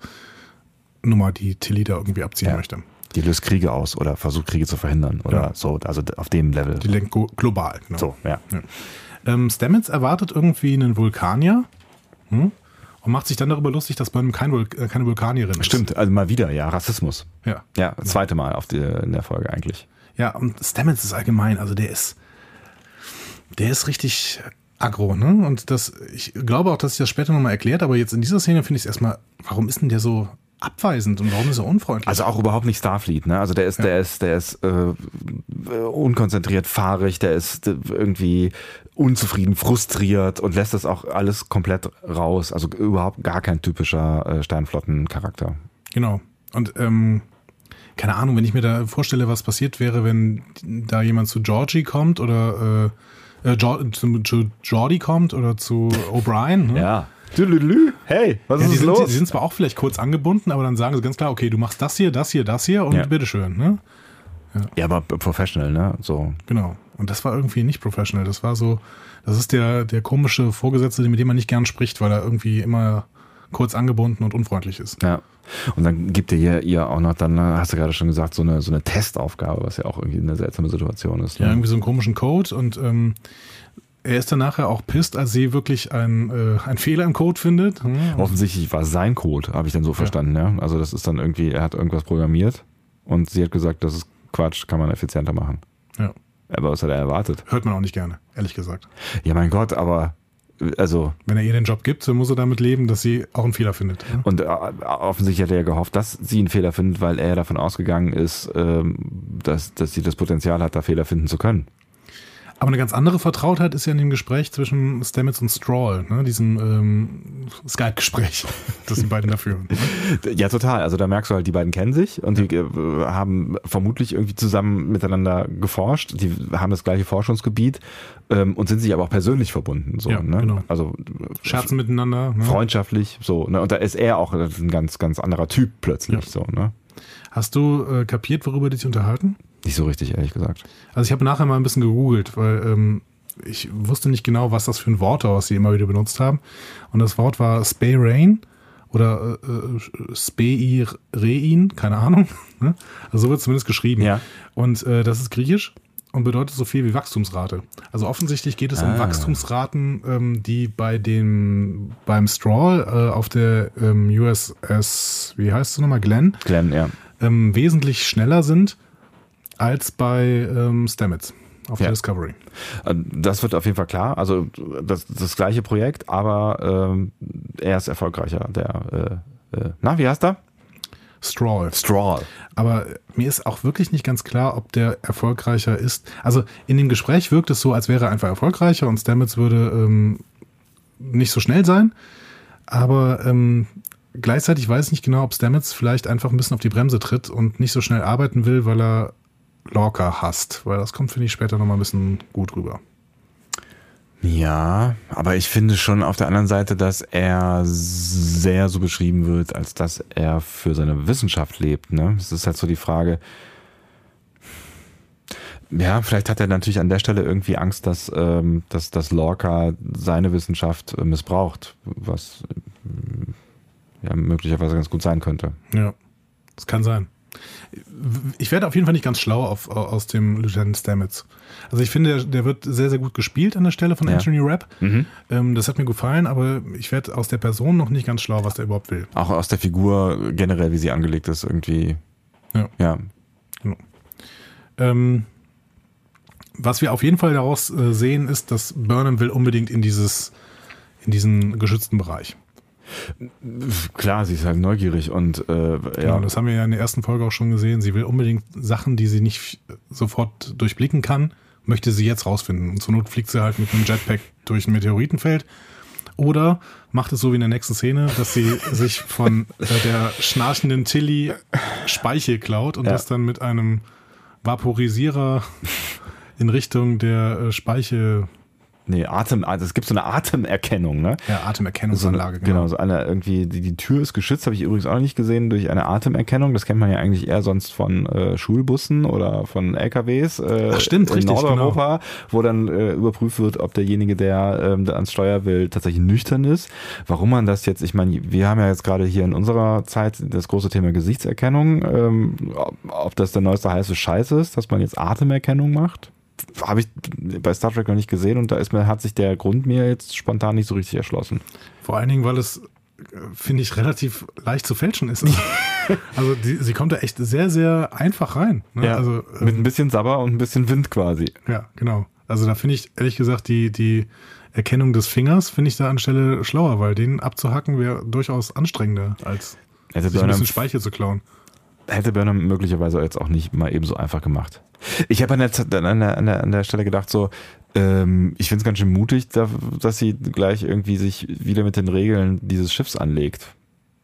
Nummer, die Tilly da irgendwie abziehen Ja. möchte. Die löst Kriege aus oder versucht Kriege zu verhindern oder Ja. so, also auf dem Level. Die lenkt global, genau. So, ja. Ähm, Stamets erwartet irgendwie einen Vulkanier hm? und macht sich dann darüber lustig, dass Burnham kein Vul äh, keine Vulkanierin ist. Stimmt, also mal wieder, ja, Rassismus. Ja. Ja, zweite Mal auf die, in der Folge eigentlich. Ja, und Stamets ist allgemein, also der ist, der ist richtig aggro, ne? Und das, ich glaube auch, dass sich das später nochmal erklärt, aber jetzt in dieser Szene finde ich es erstmal, warum ist denn der so abweisend und warum ist er unfreundlich? Also auch überhaupt nicht Starfleet, ne? Also der ist, der ist, der ist äh, unkonzentriert, fahrig, der ist äh, irgendwie unzufrieden, frustriert und lässt das auch alles komplett raus. Also überhaupt gar kein typischer äh, Sternflottencharakter. Genau. Und ähm, keine Ahnung, wenn ich mir da vorstelle, was passiert wäre, wenn da jemand zu Georgie kommt oder äh, äh, zu, zu Jordi kommt oder zu O'Brien. Ne? Ja. Hey, was Ja, ist die, sind, los? die sind zwar auch vielleicht kurz angebunden, aber dann sagen sie ganz klar, okay, du machst das hier, das hier, das hier und Ja. bitteschön. Ne? ja, aber professional, ne? So. Genau. Und das war irgendwie nicht professional. Das war so, das ist der, der komische Vorgesetzte, mit dem man nicht gern spricht, weil er irgendwie immer kurz angebunden und unfreundlich ist. Ja. Und dann gibt ihr ihr auch noch, dann hast du gerade schon gesagt, so eine, so eine Testaufgabe, was ja auch irgendwie eine seltsame Situation ist. Ja, Ne? irgendwie so einen komischen Code und ähm, er ist dann nachher auch pisst, als sie wirklich einen, äh, einen Fehler im Code findet. Hm, Offensichtlich war es sein Code, habe ich dann so verstanden, ja. Also das ist dann irgendwie, er hat irgendwas programmiert und sie hat gesagt, das ist Quatsch, kann man effizienter machen. Ja. Aber was hat er erwartet? Hört man auch nicht gerne, ehrlich gesagt. Ja, mein Gott, aber also Wenn er ihr den Job gibt, dann muss er damit leben, dass sie auch einen Fehler findet. ne? und äh, offensichtlich hat er ja gehofft, dass sie einen Fehler findet, weil er ja davon ausgegangen ist, ähm, dass, dass sie das Potenzial hat, da Fehler finden zu können. Aber eine ganz andere Vertrautheit ist ja in dem Gespräch zwischen Stamets und Stroll, ne? diesem ähm, Skype-Gespräch, [LAUGHS] das die beiden da führen. Ja, total. Also da merkst du halt, die beiden kennen sich und die äh, haben vermutlich irgendwie zusammen miteinander geforscht. Die haben das gleiche Forschungsgebiet ähm, und sind sich aber auch persönlich verbunden. So, Ja, ne? genau. Also Scherzen miteinander. Ne? freundschaftlich, so. Ne? Und da ist er auch ein ganz, ganz anderer Typ plötzlich. Ja. So, ne? Hast du äh, kapiert, worüber die sich unterhalten? Nicht so richtig, ehrlich gesagt. Also ich habe nachher mal ein bisschen gegoogelt, weil ähm, ich wusste nicht genau, was das für ein Wort war, was sie immer wieder benutzt haben. Und das Wort war Spay Rain oder äh, äh, Spei Rein, keine Ahnung. [LAUGHS] ne? Also so wird es zumindest geschrieben. Ja. Und äh, das ist griechisch und bedeutet so viel wie Wachstumsrate. Also offensichtlich geht es um Ah. Wachstumsraten, ähm, die bei dem beim Stroll äh, auf der ähm, USS, wie heißt es nochmal, Glenn, Glenn, ja. ähm, wesentlich schneller sind als bei ähm, Stamets auf Ja. der Discovery. Äh, Das wird auf jeden Fall klar. Also das, das gleiche Projekt, aber ähm, er ist erfolgreicher. Der, äh, äh, na, wie heißt er? Stroll. Strawl. Aber mir ist auch wirklich nicht ganz klar, ob der erfolgreicher ist. Also in dem Gespräch wirkt es so, als wäre er einfach erfolgreicher und Stamets würde ähm, nicht so schnell sein. Aber ähm, gleichzeitig weiß ich nicht genau, ob Stamets vielleicht einfach ein bisschen auf die Bremse tritt und nicht so schnell arbeiten will, weil er Lorca hasst. Weil das kommt, finde ich, später nochmal ein bisschen gut rüber. Ja, aber ich finde schon auf der anderen Seite, dass er sehr so beschrieben wird, als dass er für seine Wissenschaft lebt. Ne? Es ist halt so die Frage. Ja, vielleicht hat er natürlich an der Stelle irgendwie Angst, dass, ähm, dass, dass Lorca seine Wissenschaft äh, missbraucht, was äh, ja möglicherweise ganz gut sein könnte. Ja, das kann sein. Ich werde auf jeden Fall nicht ganz schlau auf, aus dem Lieutenant Stamets. Also ich finde, der, der wird sehr, sehr gut gespielt an der Stelle von Ja. Anthony Rapp. Mhm. Ähm, das hat mir gefallen, aber ich werde aus der Person noch nicht ganz schlau, was der überhaupt will. Auch aus der Figur generell, wie sie angelegt ist, irgendwie. Ja. Ja, Ähm, was wir auf jeden Fall daraus äh, sehen, ist, dass Burnham will unbedingt in dieses, in diesen geschützten Bereich. Klar, sie ist halt neugierig und äh, Ja. ja, das haben wir ja in der ersten Folge auch schon gesehen. Sie will unbedingt Sachen, die sie nicht sofort durchblicken kann, möchte sie jetzt rausfinden. Und zur Not fliegt sie halt mit einem Jetpack durch ein Meteoritenfeld. Oder macht es so wie in der nächsten Szene, dass sie [LAUGHS] sich von äh, der schnarchenden Tilly Speichel klaut und Ja. das dann mit einem Vaporisierer in Richtung der äh, Speichel Nee, Atem, also es gibt so eine Atemerkennung, ne? Ja, Atemerkennungsanlage. So, genau, so eine irgendwie, die, die Tür ist geschützt, habe ich übrigens auch nicht gesehen, durch eine Atemerkennung. Das kennt man ja eigentlich eher sonst von äh, Schulbussen oder von LKWs äh, Ach, stimmt, in richtig, Nordeuropa, wo dann äh, überprüft wird, ob derjenige, der, ähm, der ans Steuer will, tatsächlich nüchtern ist. Warum man das jetzt, ich meine, wir haben ja jetzt gerade hier in unserer Zeit das große Thema Gesichtserkennung, ähm, ob, ob das der neueste heiße Scheiß ist, dass man jetzt Atemerkennung macht habe ich bei Star Trek noch nicht gesehen und da ist mir, hat sich der Grund mir jetzt spontan nicht so richtig erschlossen. Vor allen Dingen, weil es, äh, finde ich, relativ leicht zu fälschen ist. [LAUGHS] also die, sie kommt da echt sehr, sehr einfach rein. Ne? Ja, also, mit ein bisschen Sabber und ein bisschen Wind quasi. Ja, genau. Also da finde ich ehrlich gesagt die, die Erkennung des Fingers finde ich da anstelle schlauer, weil den abzuhacken wäre durchaus anstrengender, als Hätte sich ein bisschen Speichel zu klauen. Hätte Burnham möglicherweise jetzt auch nicht mal eben so einfach gemacht. Ich habe an an, der, an, der, an der Stelle gedacht, so, ähm, ich finde es ganz schön mutig, da, dass sie gleich irgendwie sich wieder mit den Regeln dieses Schiffs anlegt.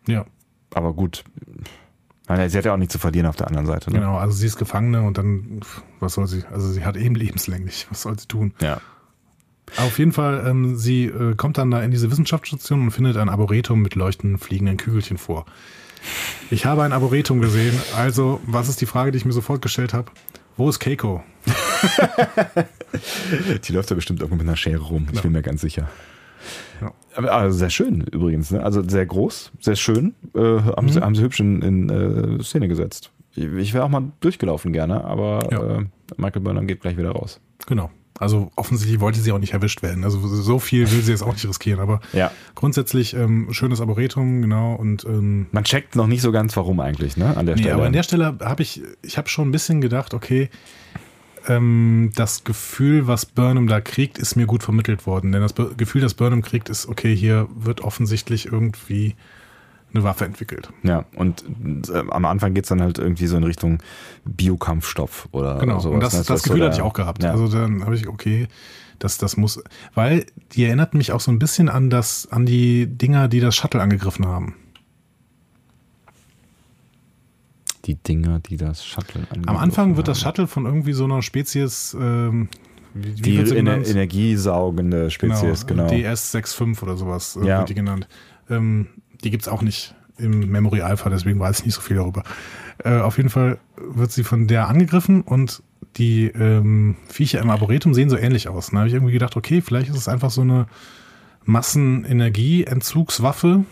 Ja, Aber gut. Sie hat ja auch nichts zu verlieren auf der anderen Seite. Ne? genau. Also sie ist Gefangene und dann, was soll sie? Also sie hat eben lebenslänglich. [LAUGHS] Was soll sie tun? Ja. Auf jeden Fall, ähm, sie äh, kommt dann da in diese Wissenschaftsstation und findet ein Arboretum mit leuchtenden fliegenden Kügelchen vor. Ich habe ein Arboretum gesehen, also was ist die Frage, die ich mir sofort gestellt habe? Wo ist Keiko? [LAUGHS] Die läuft da bestimmt irgendwo mit einer Schere rum, ich Ja. bin mir ganz sicher. Ja. Aber also sehr schön übrigens, ne? also sehr groß, sehr schön, äh, haben, sie, haben sie hübsch in, in äh, Szene gesetzt. Ich, ich wäre auch mal durchgelaufen gerne, aber Ja. äh, Michael Burnham geht gleich wieder raus. Genau. Also offensichtlich wollte sie auch nicht erwischt werden. Also so viel will sie jetzt auch nicht riskieren. Aber Ja. grundsätzlich ähm, schönes Arboretum, genau. Und ähm, Man checkt noch nicht so ganz, warum eigentlich, ne? An der nee, Stelle. aber an der Stelle habe ich, ich habe schon ein bisschen gedacht, okay, ähm, das Gefühl, was Burnham da kriegt, ist mir gut vermittelt worden. Denn das Be Gefühl, das Burnham kriegt, ist, okay, hier wird offensichtlich irgendwie eine Waffe entwickelt. ja, und äh, am Anfang geht's dann halt irgendwie so in Richtung Biokampfstoff oder Genau. sowas. und das, ne? das so Gefühl hatte ich auch gehabt. Ja. Also dann habe ich, okay, das, das muss, weil die erinnert mich auch so ein bisschen an das, an die Dinger, die das Shuttle angegriffen haben. die Dinger, die das Shuttle Am Anfang wird das haben. Shuttle von irgendwie so einer Spezies, ähm, wie, wie die ener genannt? energiesaugende Spezies, genau. DS65 oder sowas äh, Ja. wird die genannt. Ähm, die gibt's auch nicht im Memory Alpha, deswegen weiß ich nicht so viel darüber. Äh, auf jeden Fall wird sie von der angegriffen und die ähm, Viecher im Arboretum sehen so ähnlich aus. Da habe ich irgendwie gedacht, okay, vielleicht ist es einfach so eine Massenenergieentzugswaffe,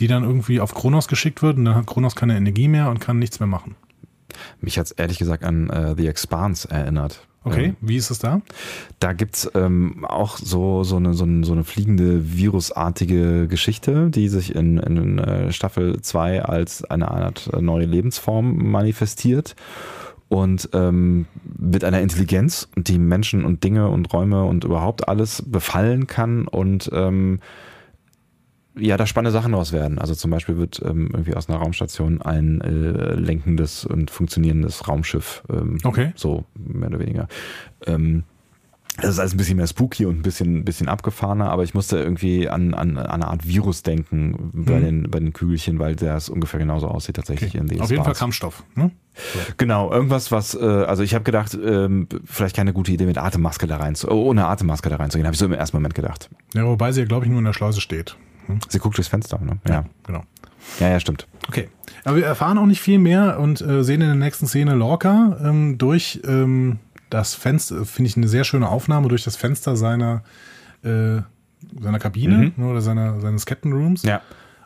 die dann irgendwie auf Kronos geschickt wird und dann hat Kronos keine Energie mehr und kann nichts mehr machen. Mich hat's ehrlich gesagt an äh, The Expanse erinnert. Okay, Ähm, wie ist es da? Da gibt's ähm, auch so, so, eine, so, eine, so eine fliegende virusartige Geschichte, die sich in, in äh, Staffel 2 als eine Art äh, neue Lebensform manifestiert und ähm, mit einer Intelligenz, die Menschen und Dinge und Räume und überhaupt alles befallen kann und ähm, ja, da spannende Sachen draus werden. Also zum Beispiel wird ähm, irgendwie aus einer Raumstation ein äh, lenkendes und funktionierendes Raumschiff. Ähm, Okay. So, mehr oder weniger. Ähm, das ist alles ein bisschen mehr spooky und ein bisschen, ein bisschen abgefahrener, aber ich musste irgendwie an, an, an eine Art Virus denken bei, Mhm. den, bei den Kügelchen, weil das ungefähr genauso aussieht tatsächlich in Okay. den Auf jeden Fall. Kampfstoff. Ne? Genau, irgendwas, was, äh, also ich habe gedacht, ähm, vielleicht keine gute Idee mit Atemmaske da rein zu, oh, ohne Atemmaske da reinzugehen, habe ich so im ersten Moment gedacht. Ja, wobei sie ja, glaube ich, nur in der Schleuse steht. Hm? Sie guckt durchs Fenster, ne? Ja. Genau. Ja, ja, stimmt. Okay. Aber wir erfahren auch nicht viel mehr und äh, sehen in der nächsten Szene Lorca ähm, durch ähm, das Fenster, finde ich eine sehr schöne Aufnahme, durch das Fenster seiner, äh, seiner Kabine ne, oder seiner, seines Captain Rooms. Ja.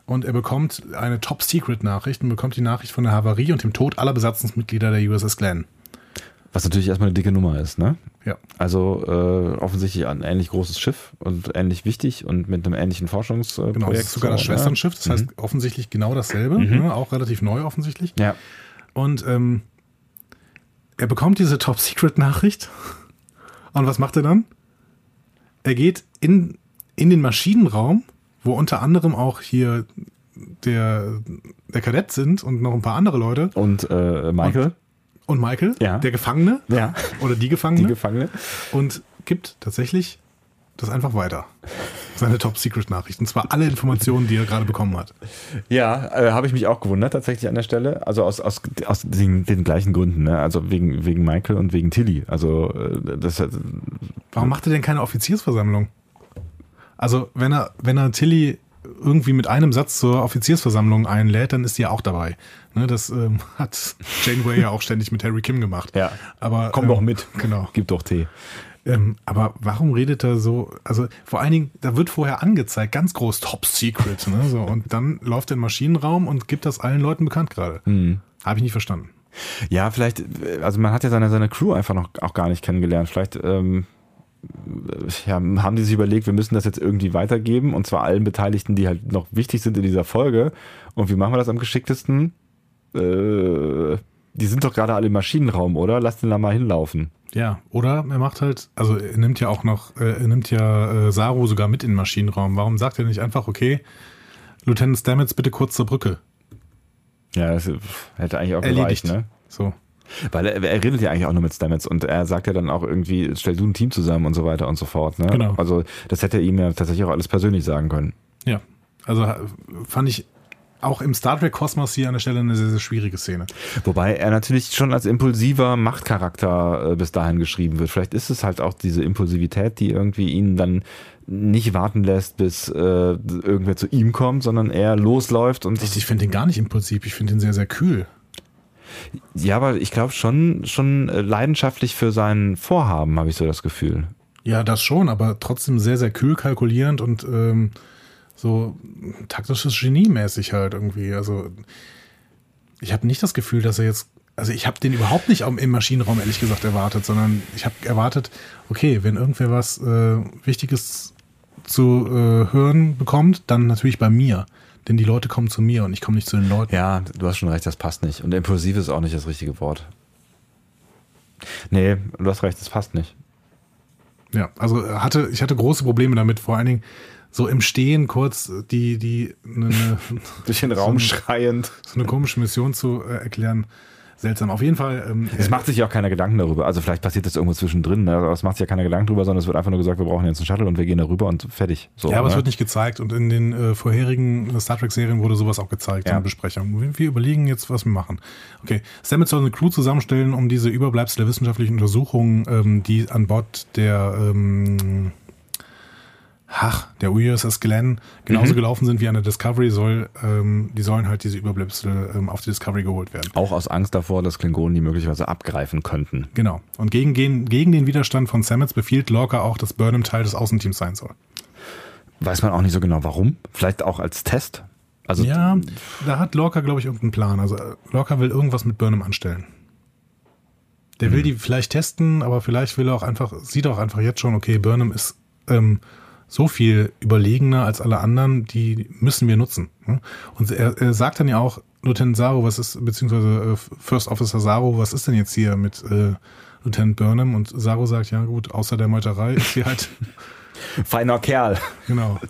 Und er bekommt eine Top-Secret-Nachricht und bekommt die Nachricht von der Havarie und dem Tod aller Besatzungsmitglieder der USS Glenn. Was natürlich erstmal eine dicke Nummer ist, ne? Ja. Also äh, offensichtlich ein ähnlich großes Schiff und ähnlich wichtig und mit einem ähnlichen Forschungsprojekt. Genau, das ist sogar das? Schwesternschiff, das heißt offensichtlich genau dasselbe, ne, auch relativ neu offensichtlich. Ja. Und ähm, er bekommt diese Top-Secret-Nachricht. Und was macht er dann? Er geht in, in den Maschinenraum, wo unter anderem auch hier der, der Kadett sind und noch ein paar andere Leute. Und äh, Michael, Und Michael, Ja. der Gefangene ja, oder die die Gefangene. Gefangene. und gibt tatsächlich das einfach weiter. seine Top-Secret-Nachricht. Und zwar alle Informationen, die er gerade bekommen hat. Ja, äh, habe ich mich auch gewundert tatsächlich an der Stelle. Also aus, aus, aus den, den gleichen Gründen. Ne? Also wegen, wegen Michael und wegen Tilly. Also äh, das Warum macht er denn keine Offiziersversammlung? Also wenn er, wenn er Tilly irgendwie mit einem Satz zur Offiziersversammlung einlädt, dann ist sie ja auch dabei. Ne, das ähm, [LAUGHS] hat Janeway ja auch ständig mit Harry Kim gemacht. Ja. Aber, Komm ähm, doch mit. Genau. Gib doch Tee. Ähm, aber warum redet er so? Also vor allen Dingen, da wird vorher angezeigt, ganz groß, Top Secret. Ne, so, und dann läuft er in den Maschinenraum und gibt das allen Leuten bekannt gerade. Mhm. Habe ich nicht verstanden. Ja, vielleicht, also man hat ja seine, seine Crew einfach noch auch gar nicht kennengelernt. Vielleicht ähm, ja, haben die sich überlegt, wir müssen das jetzt irgendwie weitergeben und zwar allen Beteiligten, die halt noch wichtig sind in dieser Folge. Und wie machen wir das am geschicktesten? Äh, die sind doch gerade alle im Maschinenraum, oder? Lass den da mal hinlaufen. Ja, oder er macht halt, also er nimmt ja auch noch, äh, er nimmt ja äh, Saru sogar mit in den Maschinenraum. Warum sagt er nicht einfach, okay, Lieutenant Stamets bitte kurz zur Brücke? Ja, das hätte eigentlich auch Erledigt. gereicht, ne? So. Weil er, er redet ja eigentlich auch nur mit Stamets und er sagt ja dann auch irgendwie, stell du ein Team zusammen und so weiter und so fort. Ne? Genau. Also das hätte er ihm ja tatsächlich auch alles persönlich sagen können. Ja, also fand ich auch im Star Trek Kosmos hier an der Stelle eine sehr, sehr schwierige Szene. Wobei er natürlich schon als impulsiver Machtcharakter äh, bis dahin geschrieben wird. Vielleicht ist es halt auch diese Impulsivität, die irgendwie ihn dann nicht warten lässt, bis äh, irgendwer zu ihm kommt, sondern er losläuft und Ich, ich finde ihn gar nicht impulsiv, ich finde ihn sehr, sehr kühl. Ja, aber ich glaube schon schon äh, leidenschaftlich für sein Vorhaben, habe ich so das Gefühl. Ja, das schon, aber trotzdem sehr, sehr kühl kalkulierend und ähm, so taktisches Genie mäßig halt irgendwie. Also ich habe nicht das Gefühl, dass er jetzt, also ich habe den überhaupt nicht im Maschinenraum ehrlich gesagt erwartet, sondern ich habe erwartet, okay, wenn irgendwer was äh, Wichtiges zu äh, hören bekommt, dann natürlich bei mir. Denn die Leute kommen zu mir und ich komme nicht zu den Leuten. Ja, du hast schon recht, das passt nicht. Und impulsiv ist auch nicht das richtige Wort. Nee, du hast recht, das passt nicht. Ja, also äh, hatte, ich hatte große Probleme damit, vor allen Dingen so im Stehen kurz die, die eine, [LAUGHS] Durch den Raum So- schreiend. so eine komische Mission zu äh, erklären. Seltsam. Auf jeden Fall. Ähm, Es macht sich ja auch keiner Gedanken darüber. Also vielleicht passiert das irgendwo zwischendrin, ne? aber es macht sich ja keiner Gedanken darüber, sondern es wird einfach nur gesagt, wir brauchen jetzt einen Shuttle und wir gehen darüber und fertig. So, ja, aber es ne? wird nicht gezeigt und in den äh, vorherigen Star Trek-Serien wurde sowas auch gezeigt Ja. in Besprechungen. Wir, wir überlegen jetzt, was wir machen. Okay, Stamets soll eine Crew zusammenstellen, um diese Überbleibsel der wissenschaftlichen Untersuchungen, ähm, die an Bord der ähm, ach, der USS Glenn genauso Mhm. gelaufen sind wie an der Discovery, soll, ähm, die sollen halt diese Überbleibsel ähm, auf die Discovery geholt werden. Auch aus Angst davor, dass Klingonen die möglicherweise abgreifen könnten. Genau. Und gegen, gegen, gegen den Widerstand von Stamets befiehlt Lorca auch, dass Burnham Teil des Außenteams sein soll. Weiß man auch nicht so genau warum. Vielleicht auch als Test. Also Ja, da hat Lorca, glaube ich, irgendeinen Plan. Also äh, Lorca will irgendwas mit Burnham anstellen. Der will die vielleicht testen, aber vielleicht will er auch einfach, sieht auch einfach jetzt schon, okay, Burnham ist ähm, so viel überlegener als alle anderen, die müssen wir nutzen. ne? Und er, er sagt dann ja auch, Lieutenant Saru, was ist, beziehungsweise äh, First Officer Saru, was ist denn jetzt hier mit äh, Lieutenant Burnham? Und Saru sagt, ja gut, außer der Meuterei ist sie halt, [LAUGHS] feiner Kerl. genau,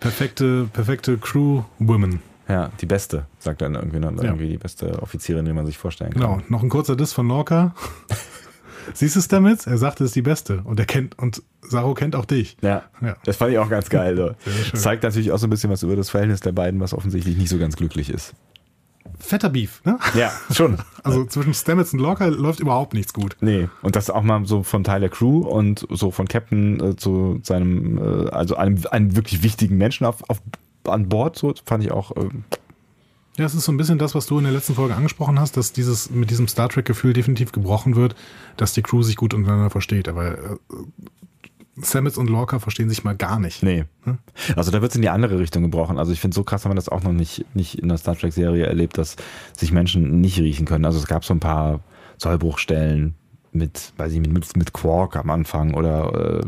perfekte, perfekte Crew-Woman. Ja, die beste, sagt dann irgendwie, ne? Ja. irgendwie die beste Offizierin, die man sich vorstellen kann. Genau, noch ein kurzer Diss von Lorca. [LAUGHS] Siehst du es damit? Er sagt, es ist die beste. Und er kennt, und Saru kennt auch dich. Ja, Ja. das fand ich auch ganz geil. So. Schön. Zeigt natürlich auch so ein bisschen was über das Verhältnis der beiden, was offensichtlich nicht so ganz glücklich ist. Fetter Beef, ne? Ja, schon. [LAUGHS] Also zwischen Stamets und Lorca läuft überhaupt nichts gut. Nee, und das auch mal so vom Teil der Crew und so von Captain äh, zu seinem, äh, also einem, einem wirklich wichtigen Menschen auf, auf, an Bord, so fand ich auch. Äh, Ja, es ist so ein bisschen das, was du in der letzten Folge angesprochen hast, dass dieses mit diesem Star Trek-Gefühl definitiv gebrochen wird, dass die Crew sich gut untereinander versteht. Aber äh, Stamets und Lorca verstehen sich mal gar nicht. nee. Also da wird es in die andere Richtung gebrochen. Also ich finde, so krass haben wir das auch noch nicht, nicht in der Star Trek-Serie erlebt, dass sich Menschen nicht riechen können. Also es gab so ein paar Sollbruchstellen mit, weiß ich, mit, mit Quark am Anfang oder äh,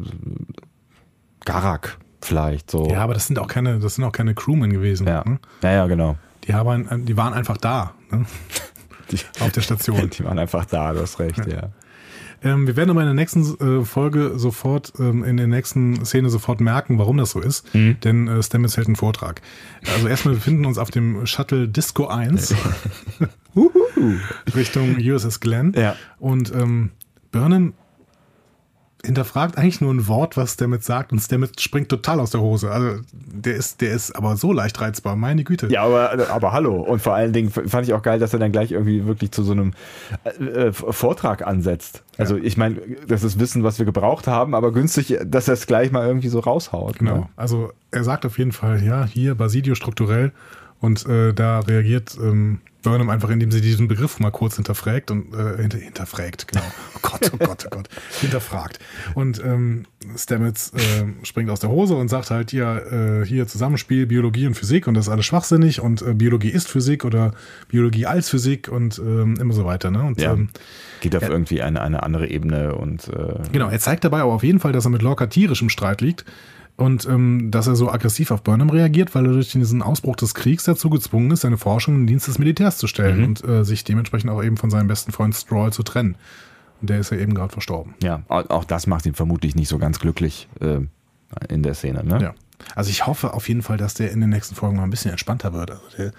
Garak vielleicht so. Ja, aber das sind auch keine, das sind auch keine Crewmen gewesen. ja. Ne? ja, ja, genau. Die, haben, die waren einfach da. Ne? Die, Auf der Station. [LAUGHS] die waren einfach da, du hast recht, ja. Ähm, wir werden aber in der nächsten äh, Folge sofort, ähm, in der nächsten Szene sofort merken, warum das so ist. Mhm. Denn äh, Stamets hält einen Vortrag. Also erstmal befinden wir uns auf dem Shuttle Disco 1 [LAUGHS] Richtung USS Glenn. Ja. Und ähm, Burnham hinterfragt eigentlich nur ein Wort, was Stamets sagt und Stamets springt total aus der Hose. Also der ist, der ist aber so leicht reizbar, meine Güte. Ja, aber, aber hallo. Und vor allen Dingen fand ich auch geil, dass er dann gleich irgendwie wirklich zu so einem äh, äh Vortrag ansetzt. Also ja. ich meine, das ist Wissen, was wir gebraucht haben, aber günstig, dass er es gleich mal irgendwie so raushaut. Genau. Ne? Also er sagt auf jeden Fall, ja, hier Basidio strukturell und äh, da reagiert ähm, Burnham einfach, indem sie diesen Begriff mal kurz hinterfragt und äh, hinter, hinterfragt, genau. Oh Gott, oh Gott, oh Gott, [LAUGHS] hinterfragt. Und ähm, Stamets äh, springt aus der Hose und sagt halt, ja, äh, hier Zusammenspiel Biologie und Physik und das ist alles schwachsinnig und äh, Biologie ist Physik oder Biologie als Physik und ähm, immer so weiter. Ne? Und, ja. ähm, Geht auf ja, irgendwie eine, eine andere Ebene und äh, genau, er zeigt dabei aber auf jeden Fall, dass er mit Lorca tierisch im Streit liegt und ähm, dass er so aggressiv auf Burnham reagiert, weil er durch diesen Ausbruch des Kriegs dazu gezwungen ist, seine Forschung in den Dienst des Militärs zu stellen mhm. und äh, sich dementsprechend auch eben von seinem besten Freund Stroll zu trennen. Und der ist ja eben gerade verstorben. Ja, auch das macht ihn vermutlich nicht so ganz glücklich äh, in der Szene. Ne? Ja. Also ich hoffe auf jeden Fall, dass der in den nächsten Folgen mal ein bisschen entspannter wird. Also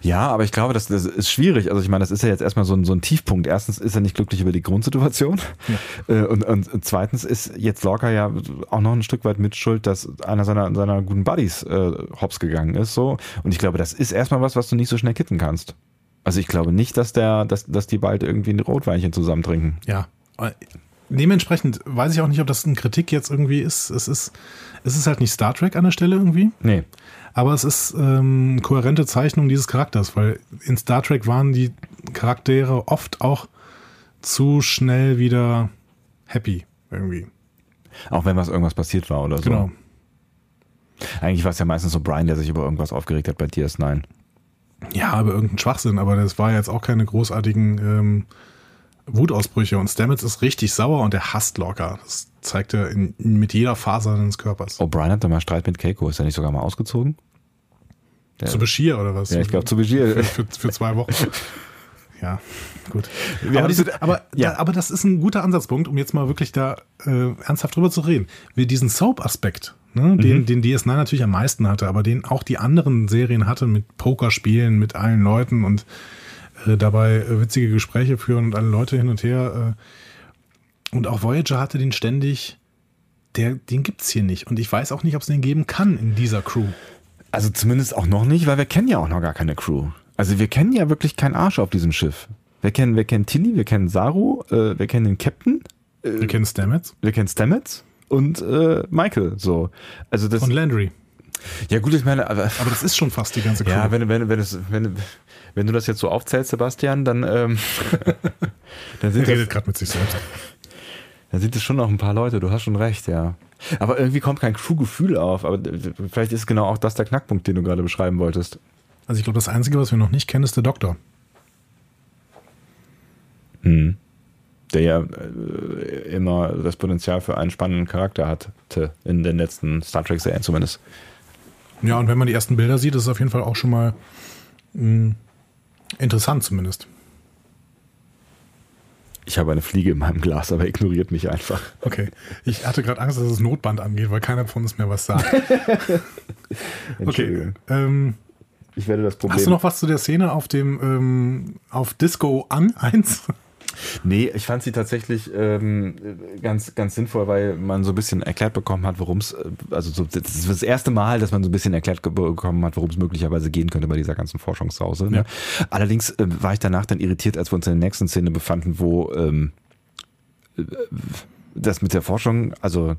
ja, aber ich glaube, das, das, ist schwierig. Also ich meine, das ist ja jetzt erstmal so ein, so ein Tiefpunkt. Erstens ist er nicht glücklich über die Grundsituation. Ja. [LAUGHS] Äh, und, und, zweitens ist jetzt Lorca ja auch noch ein Stück weit mitschuld, dass einer seiner, seiner guten Buddies äh, hops gegangen ist. So. Und ich glaube, das ist erstmal was, was du nicht so schnell kitten kannst. Also ich glaube nicht, dass der, dass, dass die bald irgendwie ein Rotweinchen zusammen trinken. Ja. Dementsprechend weiß ich auch nicht, ob das eine Kritik jetzt irgendwie ist. Es ist es ist halt nicht Star Trek an der Stelle irgendwie. Nee. Aber es ist ähm, kohärente Zeichnung dieses Charakters, weil in Star Trek waren die Charaktere oft auch zu schnell wieder happy irgendwie. Auch wenn was irgendwas passiert war oder so. Genau. Eigentlich war es ja meistens so Brian, der sich über irgendwas aufgeregt hat bei DS9. Ja, aber irgendein Schwachsinn, aber das war jetzt auch keine großartigen ähm, Wutausbrüche und Stamets ist richtig sauer und er hasst Locker. Das zeigt er in, mit jeder Faser seines Körpers. O'Brien hat da mal Streit mit Keiko. Ist er nicht sogar mal ausgezogen? Der, zu Bashir oder was? Ja, ich glaube zu Bashir. Für, für, für zwei Wochen. [LAUGHS] ja, gut. Aber, diese, aber, ja. aber, das ist ein guter Ansatzpunkt, um jetzt mal wirklich da äh, ernsthaft drüber zu reden. Wir diesen Soap-Aspekt, ne, den, mhm. den DS9 natürlich am meisten hatte, aber den auch die anderen Serien hatten mit Pokerspielen, mit allen Leuten und äh, dabei äh, witzige Gespräche führen und alle Leute hin und her. Äh, und auch Voyager hatte den ständig, der, den es hier nicht. Und ich weiß auch nicht, ob es den geben kann in dieser Crew. Also zumindest auch noch nicht, weil wir kennen ja auch noch gar keine Crew. Also wir kennen ja wirklich keinen Arsch auf diesem Schiff. Wir kennen, wir kennen Tilly, wir kennen Saru, wir kennen den Captain. Wir kennen Stamets. Wir kennen Stamets und Michael. So. Also das, und Landry. Ja gut, ich meine, aber, aber das ist schon fast die ganze Crew. Ja, wenn, wenn, wenn, es, wenn, wenn du das jetzt so aufzählst, Sebastian, dann, ähm, [LAUGHS] dann sind er redet gerade mit sich selbst. Dann sind es schon noch ein paar Leute, du hast schon recht, ja. Aber irgendwie kommt kein Crew-Gefühl auf. Aber vielleicht ist genau auch das der Knackpunkt, den du gerade beschreiben wolltest. Also ich glaube, das Einzige, was wir noch nicht kennen, ist der Doktor. Hm. Der ja äh, immer das Potenzial für einen spannenden Charakter hatte, in den letzten Star Trek-Serien zumindest. Ja, und wenn man die ersten Bilder sieht, ist es auf jeden Fall auch schon mal mh, hm, interessant zumindest. Ich habe eine Fliege in meinem Glas, aber ignoriert mich einfach. Okay. Ich hatte gerade Angst, dass das Notband angeht, weil keiner von uns mehr was sagt. [LAUGHS] okay. Ähm, ich werde das Problem. Hast du noch was zu der Szene auf dem ähm, auf Disco an 1? Nee, ich fand sie tatsächlich ähm, ganz, ganz sinnvoll, weil man so ein bisschen erklärt bekommen hat, worum es, äh, also so, das ist das erste Mal, dass man so ein bisschen erklärt bekommen hat, worum es möglicherweise gehen könnte bei dieser ganzen Forschungshause. Ne? Ja. Allerdings äh, war ich danach dann irritiert, als wir uns in der nächsten Szene befanden, wo ähm, äh, das mit der Forschung, also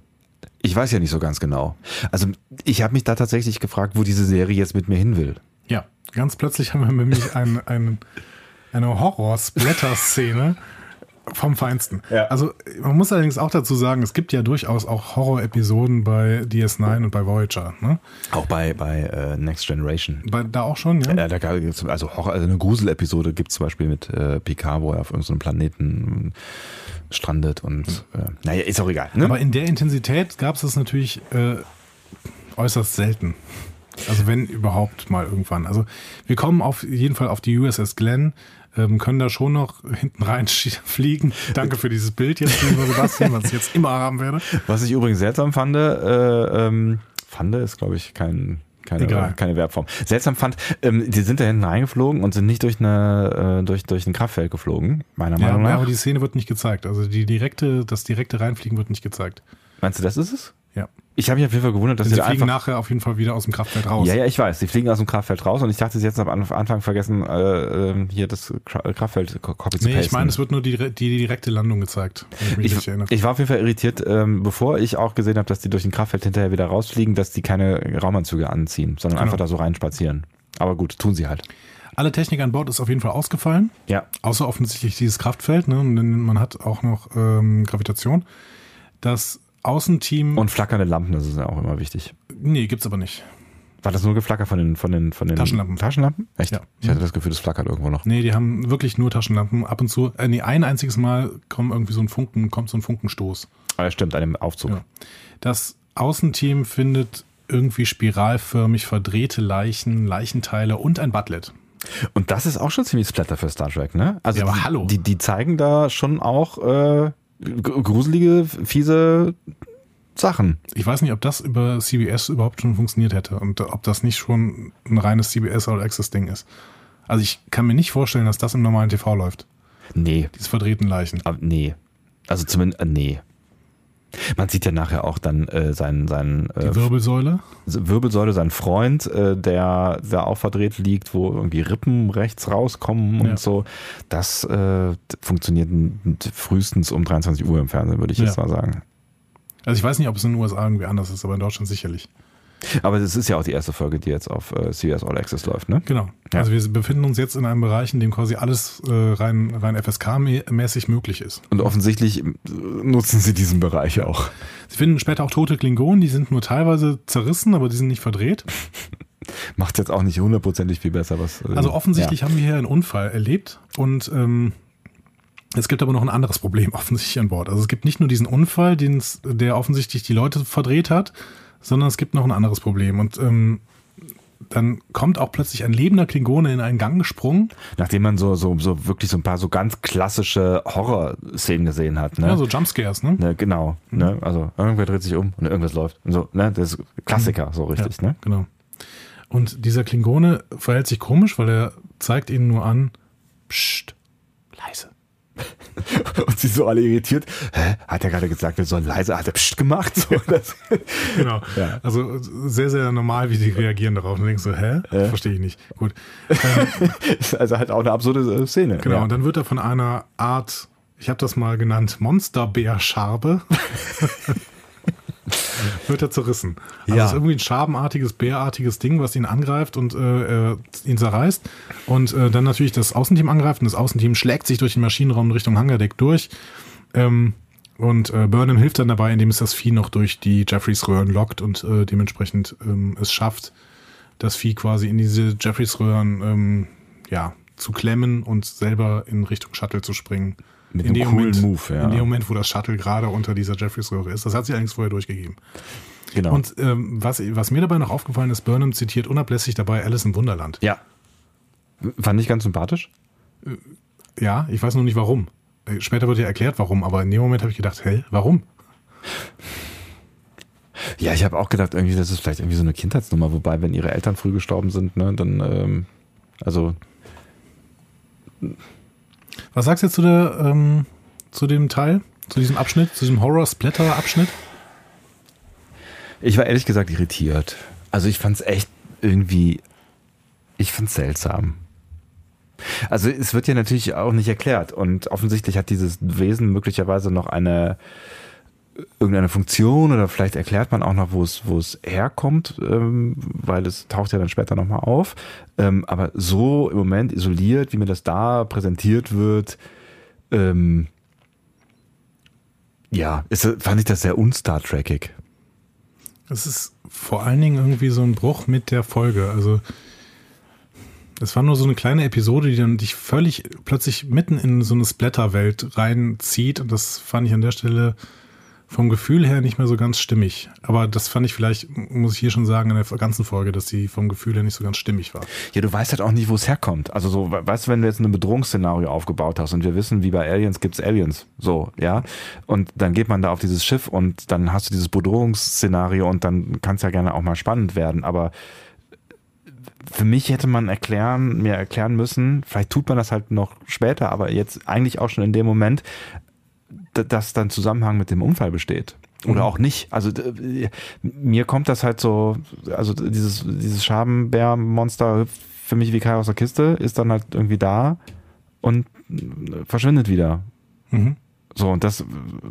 ich weiß ja nicht so ganz genau. Also ich habe mich da tatsächlich gefragt, wo diese Serie jetzt mit mir hin will. Ja, ganz plötzlich haben wir nämlich einen, einen eine Horror-Splatter-Szene [LAUGHS] vom Feinsten. Ja. Also man muss allerdings auch dazu sagen, es gibt ja durchaus auch Horror-Episoden bei DS9 und bei Voyager. Ne? Auch bei, bei uh, Next Generation. Bei, da auch schon, ja? ja da gibt's, also, Horror, also eine Grusel-Episode gibt es zum Beispiel mit äh, Picard, wo er auf irgendeinem Planeten strandet und äh, naja, ist auch egal. Ne? Aber in der Intensität gab es das natürlich äh, äußerst selten. Also wenn überhaupt mal irgendwann. Also wir kommen auf jeden Fall auf die USS Glenn ähm, können da schon noch hinten rein [LAUGHS] fliegen. Danke für dieses Bild jetzt, lieber Sebastian, was ich jetzt immer haben werde. Was ich übrigens seltsam fand, äh, ähm, fand ist, glaube ich, kein keine, Egal. keine Verbform. Seltsam fand, ähm, die sind da hinten reingeflogen und sind nicht durch, eine, äh, durch, durch ein Kraftfeld geflogen, meiner Ja, Meinung nach. aber die Szene wird nicht gezeigt. Also die direkte, das direkte Reinfliegen wird nicht gezeigt. Meinst du, das ist es? Ja. Ich habe mich auf jeden Fall gewundert, dass sie sie da fliegen einfach nachher auf jeden Fall wieder aus dem Kraftfeld raus. Ja, ja, ich weiß. Die fliegen aus dem Kraftfeld raus und ich dachte, sie hätten am Anfang vergessen, äh, äh, hier das Kra- Kraftfeld co- copy zu Nee, ich meine, es wird nur die, die direkte Landung gezeigt, wenn ich mich ich, ich war auf jeden Fall irritiert, ähm, bevor ich auch gesehen habe, dass die durch den Kraftfeld hinterher wieder rausfliegen, dass die keine Raumanzüge anziehen, sondern Genau. einfach da so reinspazieren. Aber gut, tun sie halt. Alle Technik an Bord ist auf jeden Fall ausgefallen, Ja. außer offensichtlich dieses Kraftfeld. Ne? Und man hat auch noch ähm, Gravitation. Das Außenteam, Und flackernde Lampen, das ist ja auch immer wichtig. nee, gibt's aber nicht. War das nur Geflacker von den, von den, von den Taschenlampen. Taschenlampen? Echt? Ja. Ich hatte das Gefühl, das flackert irgendwo noch. Nee, die haben wirklich nur Taschenlampen. Ab und zu, äh, nee, ein einziges Mal kommt irgendwie so ein Funken, kommt so ein Funkenstoß. Aber stimmt, an dem Aufzug. Ja. Das Außenteam findet irgendwie spiralförmig verdrehte Leichen, Leichenteile und ein Butlet. Und das ist auch schon ziemlich Splatter für Star Trek, ne? Also Ja, aber die, hallo. Die, die zeigen da schon auch äh, gruselige, fiese Sachen. Ich weiß nicht, ob das über CBS überhaupt schon funktioniert hätte und ob das nicht schon ein reines CBS All Access Ding ist. Also ich kann mir nicht vorstellen, dass das im normalen TV läuft. Nee, Diese verdrehten Leichen. aber nee. Also zumindest, äh, nee. Man sieht ja nachher auch dann äh, seinen, seinen äh, Wirbelsäule. Wirbelsäule, seinen Freund, äh, der da auch verdreht liegt, wo irgendwie Rippen rechts rauskommen und Ja. so. Das äh, funktioniert frühestens um 23 Uhr im Fernsehen, würde ich jetzt Ja. mal sagen. Also ich weiß nicht, ob es in den USA irgendwie anders ist, aber in Deutschland sicherlich. Aber das ist ja auch die erste Folge, die jetzt auf äh, CBS All Access läuft, ne? Genau. Ja. Also wir befinden uns jetzt in einem Bereich, in dem quasi alles äh, rein, rein FSK-mäßig möglich ist. Und offensichtlich äh, nutzen sie diesen Bereich auch. Sie finden später auch tote Klingonen, die sind nur teilweise zerrissen, aber die sind nicht verdreht. [LAUGHS] Macht jetzt auch nicht hundertprozentig viel besser, was. äh, Also offensichtlich haben wir hier einen Unfall erlebt und ähm, es gibt aber noch ein anderes Problem [LAUGHS] offensichtlich an Bord. Also es gibt nicht nur diesen Unfall, der offensichtlich die Leute verdreht hat, sondern es gibt noch ein anderes Problem. Und ähm, dann kommt auch plötzlich ein lebender Klingone in einen Gang gesprungen. Nachdem man so, so, so wirklich so ein paar so ganz klassische Horror-Szenen gesehen hat, ne? Ja, so Jumpscares, ne? ne genau. Ne? Also irgendwer dreht sich um und irgendwas läuft. Und so, ne? Das ist Klassiker, so richtig, ja, ne? Genau. Und dieser Klingone verhält sich komisch, weil er zeigt ihnen nur an, psst, leise. [LAUGHS] Und sie so alle irritiert. Hä? Hat er gerade gesagt, wir sollen leise, hat er pst gemacht? So, [LAUGHS] Genau. Ja. Also sehr, sehr normal, wie die reagieren darauf. Und denkst so, hä? Ja. Verstehe ich nicht. Gut. ist [LAUGHS] also halt auch eine absurde äh, Szene. Genau, Ja. und dann wird er von einer Art, ich habe das mal genannt, Monsterbär-Scharbe, [LAUGHS] wird er zerrissen. Also Ja. es ist irgendwie ein schabenartiges, bärartiges Ding, was ihn angreift und äh, äh, ihn zerreißt. Und äh, dann natürlich das Außenteam angreift und das Außenteam schlägt sich durch den Maschinenraum Richtung Hangardeck durch. Ähm, und äh, Burnham hilft dann dabei, indem es das Vieh noch durch die Jeffreys-Röhren lockt und äh, dementsprechend ähm, es schafft, das Vieh quasi in diese Jeffreys-Röhren ähm, ja, zu klemmen und selber in Richtung Shuttle zu springen. Mit in dem coolen Moment, Move, ja. In dem Moment, wo das Shuttle gerade unter dieser Jeffreys-Röhre ist. Das hat sie allerdings vorher durchgegeben. genau. Und ähm, was, was mir dabei noch aufgefallen ist, Burnham zitiert unablässig dabei Alice im Wunderland. ja. Fand ich ganz sympathisch. Ja, ich weiß nur nicht warum. Äh, Später wird ja erklärt, warum, aber in dem Moment habe ich gedacht, hä, warum? Ja, ich habe auch gedacht, irgendwie, das ist vielleicht irgendwie so eine Kindheitsnummer, wobei, wenn ihre Eltern früh gestorben sind, ne, dann, ähm, also, Was sagst du zu, der, ähm, zu dem Teil, zu diesem Abschnitt, zu diesem Horror-Splatter-Abschnitt? ich war ehrlich gesagt irritiert. Also ich fand es echt irgendwie, ich fand es seltsam. Also es wird ja natürlich auch nicht erklärt und offensichtlich hat dieses Wesen möglicherweise noch eine irgendeine Funktion oder vielleicht erklärt man auch noch, wo es, wo es herkommt, ähm, weil es taucht ja dann später nochmal auf. Ähm, aber so im Moment isoliert, wie mir das da präsentiert wird, ähm, ja, ist, fand ich das sehr unstar Trekig. Es ist vor allen Dingen irgendwie so ein Bruch mit der Folge. Also es war nur so eine kleine Episode, die dann dich völlig plötzlich mitten in so eine Splatter-Welt reinzieht. Und das fand ich an der Stelle vom Gefühl her nicht mehr so ganz stimmig. Aber das fand ich vielleicht, muss ich hier schon sagen, in der ganzen Folge, dass sie vom Gefühl her nicht so ganz stimmig war. Ja, du weißt halt auch nicht, wo es herkommt. Also so, we- weißt du, wenn du jetzt ein Bedrohungsszenario aufgebaut hast und wir wissen, wie bei Aliens gibt's Aliens, so, ja, und dann geht man da auf dieses Schiff und dann hast du dieses Bedrohungsszenario und dann kann es ja gerne auch mal spannend werden, aber für mich hätte man erklären, mir erklären müssen, vielleicht tut man das halt noch später, aber jetzt eigentlich auch schon in dem Moment, dass dann Zusammenhang mit dem Unfall besteht. Oder mhm. auch nicht. Also mir kommt das halt so, also dieses, dieses Schabenbär-Monster für mich wie Kai aus der Kiste, ist dann halt irgendwie da und verschwindet wieder. Mhm. So, und das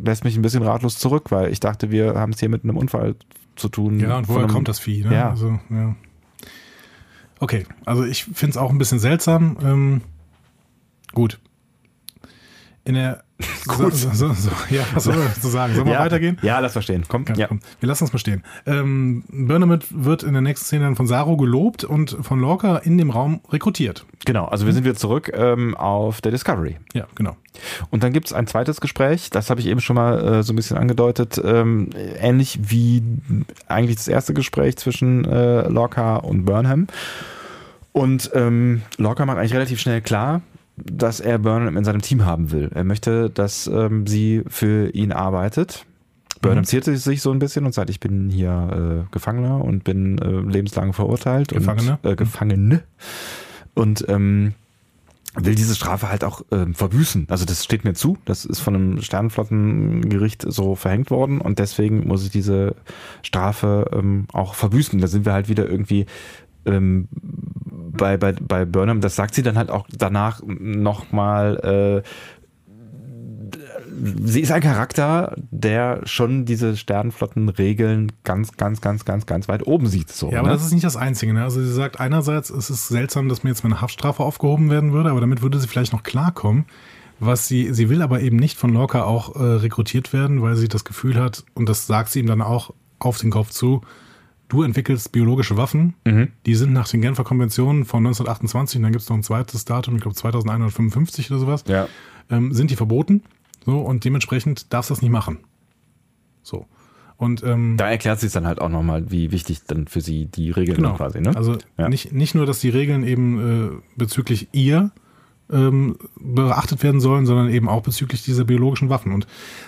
lässt mich ein bisschen ratlos zurück, weil ich dachte, wir haben es hier mit einem Unfall zu tun. Ja, und woher einem, kommt das Vieh? Ne? Ja. Also, ja. Okay, also ich finde es auch ein bisschen seltsam. Ähm, gut. In der [LAUGHS] Gut. So, so, so, ja, was soll sagen? Sollen wir ja, weitergehen? Ja, lass verstehen. Komm, ja, komm. Wir lassen es mal stehen. Ähm, Burnham wird in der nächsten Szene dann von Saro gelobt und von Lorca in dem Raum rekrutiert. Genau, also wir sind wieder zurück ähm, auf der Discovery. Ja, genau. Und dann gibt es ein zweites Gespräch, das habe ich eben schon mal äh, so ein bisschen angedeutet, ähm, ähnlich wie eigentlich das erste Gespräch zwischen äh, Lorca und Burnham. Und ähm, Lorca macht eigentlich relativ schnell klar, dass er Burnham in seinem Team haben will. Er möchte, dass ähm, sie für ihn arbeitet. Burnham mhm. ziert sich so ein bisschen und sagt, ich bin hier äh, Gefangener und bin äh, lebenslang verurteilt. Gefangene. Und, äh, Gefangene. Und ähm, will diese Strafe halt auch ähm, verbüßen. Also das steht mir zu. Das ist von einem Sternenflottengericht so verhängt worden und deswegen muss ich diese Strafe ähm, auch verbüßen. Da sind wir halt wieder irgendwie ähm, bei, bei, bei Burnham, das sagt sie dann halt auch danach nochmal, äh, sie ist ein Charakter, der schon diese Sternenflottenregeln ganz, ganz, ganz, ganz, ganz weit oben sieht. So, ja, aber ne? das ist nicht das Einzige. Ne? Also sie sagt einerseits, es ist seltsam, dass mir jetzt meine Haftstrafe aufgehoben werden würde, aber damit würde sie vielleicht noch klarkommen. Was sie, sie will aber eben nicht von Lorca auch äh, rekrutiert werden, weil sie das Gefühl hat, und das sagt sie ihm dann auch auf den Kopf zu, du entwickelst biologische Waffen, mhm. die sind nach den Genfer Konventionen von 1928, und dann gibt es noch ein zweites Datum, ich glaube 2155 oder sowas, ja. ähm, sind die verboten. So, und dementsprechend darfst du das nicht machen. So. Und, ähm, da erklärt es dann halt auch nochmal, wie wichtig dann für sie die Regeln genau. quasi. Ne? Also ja. nicht, nicht nur, dass die Regeln eben äh, bezüglich ihr ähm, beachtet werden sollen, sondern eben auch bezüglich dieser biologischen Waffen. Und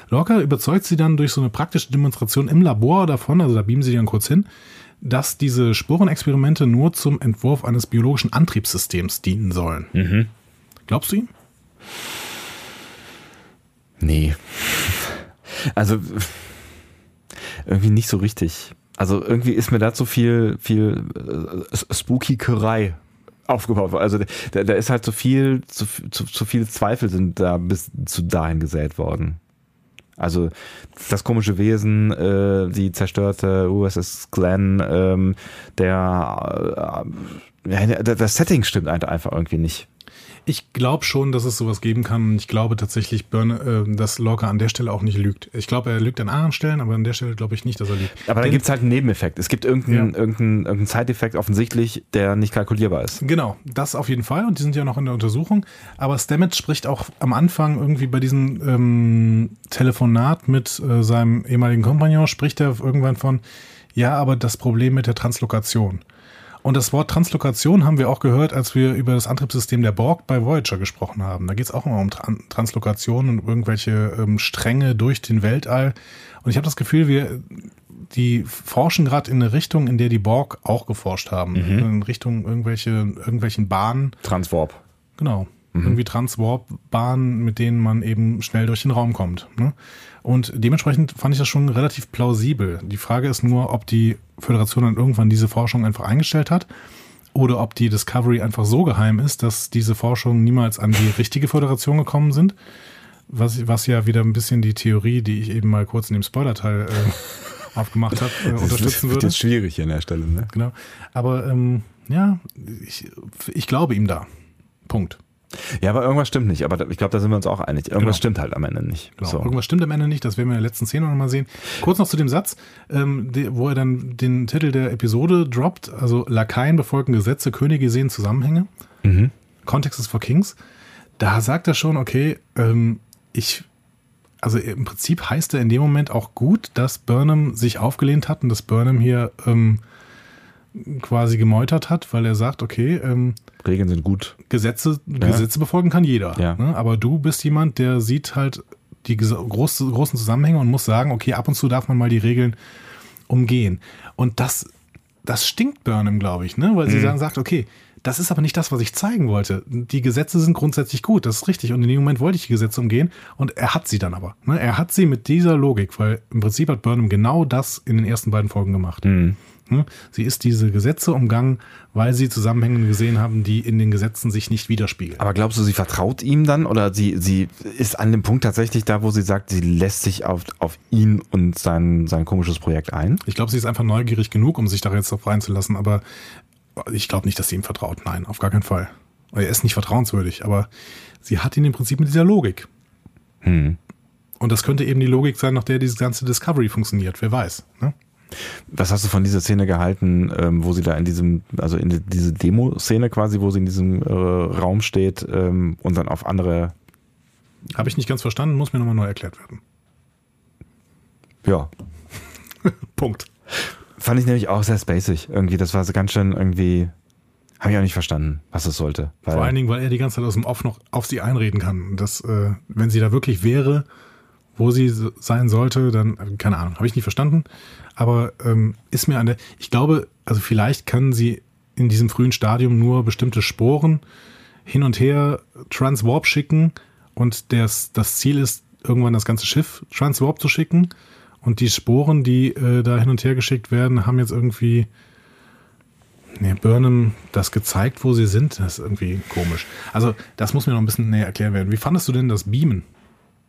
Lorca überzeugt sie dann durch so eine praktische Demonstration im Labor davon, also da beamen sie dann kurz hin, dass diese Sporenexperimente nur zum Entwurf eines biologischen Antriebssystems dienen sollen. Mhm. Glaubst du ihm? Nee. Also irgendwie nicht so richtig. Also irgendwie ist mir da zu viel, viel äh, Spooky-Kerei aufgebaut worden. Also da, da ist halt zu viel, zu, zu, zu viele Zweifel sind da bis zu dahin gesät worden. Also das komische Wesen, äh, die zerstörte USS Glenn, ähm, der, äh, das Setting stimmt einfach irgendwie nicht. Ich glaube schon, dass es sowas geben kann. Ich glaube tatsächlich, Burn, äh, dass Lorca an der Stelle auch nicht lügt. Ich glaube, er lügt an anderen Stellen, aber an der Stelle glaube ich nicht, dass er lügt. Aber da gibt es halt einen Nebeneffekt. Es gibt irgendeinen, ja. irgendeinen, irgendeinen Zeiteffekt offensichtlich, der nicht kalkulierbar ist. Genau, das auf jeden Fall. Und die sind ja noch in der Untersuchung. Aber Stamets spricht auch am Anfang irgendwie bei diesem ähm, Telefonat mit äh, seinem ehemaligen Kompagnon, spricht er irgendwann von, ja, aber das Problem mit der Translokation. Und das Wort Translokation haben wir auch gehört, als wir über das Antriebssystem der Borg bei Voyager gesprochen haben. Da geht es auch immer um Tran Translokation und irgendwelche ähm, Stränge durch den Weltall. Und ich habe das Gefühl, wir die forschen gerade in eine Richtung, in der die Borg auch geforscht haben. Mhm. In Richtung irgendwelche, irgendwelchen Bahnen. Transwarp. Genau. Mhm. Irgendwie Transwarp-Bahnen, mit denen man eben schnell durch den Raum kommt. Ne? Und dementsprechend fand ich das schon relativ plausibel. Die Frage ist nur, ob die Föderation dann irgendwann diese Forschung einfach eingestellt hat oder ob die Discovery einfach so geheim ist, dass diese Forschungen niemals an die richtige Föderation gekommen sind. Was, was ja wieder ein bisschen die Theorie, die ich eben mal kurz in dem Spoiler-Teil äh, [LAUGHS] aufgemacht habe, äh, unterstützen würde. Das ist schwierig hier an der Stelle, ne? Genau. Aber ähm, ja, ich, ich glaube ihm da. Punkt. Ja, aber irgendwas stimmt nicht. Aber ich glaube, da sind wir uns auch einig. Irgendwas genau. stimmt halt am Ende nicht. Genau. So. Irgendwas stimmt am Ende nicht. Das werden wir in der letzten Szene nochmal sehen. Kurz noch zu dem Satz, ähm, die, wo er dann den Titel der Episode droppt. Also Lakaien befolgen Gesetze, Könige sehen Zusammenhänge. Mhm. Kontext ist for Kings. Da sagt er schon, okay, ähm, ich also im Prinzip heißt er in dem Moment auch gut, dass Burnham sich aufgelehnt hat und dass Burnham hier ähm, quasi gemeutert hat, weil er sagt, okay, ähm, Regeln sind gut. Gesetze, ja. Gesetze befolgen kann jeder. Ja. Ne? Aber du bist jemand, der sieht halt die groß, großen Zusammenhänge und muss sagen, okay, ab und zu darf man mal die Regeln umgehen. Und das das stinkt Burnham, glaube ich, ne? Weil sie dann sagt, okay, das ist aber nicht das, was ich zeigen wollte. Die Gesetze sind grundsätzlich gut, das ist richtig. Und in dem Moment wollte ich die Gesetze umgehen und er hat sie dann aber. Ne? Er hat sie mit dieser Logik, weil im Prinzip hat Burnham genau das in den ersten beiden Folgen gemacht. Ne? Sie ist diese Gesetze umgangen, weil sie Zusammenhänge gesehen haben, die in den Gesetzen sich nicht widerspiegeln. Aber glaubst du, sie vertraut ihm dann oder sie, sie ist an dem Punkt tatsächlich da, wo sie sagt, sie lässt sich auf, auf ihn und sein, sein komisches Projekt ein? Ich glaube, sie ist einfach neugierig genug, um sich da jetzt drauf reinzulassen, aber ich glaube nicht, dass sie ihm vertraut. Nein, auf gar keinen Fall. Er ist nicht vertrauenswürdig, aber sie hat ihn im Prinzip mit dieser Logik. Hm. Und das könnte eben die Logik sein, nach der dieses ganze Discovery funktioniert. Wer weiß. Ne? Was hast du von dieser Szene gehalten, ähm, wo sie da in diesem, also in die, diese Demo-Szene quasi, wo sie in diesem äh, Raum steht ähm, und dann auf andere. Habe ich nicht ganz verstanden, muss mir nochmal neu erklärt werden. Ja. [LAUGHS] Punkt. Fand ich nämlich auch sehr spacig. Irgendwie, das war so ganz schön irgendwie. Habe ich auch nicht verstanden, was es sollte. Vor allen Dingen, weil er die ganze Zeit aus dem Off noch auf sie einreden kann. Das, äh, wenn sie da wirklich wäre, wo sie sein sollte, dann, äh, keine Ahnung, habe ich nicht verstanden. Aber ähm, ist mir an der, ich glaube, also vielleicht können sie in diesem frühen Stadium nur bestimmte Sporen hin und her transwarp schicken und das, das Ziel ist, irgendwann das ganze Schiff transwarp zu schicken. Und die Sporen, die äh, da hin und her geschickt werden, haben jetzt irgendwie nee, Burnham das gezeigt, wo sie sind. Das ist irgendwie komisch. Also, das muss mir noch ein bisschen näher erklären werden. Wie fandest du denn das Beamen?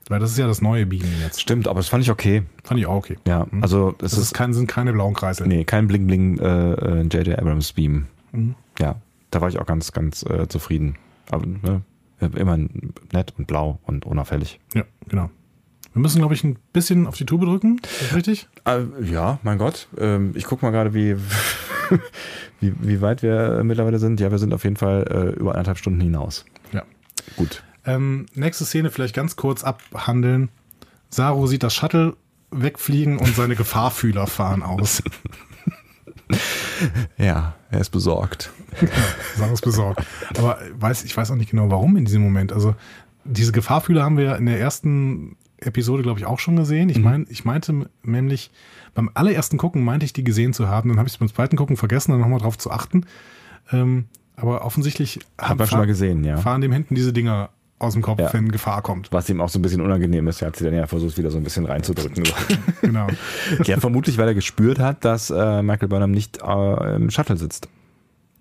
Weil das ist ja das neue Beamen jetzt. Stimmt, aber das fand ich okay. Fand ich auch okay. Ja, also es ist, ist kein, sind keine blauen Kreisel. nee, kein Bling Bling äh, äh, J.J. Abrams Beam. Mhm. Ja, da war ich auch ganz, ganz äh, zufrieden. Aber ne, immer nett und blau und unauffällig. Ja, genau. Wir müssen, glaube ich, ein bisschen auf die Tube drücken. Ist das richtig? Äh, ja, mein Gott. Ähm, ich gucke mal gerade, wie, [LAUGHS] wie, wie weit wir äh, mittlerweile sind. Ja, wir sind auf jeden Fall äh, über anderthalb Stunden hinaus. Ja. Gut. Ähm, nächste Szene vielleicht ganz kurz abhandeln. Saru sieht das Shuttle wegfliegen und seine [LAUGHS] Gefahrfühler fahren aus. [LAUGHS] Ja, er ist besorgt. Saru ist besorgt. Aber weiß, ich weiß auch nicht genau, warum in diesem Moment. Also diese Gefahrfühler haben wir ja in der ersten Episode, glaube ich, auch schon gesehen. Ich, mein, ich meinte nämlich, beim allerersten Gucken meinte ich, die gesehen zu haben. Dann habe ich es beim zweiten Gucken vergessen, dann nochmal drauf zu achten. Ähm, aber offensichtlich Haben wir schon mal gesehen, ja. fahren dem hinten diese Dinger aus dem Kopf, Ja. wenn Gefahr kommt. Was ihm auch so ein bisschen unangenehm ist. Er hat sie dann ja versucht, wieder so ein bisschen reinzudrücken. [LAUGHS] Genau. ja, vermutlich, weil er gespürt hat, dass äh, Michael Burnham nicht äh, im Shuttle sitzt.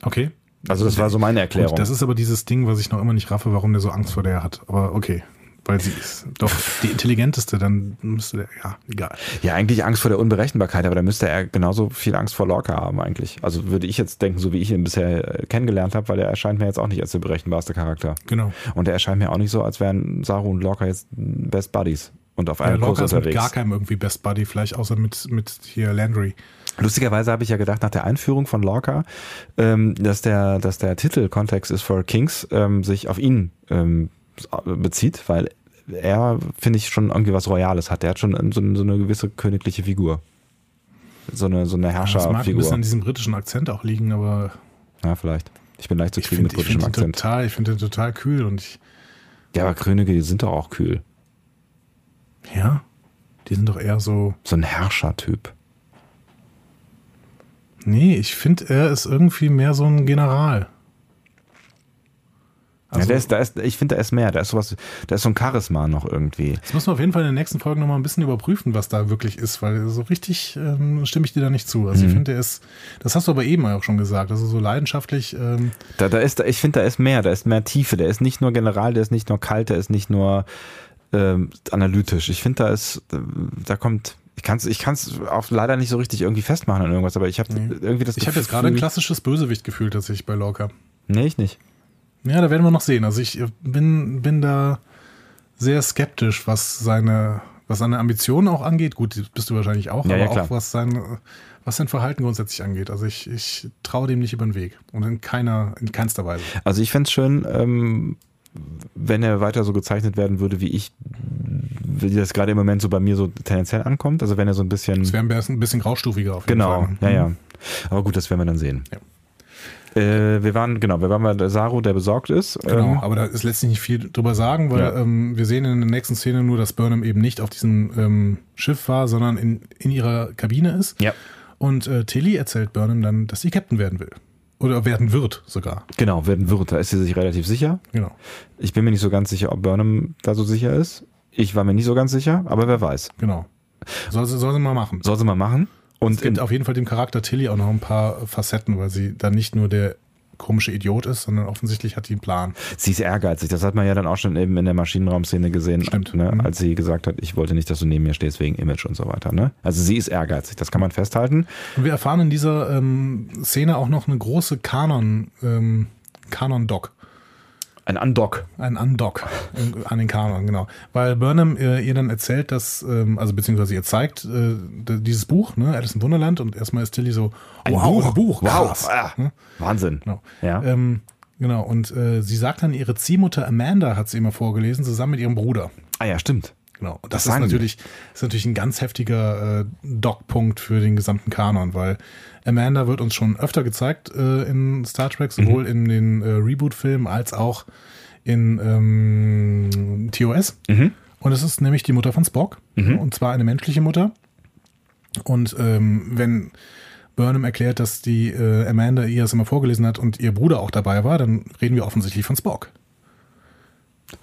Okay. Also das war so meine Erklärung. Gut, das ist aber dieses Ding, was ich noch immer nicht raffe, warum der so Angst vor der hat. Aber okay. Weil sie ist doch die intelligenteste, dann müsste der, ja, egal. ja, eigentlich Angst vor der Unberechenbarkeit, aber da müsste er genauso viel Angst vor Lorca haben eigentlich. Also würde ich jetzt denken, so wie ich ihn bisher äh, kennengelernt habe, weil er erscheint mir jetzt auch nicht als der berechenbarste Charakter. Genau. Und er erscheint mir auch nicht so, als wären Saru und Lorca jetzt Best Buddies und auf Ja, einem Kurs Lorca ist mit unterwegs. gar keinem irgendwie Best Buddy, vielleicht außer mit, mit hier Landry. Lustigerweise habe ich ja gedacht, nach der Einführung von Lorca, ähm, dass der, dass der Titel Kontext ist for Kings ähm, sich auf ihn ähm, bezieht, weil er, finde ich, schon irgendwie was Royales hat. Der hat schon so, so eine gewisse königliche Figur. So eine, so eine Das mag ein bisschen Herrscherfigur. an diesem britischen Akzent auch liegen, aber Ja, vielleicht. Ich bin leicht ich zufrieden mit britischem Akzent. total, ich finde den total kühl und ich, Ja, aber Könige, die sind doch auch kühl. ja, die sind doch eher so, So ein Herrschertyp. nee, ich finde, er ist irgendwie mehr so ein General. Ja, Also, der ist, da ist, ich finde, da ist mehr. Da ist sowas, da ist so ein Charisma noch irgendwie. das müssen wir auf jeden Fall in den nächsten Folgen nochmal ein bisschen überprüfen, was da wirklich ist, weil so richtig ähm, stimme ich dir da nicht zu. Also ich Mhm. finde, er ist, das hast du aber eben auch schon gesagt, also so leidenschaftlich, ähm, Da, da ist, ich finde, da ist mehr, da ist mehr Tiefe. Der ist nicht nur General, der ist nicht nur kalt, der ist nicht nur ähm, analytisch. Ich finde, da ist, da kommt, ich kann es ich kann's auch leider nicht so richtig irgendwie festmachen an irgendwas, aber ich habe Nee. irgendwie das ich habe jetzt gerade ein klassisches Bösewicht gefühlt tatsächlich bei Lorca. Nee, ich nicht. Ja, da werden wir noch sehen. Also ich äh, bin, bin da sehr skeptisch, was seine, was seine Ambitionen auch angeht. Gut, bist du wahrscheinlich auch, Ja, aber ja, auch was sein, was sein Verhalten grundsätzlich angeht. Also ich, ich traue dem nicht über den Weg. Und in keiner, in keinster Weise. Also ich fände es schön, ähm, wenn er weiter so gezeichnet werden würde, wie ich, wie das gerade im Moment so bei mir so tendenziell ankommt. Also wenn er so ein bisschen. Es wäre ein bisschen, ein bisschen graustufiger auf jeden Genau, Fall. ja, ja. Mhm. Aber gut, das werden wir dann sehen. Ja. Äh, wir waren, genau, wir waren bei der Saru, der besorgt ist. Genau, Ähm, aber da ist letztlich nicht viel drüber sagen, weil Ja. ähm, wir sehen in der nächsten Szene nur, dass Burnham eben nicht auf diesem ähm, Schiff war, sondern in, in ihrer Kabine ist. ja. Und äh, Tilly erzählt Burnham dann, dass sie Captain werden will. Oder werden wird sogar. Genau, werden wird. Da ist sie sich relativ sicher. Genau. Ich bin mir nicht so ganz sicher, ob Burnham da so sicher ist. Ich war mir nicht so ganz sicher, aber wer weiß. Genau. Soll sie, soll sie mal machen. Soll sie mal machen. Und Es gibt auf jeden Fall dem Charakter Tilly auch noch ein paar Facetten, weil sie dann nicht nur der komische Idiot ist, sondern offensichtlich hat die einen Plan. sie ist ehrgeizig. Das hat man ja dann auch schon eben in der Maschinenraumszene gesehen, Stimmt. Ne, Mhm. als sie gesagt hat, ich wollte nicht, dass du neben mir stehst wegen Image und so weiter. Ne? Also sie ist ehrgeizig, das kann man festhalten. Und wir erfahren in dieser ähm, Szene auch noch eine große Kanon, ähm, Kanon-Doc. Ein Undock. Ein Undock in- an den Kanon, genau. Weil Burnham äh, ihr dann erzählt, dass, ähm, also beziehungsweise ihr zeigt äh, dieses Buch, ne, Alice im Wunderland, und erstmal ist Tilly so, Ein wow, ein Buch, wow. krass. Ah, Ne? Wahnsinn. Genau. Ja. Ähm, genau, und äh, sie sagt dann, ihre Ziehmutter Amanda hat sie immer vorgelesen, zusammen mit ihrem Bruder. ah ja, stimmt. Genau. Und Das das, ist natürlich, ist natürlich ein ganz heftiger äh, Dockpunkt für den gesamten Kanon, weil Amanda wird uns schon öfter gezeigt äh, in Star Trek, sowohl Mhm. in den äh, Reboot-Filmen als auch in ähm, TOS. Mhm. Und es ist nämlich die Mutter von Spock. Und zwar eine menschliche Mutter. Und ähm, wenn Burnham erklärt, dass die äh, Amanda ihr das immer vorgelesen hat und ihr Bruder auch dabei war, dann reden wir offensichtlich von Spock.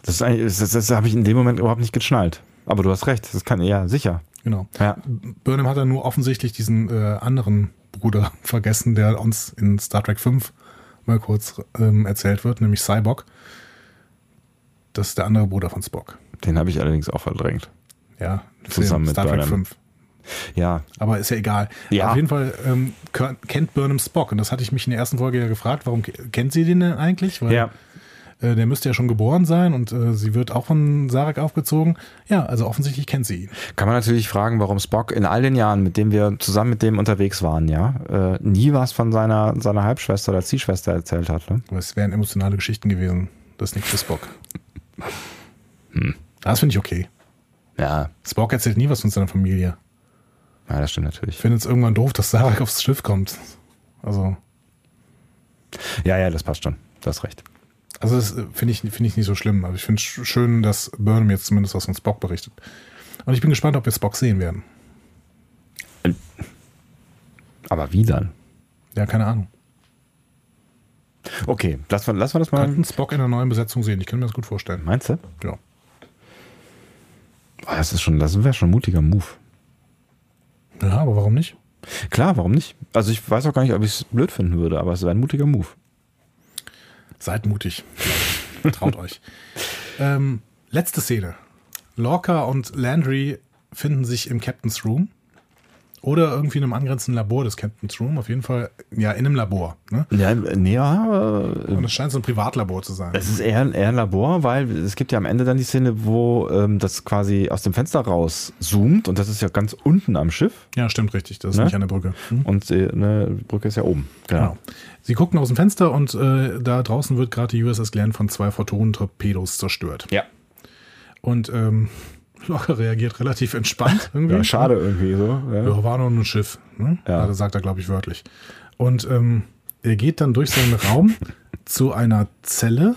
Das, das, das, das habe ich in dem Moment überhaupt nicht geschnallt. Aber du hast recht, das kann ja sicher. Genau. Ja. Burnham hat dann nur offensichtlich diesen äh, anderen Bruder [LAUGHS] vergessen, der uns in Star Trek 5 mal kurz ähm, erzählt wird, nämlich Cyborg. Das ist der andere Bruder von Spock. Den habe ich allerdings auch verdrängt. Ja, Zusammen mit Star Trek Burnham. 5. Ja, Aber ist ja egal. Ja. Auf jeden Fall ähm, kennt Burnham Spock. Und das hatte ich mich in der ersten Folge ja gefragt, warum ke- kennt sie den denn eigentlich? Weil ja. Äh, der müsste ja schon geboren sein und äh, sie wird auch von Sarek aufgezogen. Ja, also offensichtlich kennt sie ihn. Kann man natürlich fragen, warum Spock in all den Jahren, mit dem wir zusammen mit dem unterwegs waren, ja, äh, nie was von seiner, seiner Halbschwester oder Ziehschwester erzählt hat. Ne? Aber es wären emotionale Geschichten gewesen. Das ist nichts für Spock. [LAUGHS] Hm. Das finde ich okay. Ja, Spock erzählt nie was von seiner Familie. ja, das stimmt Ich natürlich. finde es irgendwann doof, dass Sarek aufs Schiff kommt. Also, Ja, ja, das passt schon. Du hast recht. Also das äh, finde ich, finde ich nicht so schlimm. Aber ich finde es sch- schön, dass Burnham jetzt zumindest was von Spock berichtet. Und ich bin gespannt, ob wir Spock sehen werden. Aber wie dann? Ja, keine Ahnung. Okay, lassen wir, lassen wir das mal. Könnten Spock in einer neuen Besetzung sehen. Ich kann mir das gut vorstellen. Meinst du? Ja. Oh, das ist schon, das wäre schon ein mutiger Move. Ja, aber warum nicht? Klar, warum nicht? Also ich weiß auch gar nicht, ob ich es blöd finden würde, aber es wäre ein mutiger Move. Seid mutig. Traut euch. Ähm, letzte Szene. Lorca und Landry finden sich im Captain's Room. Oder irgendwie in einem angrenzenden Labor des Captain's Room. Auf jeden Fall, ja, in einem Labor. Ne? Ja, nee, ja, äh, Und es scheint so ein Privatlabor zu sein. Es ist eher, eher ein Labor, weil es gibt ja am Ende dann die Szene, wo ähm, das quasi aus dem Fenster raus zoomt und das ist ja ganz unten am Schiff Ja, stimmt richtig. Das ist Ne? nicht an der Brücke. Hm? und äh, eine Brücke ist ja oben. Genau. Sie gucken aus dem Fenster und äh, da draußen wird gerade die USS Glenn von zwei Photonen-Torpedos zerstört. Ja. Und ähm, Lorca reagiert relativ entspannt. [LAUGHS] Irgendwie. ja, schade irgendwie so. Ja. Ja, war nur ein Schiff. Ne? Ja. Das sagt er, glaube ich, wörtlich. Und ähm, er geht dann durch seinen Raum [LAUGHS] zu einer Zelle.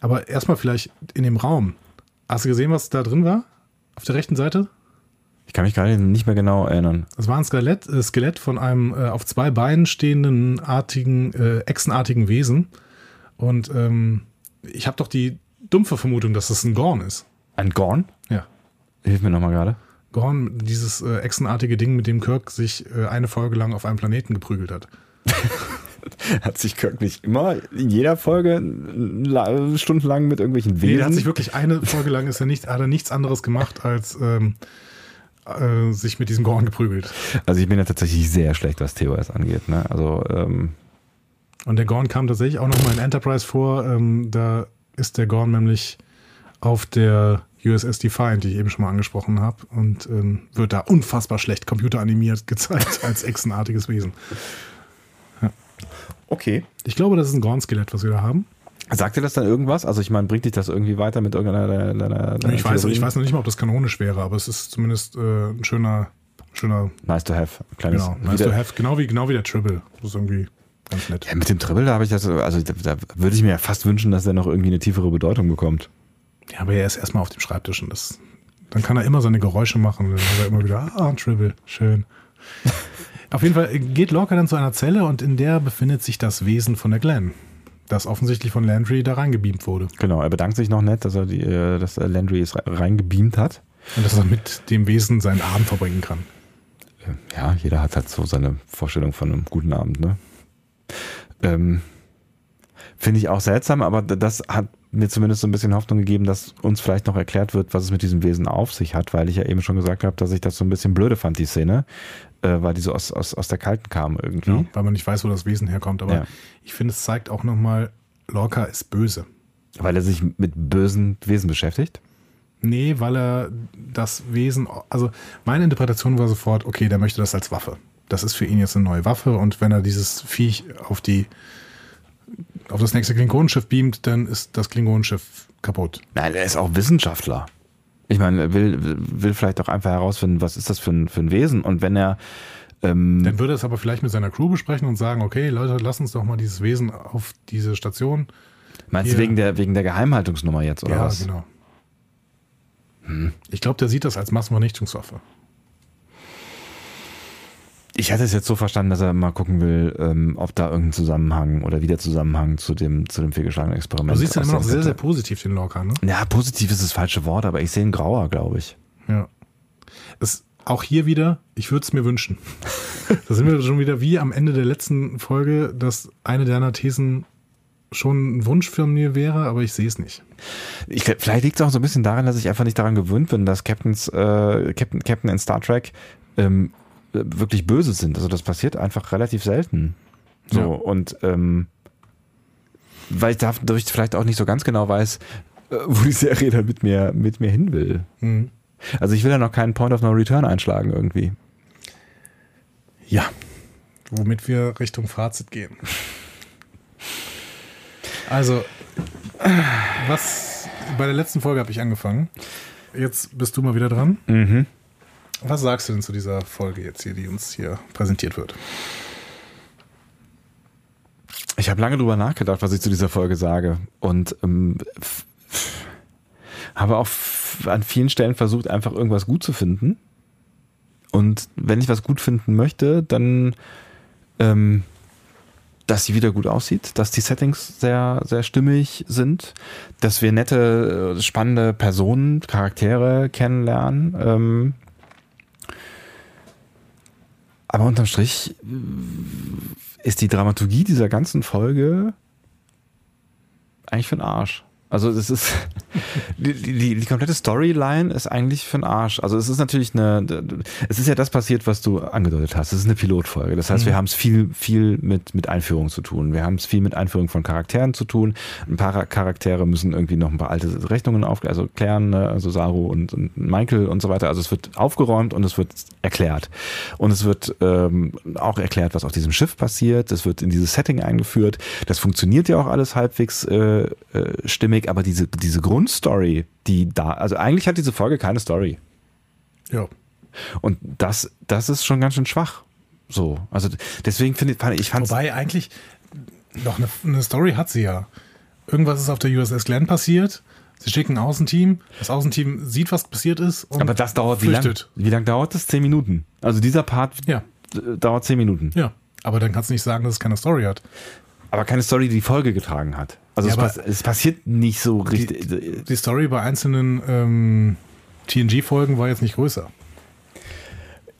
Aber erstmal vielleicht in dem Raum. Hast du gesehen, was da drin war? Auf der rechten Seite? Ich kann mich gerade nicht mehr genau erinnern. Das war ein Skelett, äh, Skelett von einem äh, auf zwei Beinen stehenden, artigen, äh, echsenartigen Wesen. Und ähm, ich habe doch die dumpfe Vermutung, dass es ein Gorn ist. Ein Gorn? Hilf mir nochmal gerade. Gorn, dieses äh, echsenartige Ding, mit dem Kirk sich äh, eine Folge lang auf einem Planeten geprügelt hat. [LAUGHS] Hat sich Kirk nicht immer in jeder Folge la- stundenlang mit irgendwelchen Wesen? Nee, der hat sich wirklich eine Folge lang ist er nicht, hat er nichts anderes gemacht, als ähm, äh, sich mit diesem Gorn geprügelt. also ich bin ja tatsächlich sehr schlecht, was TOS angeht. Ne? Also ähm, Und der Gorn kam tatsächlich auch nochmal in Enterprise vor. Ähm, da ist der Gorn nämlich auf der USS Defiant, die ich eben schon mal angesprochen habe, und ähm, wird da unfassbar schlecht computeranimiert [LAUGHS] gezeigt als echsenartiges Wesen. okay. Ich glaube, das ist ein Gorn-Skelett, was wir da haben. Sagt dir das dann irgendwas? Also ich meine, bringt dich das irgendwie weiter mit irgendeiner deiner, deiner, Ich weiß, ich weiß noch nicht mal, ob das kanonisch wäre, aber es ist zumindest äh, ein schöner, schöner, Nice to have. Kleines, genau, nice to have, genau wie, genau wie der Tribble. Das ist irgendwie ganz nett. Ja, mit dem Tribble, da habe ich das, also da, da würde ich mir ja fast wünschen, dass er noch irgendwie eine tiefere Bedeutung bekommt. Ja, aber er ist erstmal auf dem Schreibtisch und das, dann kann er immer seine Geräusche machen. Dann hat er immer wieder, ah, ein Tribble, schön. [LAUGHS] Auf jeden Fall geht Lorca dann zu einer Zelle und in der befindet sich das Wesen von der Glenn, das offensichtlich von Landry da reingebeamt wurde. Genau, er bedankt sich noch nett, dass er die, äh, dass Landry es reingebeamt hat. Und dass er mit dem Wesen seinen Abend verbringen kann. Ja, jeder hat halt so seine Vorstellung von einem guten Abend, ne? Ähm, Finde ich auch seltsam, aber das hat mir zumindest so ein bisschen Hoffnung gegeben, dass uns vielleicht noch erklärt wird, was es mit diesem Wesen auf sich hat, weil ich ja eben schon gesagt habe, dass ich das so ein bisschen blöde fand, die Szene, äh, weil die so aus, aus, aus der Kalten kam irgendwie. Ja, weil man nicht weiß, wo das Wesen herkommt. Aber ja. ich finde, es zeigt auch nochmal, Lorca ist böse. Weil er sich mit bösen Wesen beschäftigt? Nee, weil er das Wesen, also meine Interpretation war sofort, okay, der möchte das als Waffe. Das ist für ihn jetzt eine neue Waffe und wenn er dieses Viech auf die auf das nächste Klingonenschiff beamt, dann ist das Klingonenschiff kaputt. Nein, er ist auch Wissenschaftler. Ich meine, er will, will vielleicht auch einfach herausfinden, was ist das für ein, für ein Wesen und wenn er ähm, dann würde er es aber vielleicht mit seiner Crew besprechen und sagen, okay, Leute, lass uns doch mal dieses Wesen auf diese Station. Meinst du wegen der, wegen der Geheimhaltungsnummer jetzt, oder ja, was? Ja, genau. Hm. Ich glaube, der sieht das als Massenvernichtungswaffe. Ich hatte es jetzt so verstanden, dass er mal gucken will, ähm, ob da irgendein Zusammenhang oder wie der Zusammenhang zu dem, zu dem fehlgeschlagenen Experiment ist. Du siehst ja immer noch sehr, sehr positiv den Lorca, ne? Ja, positiv ist das falsche Wort, aber ich sehe einen grauer, glaube ich. Ja. Es, auch hier wieder, ich würde es mir wünschen. [LAUGHS] da sind wir schon wieder wie am Ende der letzten Folge, dass eine deiner Thesen schon ein Wunsch für mir wäre, aber ich sehe es nicht. Ich, vielleicht liegt es auch so ein bisschen daran, dass ich einfach nicht daran gewöhnt bin, dass Captains, äh, Captain, Captain in Star Trek ähm, wirklich böse sind. Also das passiert einfach relativ selten. So ja. und ähm, weil ich dadurch vielleicht auch nicht so ganz genau weiß, äh, wo die Serie da mit mir, mit mir hin will. Mhm. Also ich will ja noch keinen Point of No Return einschlagen irgendwie. Ja. Womit wir Richtung Fazit gehen. Also, was bei der letzten Folge habe ich angefangen. Jetzt bist du mal wieder dran. Mhm. Was sagst du denn zu dieser Folge jetzt hier, die uns hier präsentiert wird? Ich habe lange drüber nachgedacht, was ich zu dieser Folge sage und ähm, habe auch an vielen Stellen versucht, einfach irgendwas gut zu finden. Und wenn ich was gut finden möchte, dann, ähm, dass sie wieder gut aussieht, dass die Settings sehr, sehr stimmig sind, dass wir nette, spannende Personen, Charaktere kennenlernen, ähm, aber unterm Strich äh, ist die Dramaturgie dieser ganzen Folge eigentlich für den Arsch. Also das ist [LAUGHS] die, die, die komplette Storyline ist eigentlich für den Arsch. Also es ist natürlich eine, es ist ja das passiert, was du angedeutet hast. Es ist eine Pilotfolge. Das heißt, mhm. wir haben es viel, viel mit, mit Einführung zu tun. Wir haben es viel mit Einführung von Charakteren zu tun. Ein paar Charaktere müssen irgendwie noch ein paar alte Rechnungen auf, also klären, ne? also Saru und, und Michael und so weiter. Also es wird aufgeräumt und es wird erklärt. Und es wird ähm, auch erklärt, was auf diesem Schiff passiert. Es wird in dieses Setting eingeführt. Das funktioniert ja auch alles halbwegs äh, äh, stimmig Weg, aber diese, diese Grundstory, die da, also eigentlich hat diese Folge keine Story. Ja. Und das, das ist schon ganz schön schwach. So, also deswegen finde ich, ich fand Wobei eigentlich doch eine, eine Story hat sie ja. Irgendwas ist auf der USS Glenn passiert. Sie schicken ein Außenteam. Das Außenteam sieht, was passiert ist. Und Aber das dauert flüchtet. wie lange? Wie lange dauert das? Zehn Minuten. Also dieser Part ja. dauert zehn Minuten. Ja. Aber dann kannst du nicht sagen, dass es keine Story hat. Aber keine Story, die die Folge getragen hat. Also ja, es, pass es, passiert nicht so richtig. Die, die Story bei einzelnen ähm, TNG-Folgen war jetzt nicht größer.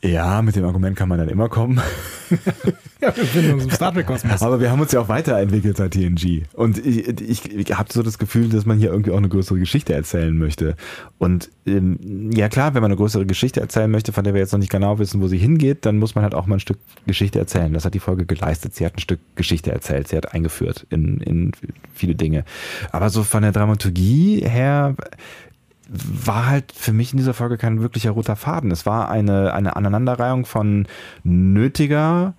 Ja, mit dem Argument kann man dann immer kommen. [LAUGHS] ja, wir sind in unserem Star Trek-Kosmos. Aber wir haben uns ja auch weiterentwickelt seit TNG. Und ich, ich, ich habe so das Gefühl, dass man hier irgendwie auch eine größere Geschichte erzählen möchte. Und ähm, ja klar, wenn man eine größere Geschichte erzählen möchte, von der wir jetzt noch nicht genau wissen, wo sie hingeht, dann muss man halt auch mal ein Stück Geschichte erzählen. Das hat die Folge geleistet. Sie hat ein Stück Geschichte erzählt. Sie hat eingeführt in, in viele Dinge. Aber so von der Dramaturgie her war halt für mich in dieser Folge kein wirklicher roter Faden. Es war eine, eine Aneinanderreihung von nötiger,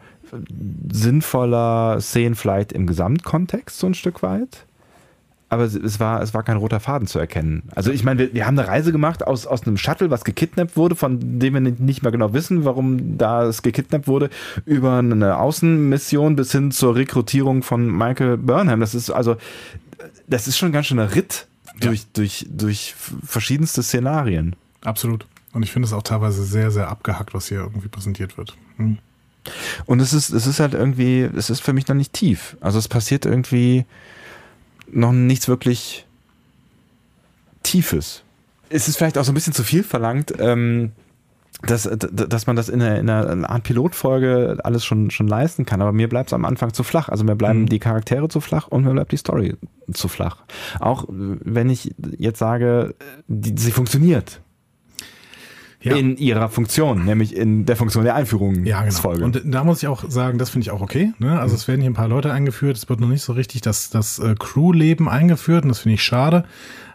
sinnvoller Szenen vielleicht im Gesamtkontext so ein Stück weit. Aber es war, es war kein roter Faden zu erkennen. Also ich meine, wir, wir haben eine Reise gemacht aus, aus einem Shuttle, was gekidnappt wurde, von dem wir nicht mehr genau wissen, warum da es gekidnappt wurde, über eine Außenmission bis hin zur Rekrutierung von Michael Burnham. Das ist also, das ist schon ganz schön ein Ritt durch, ja. durch, durch verschiedenste Szenarien. Absolut. Und ich finde es auch teilweise sehr, sehr abgehackt, was hier irgendwie präsentiert wird. Hm. Und es ist, es ist halt irgendwie, es ist für mich noch nicht tief. Also es passiert irgendwie noch nichts wirklich Tiefes. Es ist vielleicht auch so ein bisschen zu viel verlangt, ähm, dass, dass man das in einer, in einer Art Pilotfolge alles schon, schon leisten kann. Aber mir bleibt es am Anfang zu flach. Also mir bleiben mhm. die Charaktere zu flach und mir bleibt die Story zu flach. Auch wenn ich jetzt sage, die, sie funktioniert. Ja. In ihrer Funktion, nämlich in der Funktion der Einführungsfolge. Ja, genau. Und da muss ich auch sagen, das finde ich auch okay. Ne? Also mhm. es werden hier ein paar Leute eingeführt, es wird noch nicht so richtig das, das äh, Crew-Leben eingeführt und das finde ich schade.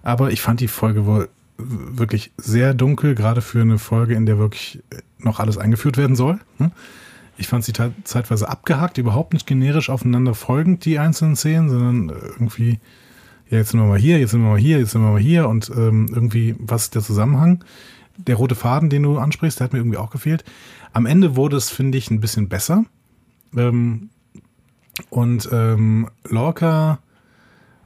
Aber ich fand die Folge wohl wirklich sehr dunkel, gerade für eine Folge, in der wirklich noch alles eingeführt werden soll. Ne? Ich fand sie zeitweise abgehakt, überhaupt nicht generisch aufeinander folgend, die einzelnen Szenen, sondern irgendwie, ja, jetzt sind wir mal hier, jetzt sind wir mal hier, jetzt sind wir mal hier und ähm, irgendwie, was ist der Zusammenhang? Der rote Faden, den du ansprichst, der hat mir irgendwie auch gefehlt. Am Ende wurde es, finde ich, ein bisschen besser. Ähm, und ähm, Lorca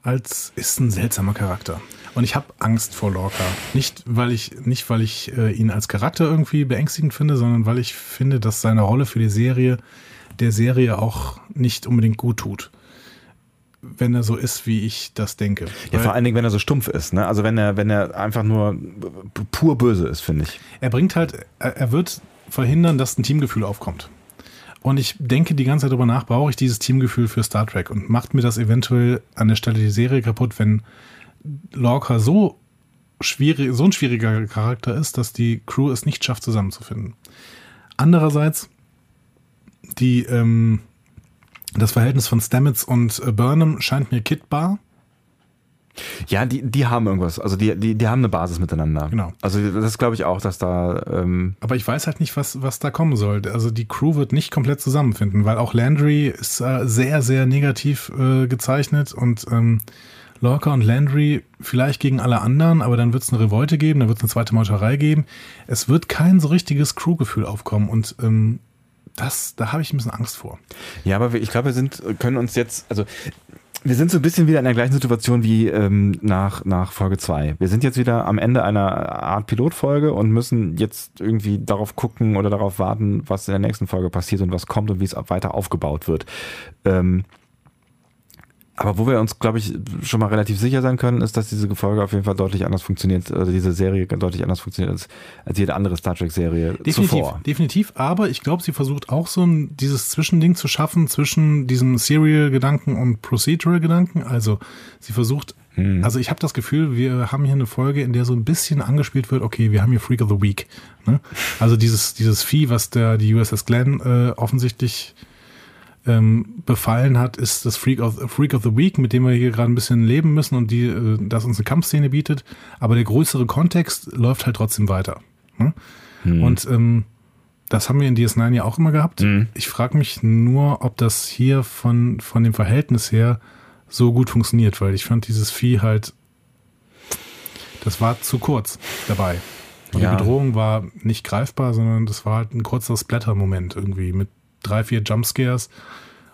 als ist ein seltsamer Charakter. Und ich habe Angst vor Lorca. Nicht, weil ich, nicht, weil ich äh, ihn als Charakter irgendwie beängstigend finde, sondern weil ich finde, dass seine Rolle für die Serie der Serie auch nicht unbedingt gut tut. Wenn er so ist, wie ich das denke. Ja, vor allen Dingen, wenn er so stumpf ist, ne? Also wenn er, wenn er einfach nur pur böse ist, finde ich. Er bringt halt, er, er wird verhindern, dass ein Teamgefühl aufkommt. Und ich denke die ganze Zeit darüber nach, brauche ich dieses Teamgefühl für Star Trek und macht mir das eventuell an der Stelle die Serie kaputt, wenn Lorca so schwierig, so ein schwieriger Charakter ist, dass die Crew es nicht schafft, zusammenzufinden. Andererseits, die, ähm, das Verhältnis von Stamets und äh, Burnham scheint mir kittbar. Ja, die, die haben irgendwas. Also die, die, die haben eine Basis miteinander. Genau. Also das glaube ich auch, dass da. Ähm Aber ich weiß halt nicht, was, was da kommen soll. Also die Crew wird nicht komplett zusammenfinden, weil auch Landry ist äh, sehr, sehr negativ äh, gezeichnet und ähm, Lorca und Landry vielleicht gegen alle anderen, aber dann wird es eine Revolte geben, dann wird es eine zweite Meuterei geben. Es wird kein so richtiges Crewgefühl aufkommen und ähm, das, da habe ich ein bisschen Angst vor. Ja, aber ich glaube, wir sind, können uns jetzt, also wir sind so ein bisschen wieder in der gleichen Situation wie ähm, nach, nach Folge 2. Wir sind jetzt wieder am Ende einer Art Pilotfolge und müssen jetzt irgendwie darauf gucken oder darauf warten, was in der nächsten Folge passiert und was kommt und wie es weiter aufgebaut wird. Ähm, aber wo wir uns, glaube ich, schon mal relativ sicher sein können, ist, dass diese Folge auf jeden Fall deutlich anders funktioniert, oder diese Serie deutlich anders funktioniert als, als jede andere Star Trek-Serie zuvor. Definitiv, aber ich glaube, sie versucht auch so ein, dieses Zwischending zu schaffen zwischen diesem Serial-Gedanken und Procedural-Gedanken. Also sie versucht, hm. also ich habe das Gefühl, wir haben hier eine Folge, in der so ein bisschen angespielt wird, okay, wir haben hier Freak of the Week. Ne? Also dieses, dieses Vieh, was der, die USS Glenn äh, offensichtlich ähm, befallen hat, ist das Freak of, Freak of the Week, mit dem wir hier gerade ein bisschen leben müssen und die, äh, das uns eine Kampfszene bietet. Aber der größere Kontext läuft halt trotzdem weiter. Ne? Hm. Und ähm, das haben wir in DS9 ja auch immer gehabt. Hm. Ich frage mich nur, ob das hier von, von dem Verhältnis her so gut funktioniert, weil ich fand dieses Vieh halt, das war zu kurz dabei. Und ja. die Bedrohung war nicht greifbar, sondern das war halt ein kurzer Splatter-Moment irgendwie mit drei, vier Jumpscares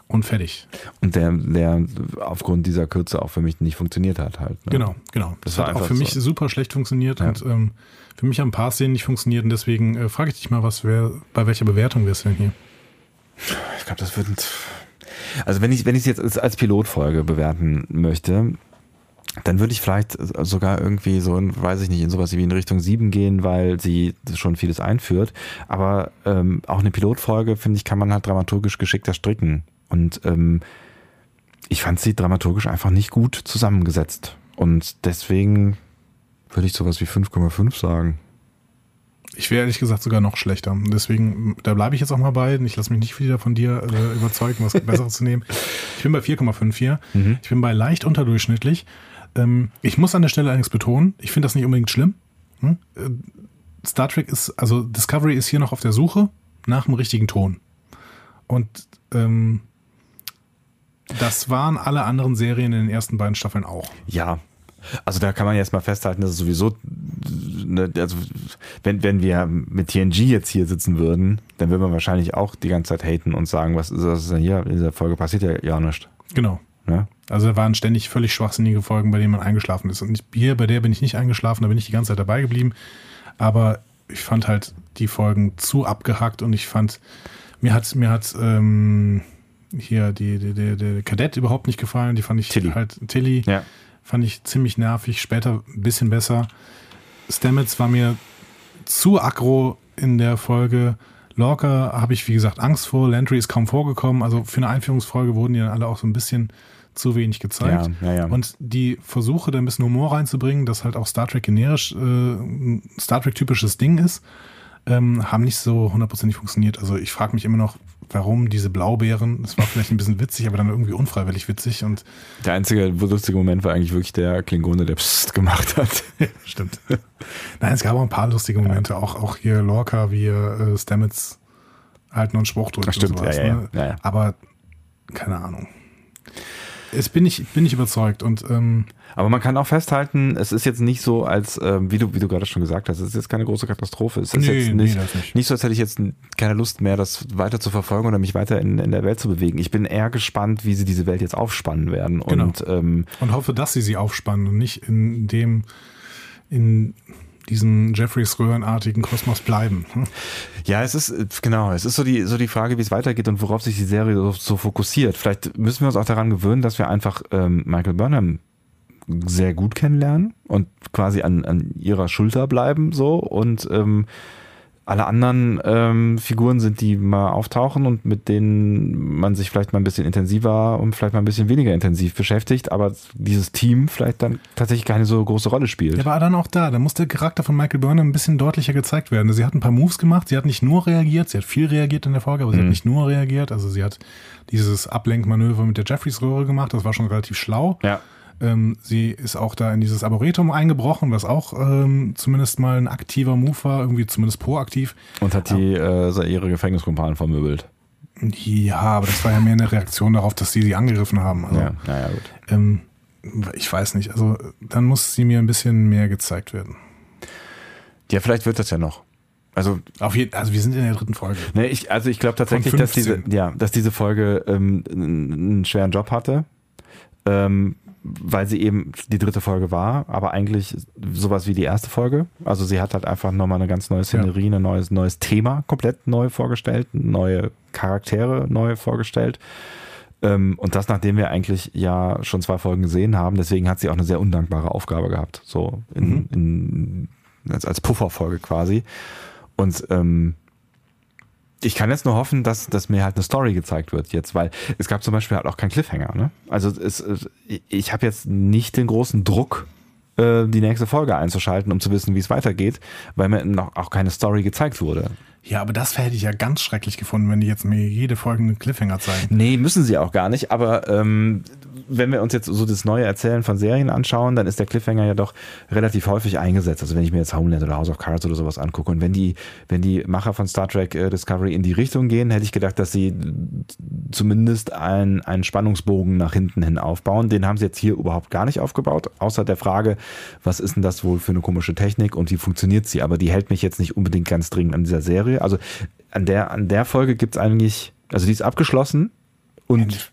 und fertig. Und der, der aufgrund dieser Kürze auch für mich nicht funktioniert hat halt. Ne? Genau, genau. Das, das hat auch für mich so. super schlecht funktioniert ja. und ähm, für mich haben ein paar Szenen nicht funktioniert und deswegen äh, frage ich dich mal, was wär, bei welcher Bewertung wärst du denn hier? Ich glaube, das wird. Also wenn ich wenn ich es jetzt als, als Pilotfolge bewerten möchte, dann würde ich vielleicht sogar irgendwie so, in, weiß ich nicht, in sowas wie in Richtung 7 gehen, weil sie schon vieles einführt. Aber ähm, auch eine Pilotfolge, finde ich, kann man halt dramaturgisch geschickter stricken. Und ähm, ich fand sie dramaturgisch einfach nicht gut zusammengesetzt. Und deswegen würde ich sowas wie 5,5 sagen. Ich wäre ehrlich gesagt sogar noch schlechter. Deswegen, da bleibe ich jetzt auch mal bei. Ich lasse mich nicht wieder von dir äh, überzeugen, was Besseres zu nehmen. Ich bin bei 4,5 hier. Mhm. Ich bin bei leicht unterdurchschnittlich. Ähm, ich muss an der Stelle allerdings betonen, ich finde das nicht unbedingt schlimm. Hm? Äh, Star Trek ist, also Discovery ist hier noch auf der Suche nach dem richtigen Ton. Und ähm, das waren alle anderen Serien in den ersten beiden Staffeln auch. Ja. Also da kann man jetzt mal festhalten, dass es sowieso, ne, also wenn, wenn wir mit TNG jetzt hier sitzen würden, dann würden wir wahrscheinlich auch die ganze Zeit haten und sagen, was ist das denn hier? In dieser Folge passiert ja ja nichts. Genau. Ja? Also da waren ständig völlig schwachsinnige Folgen, bei denen man eingeschlafen ist. Und hier, bei der bin ich nicht eingeschlafen, da bin ich die ganze Zeit dabei geblieben. Aber ich fand halt die Folgen zu abgehackt und ich fand, Mir hat, mir hat ähm, hier die, die, die, die Kadett überhaupt nicht gefallen. Die fand ich Tilly. halt, Tilly, Ja. fand ich ziemlich nervig. Später ein bisschen besser. Stamets war mir zu aggro in der Folge. Lorca habe ich, wie gesagt, Angst vor. Landry ist kaum vorgekommen. Also für eine Einführungsfolge wurden die dann alle auch so ein bisschen zu wenig gezeigt. Ja, ja, ja. Und die Versuche, da ein bisschen Humor reinzubringen, dass halt auch Star Trek generisch äh, ein Star Trek-typisches Ding ist, ähm, haben nicht so hundertprozentig funktioniert. Also ich frage mich immer noch, warum diese Blaubeeren, das war vielleicht ein bisschen witzig, aber dann irgendwie unfreiwillig witzig und Der einzige lustige Moment war eigentlich wirklich der Klingone, der Psst gemacht hat. [LAUGHS] stimmt. Nein, es gab auch ein paar lustige Momente, auch, auch hier Lorca, wie äh, Stamets halt nur einen Spruch drückt stimmt, sowas. ja, ja, ne? ja, ja. Aber keine Ahnung. Es bin ich, bin ich überzeugt und ähm, Aber man kann auch festhalten, es ist jetzt nicht so, als, ähm, wie du, wie du gerade schon gesagt hast, es ist jetzt keine große Katastrophe. Es ist Nee, jetzt nee, nicht, das nicht. nicht so, als hätte ich jetzt keine Lust mehr, das weiter zu verfolgen oder mich weiter in, in der Welt zu bewegen. Ich bin eher gespannt, wie sie diese Welt jetzt aufspannen werden. Genau. Und ähm, und hoffe, dass sie sie aufspannen und nicht in dem, in diesem Jeffreys Röhrenartigen Kosmos bleiben. Hm? Ja, es ist, genau, es ist so die, so die Frage, wie es weitergeht und worauf sich die Serie so, so fokussiert. Vielleicht müssen wir uns auch daran gewöhnen, dass wir einfach ähm, Michael Burnham sehr gut kennenlernen und quasi an, an ihrer Schulter bleiben so und ähm, alle anderen ähm, Figuren sind, die mal auftauchen und mit denen man sich vielleicht mal ein bisschen intensiver und vielleicht mal ein bisschen weniger intensiv beschäftigt, aber dieses Team vielleicht dann tatsächlich keine so große Rolle spielt. Ja, aber dann auch da, da muss der Charakter von Michael Burnham ein bisschen deutlicher gezeigt werden. Sie hat ein paar Moves gemacht, sie hat nicht nur reagiert, sie hat viel reagiert in der Folge, aber sie Mhm. hat nicht nur reagiert. Also sie hat dieses Ablenkmanöver mit der Jeffreys Röhre gemacht, das war schon relativ schlau. ja. Ähm, sie ist auch da in dieses Arboretum eingebrochen, was auch ähm, zumindest mal ein aktiver Move war, irgendwie zumindest proaktiv. Und hat die äh, ihre Gefängniskumpanen vermöbelt. Ja, aber das war ja mehr eine Reaktion darauf, dass sie sie angegriffen haben. Also, Ja, naja, gut. ähm, ich weiß nicht, also dann muss sie mir ein bisschen mehr gezeigt werden. Ja, vielleicht wird das ja noch. Also, Auf jeden, also wir sind in der dritten Folge. ne, ich, also ich glaube tatsächlich, dass diese, 15. ja, dass diese Folge ähm, einen einen schweren Job hatte, ähm, weil sie eben die dritte Folge war, aber eigentlich sowas wie die erste Folge. Also sie hat halt einfach nochmal eine ganz neue Szenerie, ein neues, neues Thema komplett neu vorgestellt, neue Charaktere neu vorgestellt. Ähm, und das, nachdem wir eigentlich ja schon zwei Folgen gesehen haben, deswegen hat sie auch eine sehr undankbare Aufgabe gehabt, so in, Mhm. in, als, als Pufferfolge quasi. Und ähm, ich kann jetzt nur hoffen, dass, dass mir halt eine Story gezeigt wird jetzt, weil es gab zum Beispiel halt auch keinen Cliffhanger. Ne? Also es, ich habe jetzt nicht den großen Druck, äh, die nächste Folge einzuschalten, um zu wissen, wie es weitergeht, weil mir noch auch keine Story gezeigt wurde. Ja, aber das hätte ich ja ganz schrecklich gefunden, wenn die jetzt mir jede Folge einen Cliffhanger zeigen. Nee, müssen sie auch gar nicht, aber ähm, wenn wir uns jetzt so das neue Erzählen von Serien anschauen, dann ist der Cliffhanger ja doch relativ häufig eingesetzt. Also wenn ich mir jetzt Homeland oder House of Cards oder sowas angucke und wenn die, wenn die Macher von Star Trek äh, Discovery in die Richtung gehen, hätte ich gedacht, dass sie zumindest ein, einen Spannungsbogen nach hinten hin aufbauen. Den haben sie jetzt hier überhaupt gar nicht aufgebaut, außer der Frage, was ist denn das wohl für eine komische Technik und wie funktioniert sie? Aber die hält mich jetzt nicht unbedingt ganz dringend an dieser Serie. Also an der, an der Folge gibt's eigentlich, also die ist abgeschlossen und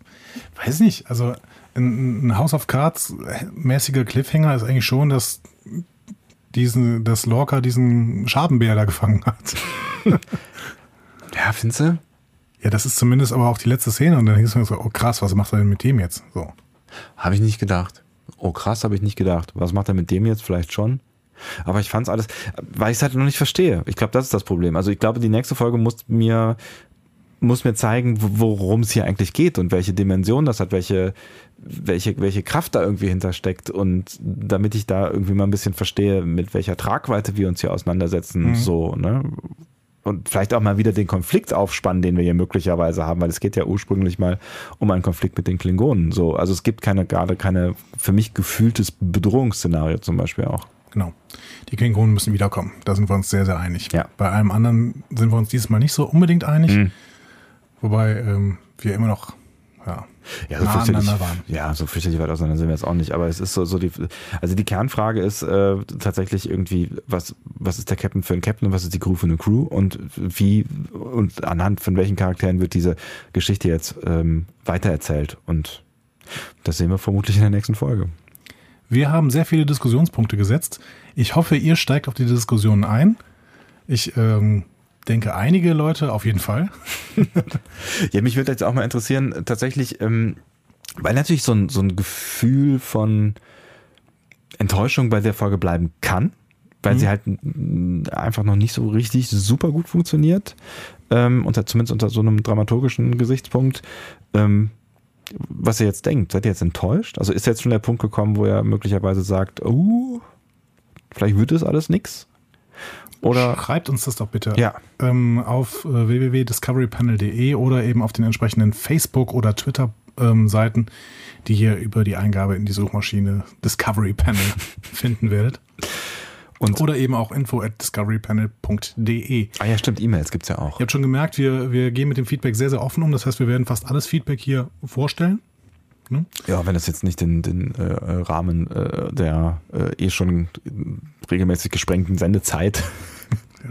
Ich weiß nicht, also ein, House of Cards mäßiger Cliffhanger ist eigentlich schon, dass diesen, dass Lorca diesen Schabenbär da gefangen hat. [LAUGHS] Ja, findest du? Ja, das ist zumindest aber auch die letzte Szene und dann hieß es so, oh krass, was macht er denn mit dem jetzt? So. Habe ich nicht gedacht. Oh krass, habe ich nicht gedacht. Was macht er mit dem jetzt? Vielleicht schon. Aber ich fand's alles, weil ich es halt noch nicht verstehe. Ich glaube, das ist das Problem. Also ich glaube, die nächste Folge muss mir muss mir zeigen, wo- worum es hier eigentlich geht und welche Dimension das hat, welche, welche, welche Kraft da irgendwie hintersteckt und damit ich da irgendwie mal ein bisschen verstehe, mit welcher Tragweite wir uns hier auseinandersetzen, Mhm. so, ne? Und vielleicht auch mal wieder den Konflikt aufspannen, den wir hier möglicherweise haben, weil es geht ja ursprünglich mal um einen Konflikt mit den Klingonen. So, also es gibt keine, gerade keine für mich gefühltes Bedrohungsszenario zum Beispiel auch. Genau. Die Klingonen müssen wiederkommen. Da sind wir uns sehr, sehr einig. Ja. Bei allem anderen sind wir uns dieses Mal nicht so unbedingt einig. Mhm. Wobei ähm, wir immer noch ja, Ja, so nah fürchterlich, ja, so fürchterlich weit auseinander sind wir jetzt auch nicht. Aber es ist so, so die, also die Kernfrage ist äh, tatsächlich irgendwie, was, was ist der Captain für ein Captain und was ist die Crew für eine Crew und wie und anhand von welchen Charakteren wird diese Geschichte jetzt ähm, weitererzählt und das sehen wir vermutlich in der nächsten Folge. Wir haben sehr viele Diskussionspunkte gesetzt. Ich hoffe, ihr steigt auf die Diskussionen ein. Ich ähm, denke, einige Leute auf jeden Fall. [LAUGHS] ja, mich würde jetzt auch mal interessieren, tatsächlich, ähm, weil natürlich so ein, so ein Gefühl von Enttäuschung bei der Folge bleiben kann, weil mhm. sie halt einfach noch nicht so richtig super gut funktioniert, ähm, unter, zumindest unter so einem dramaturgischen Gesichtspunkt. Ähm, was ihr jetzt denkt, seid ihr jetzt enttäuscht? Also ist jetzt schon der Punkt gekommen, wo er möglicherweise sagt, oh, vielleicht wird es alles nix? Oder schreibt uns das doch bitte ja. ähm, auf äh, www.discoverypanel.de oder eben auf den entsprechenden Facebook- oder Twitter-Seiten, ähm, die ihr über die Eingabe in die Suchmaschine Discovery Panel [LAUGHS] finden werdet. Und Oder eben auch info at discoverypanel.de. Ah ja, stimmt, E-Mails gibt es ja auch. Ihr habt schon gemerkt, wir, wir gehen mit dem Feedback sehr, sehr offen um. Das heißt, wir werden fast alles Feedback hier vorstellen. Ne? Ja, wenn das jetzt nicht den, den äh, Rahmen äh, der äh, eh schon regelmäßig gesprengten Sendezeit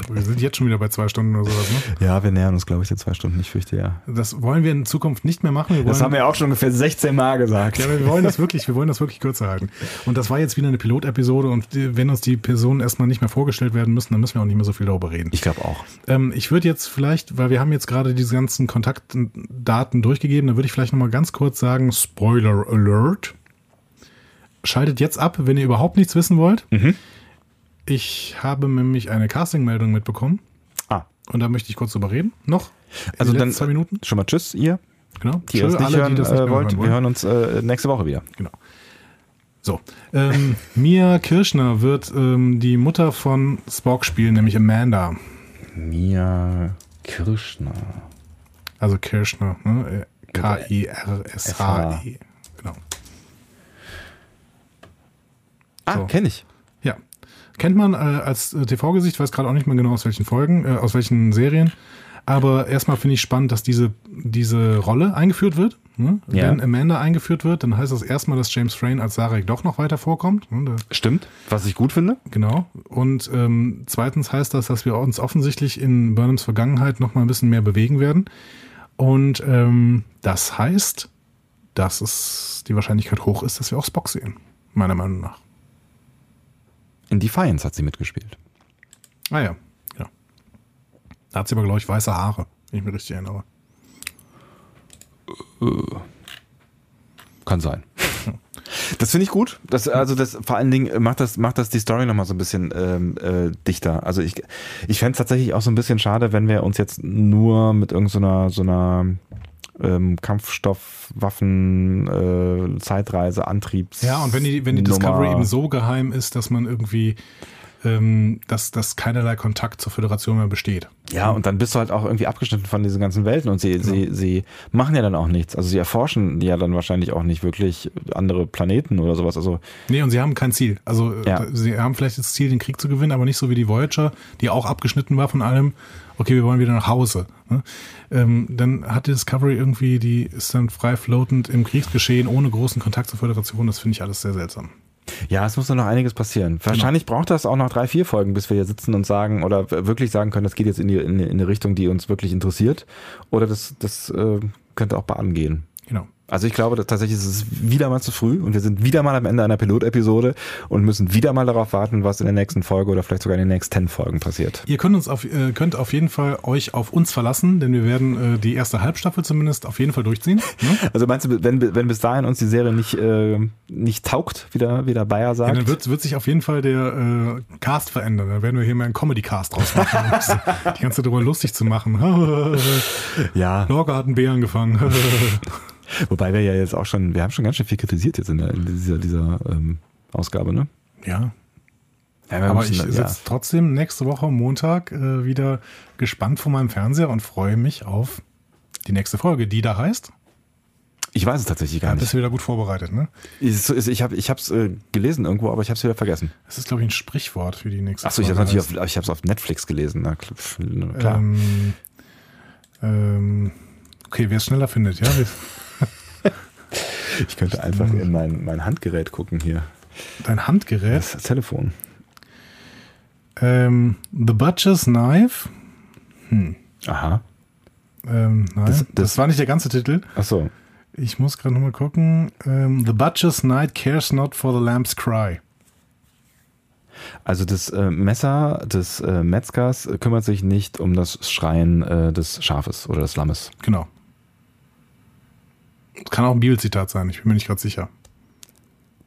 wir sind jetzt schon wieder bei zwei Stunden oder sowas, ne? Ja, wir nähern uns, glaube ich, der zwei Stunden. Ich fürchte, ja. Das wollen wir in Zukunft nicht mehr machen. das haben wir auch schon ungefähr 16 Mal gesagt. Ja, wir wollen das wirklich, wir wollen das wirklich kürzer halten. Und das war jetzt wieder eine Pilotepisode und wenn uns die Personen erstmal nicht mehr vorgestellt werden müssen, dann müssen wir auch nicht mehr so viel darüber reden. Ich glaube auch. Ähm, ich würde jetzt vielleicht, weil wir haben jetzt gerade diese ganzen Kontaktdaten durchgegeben, dann würde ich vielleicht nochmal ganz kurz sagen, Spoiler Alert. Schaltet jetzt ab, wenn ihr überhaupt nichts wissen wollt. Mhm. Ich habe nämlich eine Casting-Meldung mitbekommen. Ah. Und da möchte ich kurz drüber reden. Noch? Also dann zwei Minuten. Schon mal Tschüss, ihr. Genau. Die Tschö, alle, hören, die das nicht äh, wollt. Wir hören uns äh, nächste Woche wieder. Genau. So. Ähm, [LAUGHS] Mia Kirschner wird ähm, die Mutter von Spock spielen, nämlich Amanda. Mia Kirschner. Also Kirschner, ne? K-I-R-S-H-E. Genau. Ah, so. kenne ich. Kennt man äh, als äh, TV-Gesicht, weiß gerade auch nicht mehr genau aus welchen Folgen, äh, aus welchen Serien. Aber erstmal finde ich spannend, dass diese, diese Rolle eingeführt wird. Ne? Ja. Wenn Amanda eingeführt wird, dann heißt das erstmal, dass James Frayne als Sarek doch noch weiter vorkommt. Ne? Stimmt, was ich gut finde. Genau. Und ähm, zweitens heißt das, dass wir uns offensichtlich in Burnhams Vergangenheit noch mal ein bisschen mehr bewegen werden. Und ähm, das heißt, dass es die Wahrscheinlichkeit hoch ist, dass wir auch Spock sehen. Meiner Meinung nach. In Defiance hat sie mitgespielt. Ah ja, ja. Da hat sie aber, glaube ich, weiße Haare, wenn ich mich richtig erinnere. Kann sein. [LAUGHS] Das finde ich gut. Das, also das vor allen Dingen macht das, macht das die Story nochmal so ein bisschen ähm, äh, dichter. Also ich, ich fände es tatsächlich auch so ein bisschen schade, wenn wir uns jetzt nur mit irgendeiner so einer ähm, Kampfstoff, Waffen, äh, Zeitreise, Antriebs. Ja, und wenn die, wenn die Discovery eben so geheim ist, dass man irgendwie ähm, dass, dass keinerlei Kontakt zur Föderation mehr besteht. Ja, und dann bist du halt auch irgendwie abgeschnitten von diesen ganzen Welten und sie, genau. sie, sie machen ja dann auch nichts. Also sie erforschen ja dann wahrscheinlich auch nicht wirklich andere Planeten oder sowas. Also nee, und sie haben kein Ziel. Also ja. Äh, sie haben vielleicht das Ziel, den Krieg zu gewinnen, aber nicht so wie die Voyager, die auch abgeschnitten war von allem. Okay, wir wollen wieder nach Hause. Ne? Ähm, dann hat die Discovery irgendwie, die ist dann frei floatend im Kriegsgeschehen ohne großen Kontakt zur Föderation. Das finde ich alles sehr seltsam. Ja, es muss noch einiges passieren. Genau. Wahrscheinlich genau. braucht das auch noch drei, vier Folgen, bis wir hier sitzen und sagen oder wirklich sagen können, das geht jetzt in die, in, in eine Richtung, die uns wirklich interessiert. Oder das, das äh, könnte auch baden gehen. Genau. Also ich glaube, dass tatsächlich ist es wieder mal zu früh und wir sind wieder mal am Ende einer Pilotepisode und müssen wieder mal darauf warten, was in der nächsten Folge oder vielleicht sogar in den nächsten ten Folgen passiert. Ihr könnt uns auf, äh, könnt auf jeden Fall euch auf uns verlassen, denn wir werden äh, die erste Halbstaffel zumindest auf jeden Fall durchziehen. Ne? [LAUGHS] Also meinst du, wenn, wenn bis dahin uns die Serie nicht, äh, nicht taugt, wie der, wie der Bayer sagt? Ja, dann wird, wird sich auf jeden Fall der äh, Cast verändern. Dann werden wir hier mal einen Comedy-Cast draus machen, um die ganze Zeit darüber lustig zu machen. [LAUGHS] ja. Lorca hat einen Bären gefangen. [LAUGHS] Wobei wir ja jetzt auch schon, wir haben schon ganz schön viel kritisiert jetzt in, der, in dieser, dieser ähm, Ausgabe, ne? Ja. ja aber müssen, ich sitze ja. trotzdem nächste Woche Montag äh, wieder gespannt vor meinem Fernseher und freue mich auf die nächste Folge, die da heißt. Ich weiß es tatsächlich gar ja, nicht. Bist du wieder gut vorbereitet, ne? Ich, ich habe es äh, gelesen irgendwo, aber ich habe es wieder vergessen. Das ist, glaube ich, ein Sprichwort für die nächste Achso, ich habe es auf, ich auf Netflix gelesen. Na, klar. Ähm, ähm, okay, wer es schneller findet, ja. [LAUGHS] Ich könnte einfach in mein, mein Handgerät gucken hier. Dein Handgerät? Das, Telefon. Ähm, The Butcher's Knife. Hm. Aha. Ähm, nein, das, das, das, war nicht der ganze Titel. Ach so. Ich muss gerade nochmal gucken. Ähm, the Butcher's Knight cares not for the lamb's cry. Also das äh, Messer des äh, Metzgers kümmert sich nicht um das Schreien äh, des Schafes oder des Lammes. Genau. Kann auch ein Bibelzitat sein, ich bin mir nicht gerade sicher.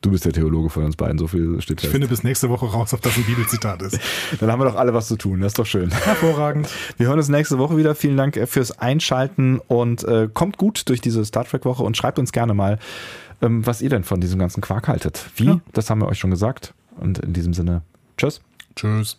Du bist der Theologe von uns beiden, so viel steht Ich fest. finde bis nächste Woche raus, ob das ein Bibelzitat ist. [LAUGHS] Dann haben wir doch alle was zu tun, das ist doch schön. Hervorragend. Wir hören uns nächste Woche wieder. Vielen Dank äh, fürs Einschalten und äh, kommt gut durch diese Star Trek Woche und schreibt uns gerne mal, ähm, was ihr denn von diesem ganzen Quark haltet. Wie? Ja. Das haben wir euch schon gesagt. Und in diesem Sinne, tschüss. Tschüss.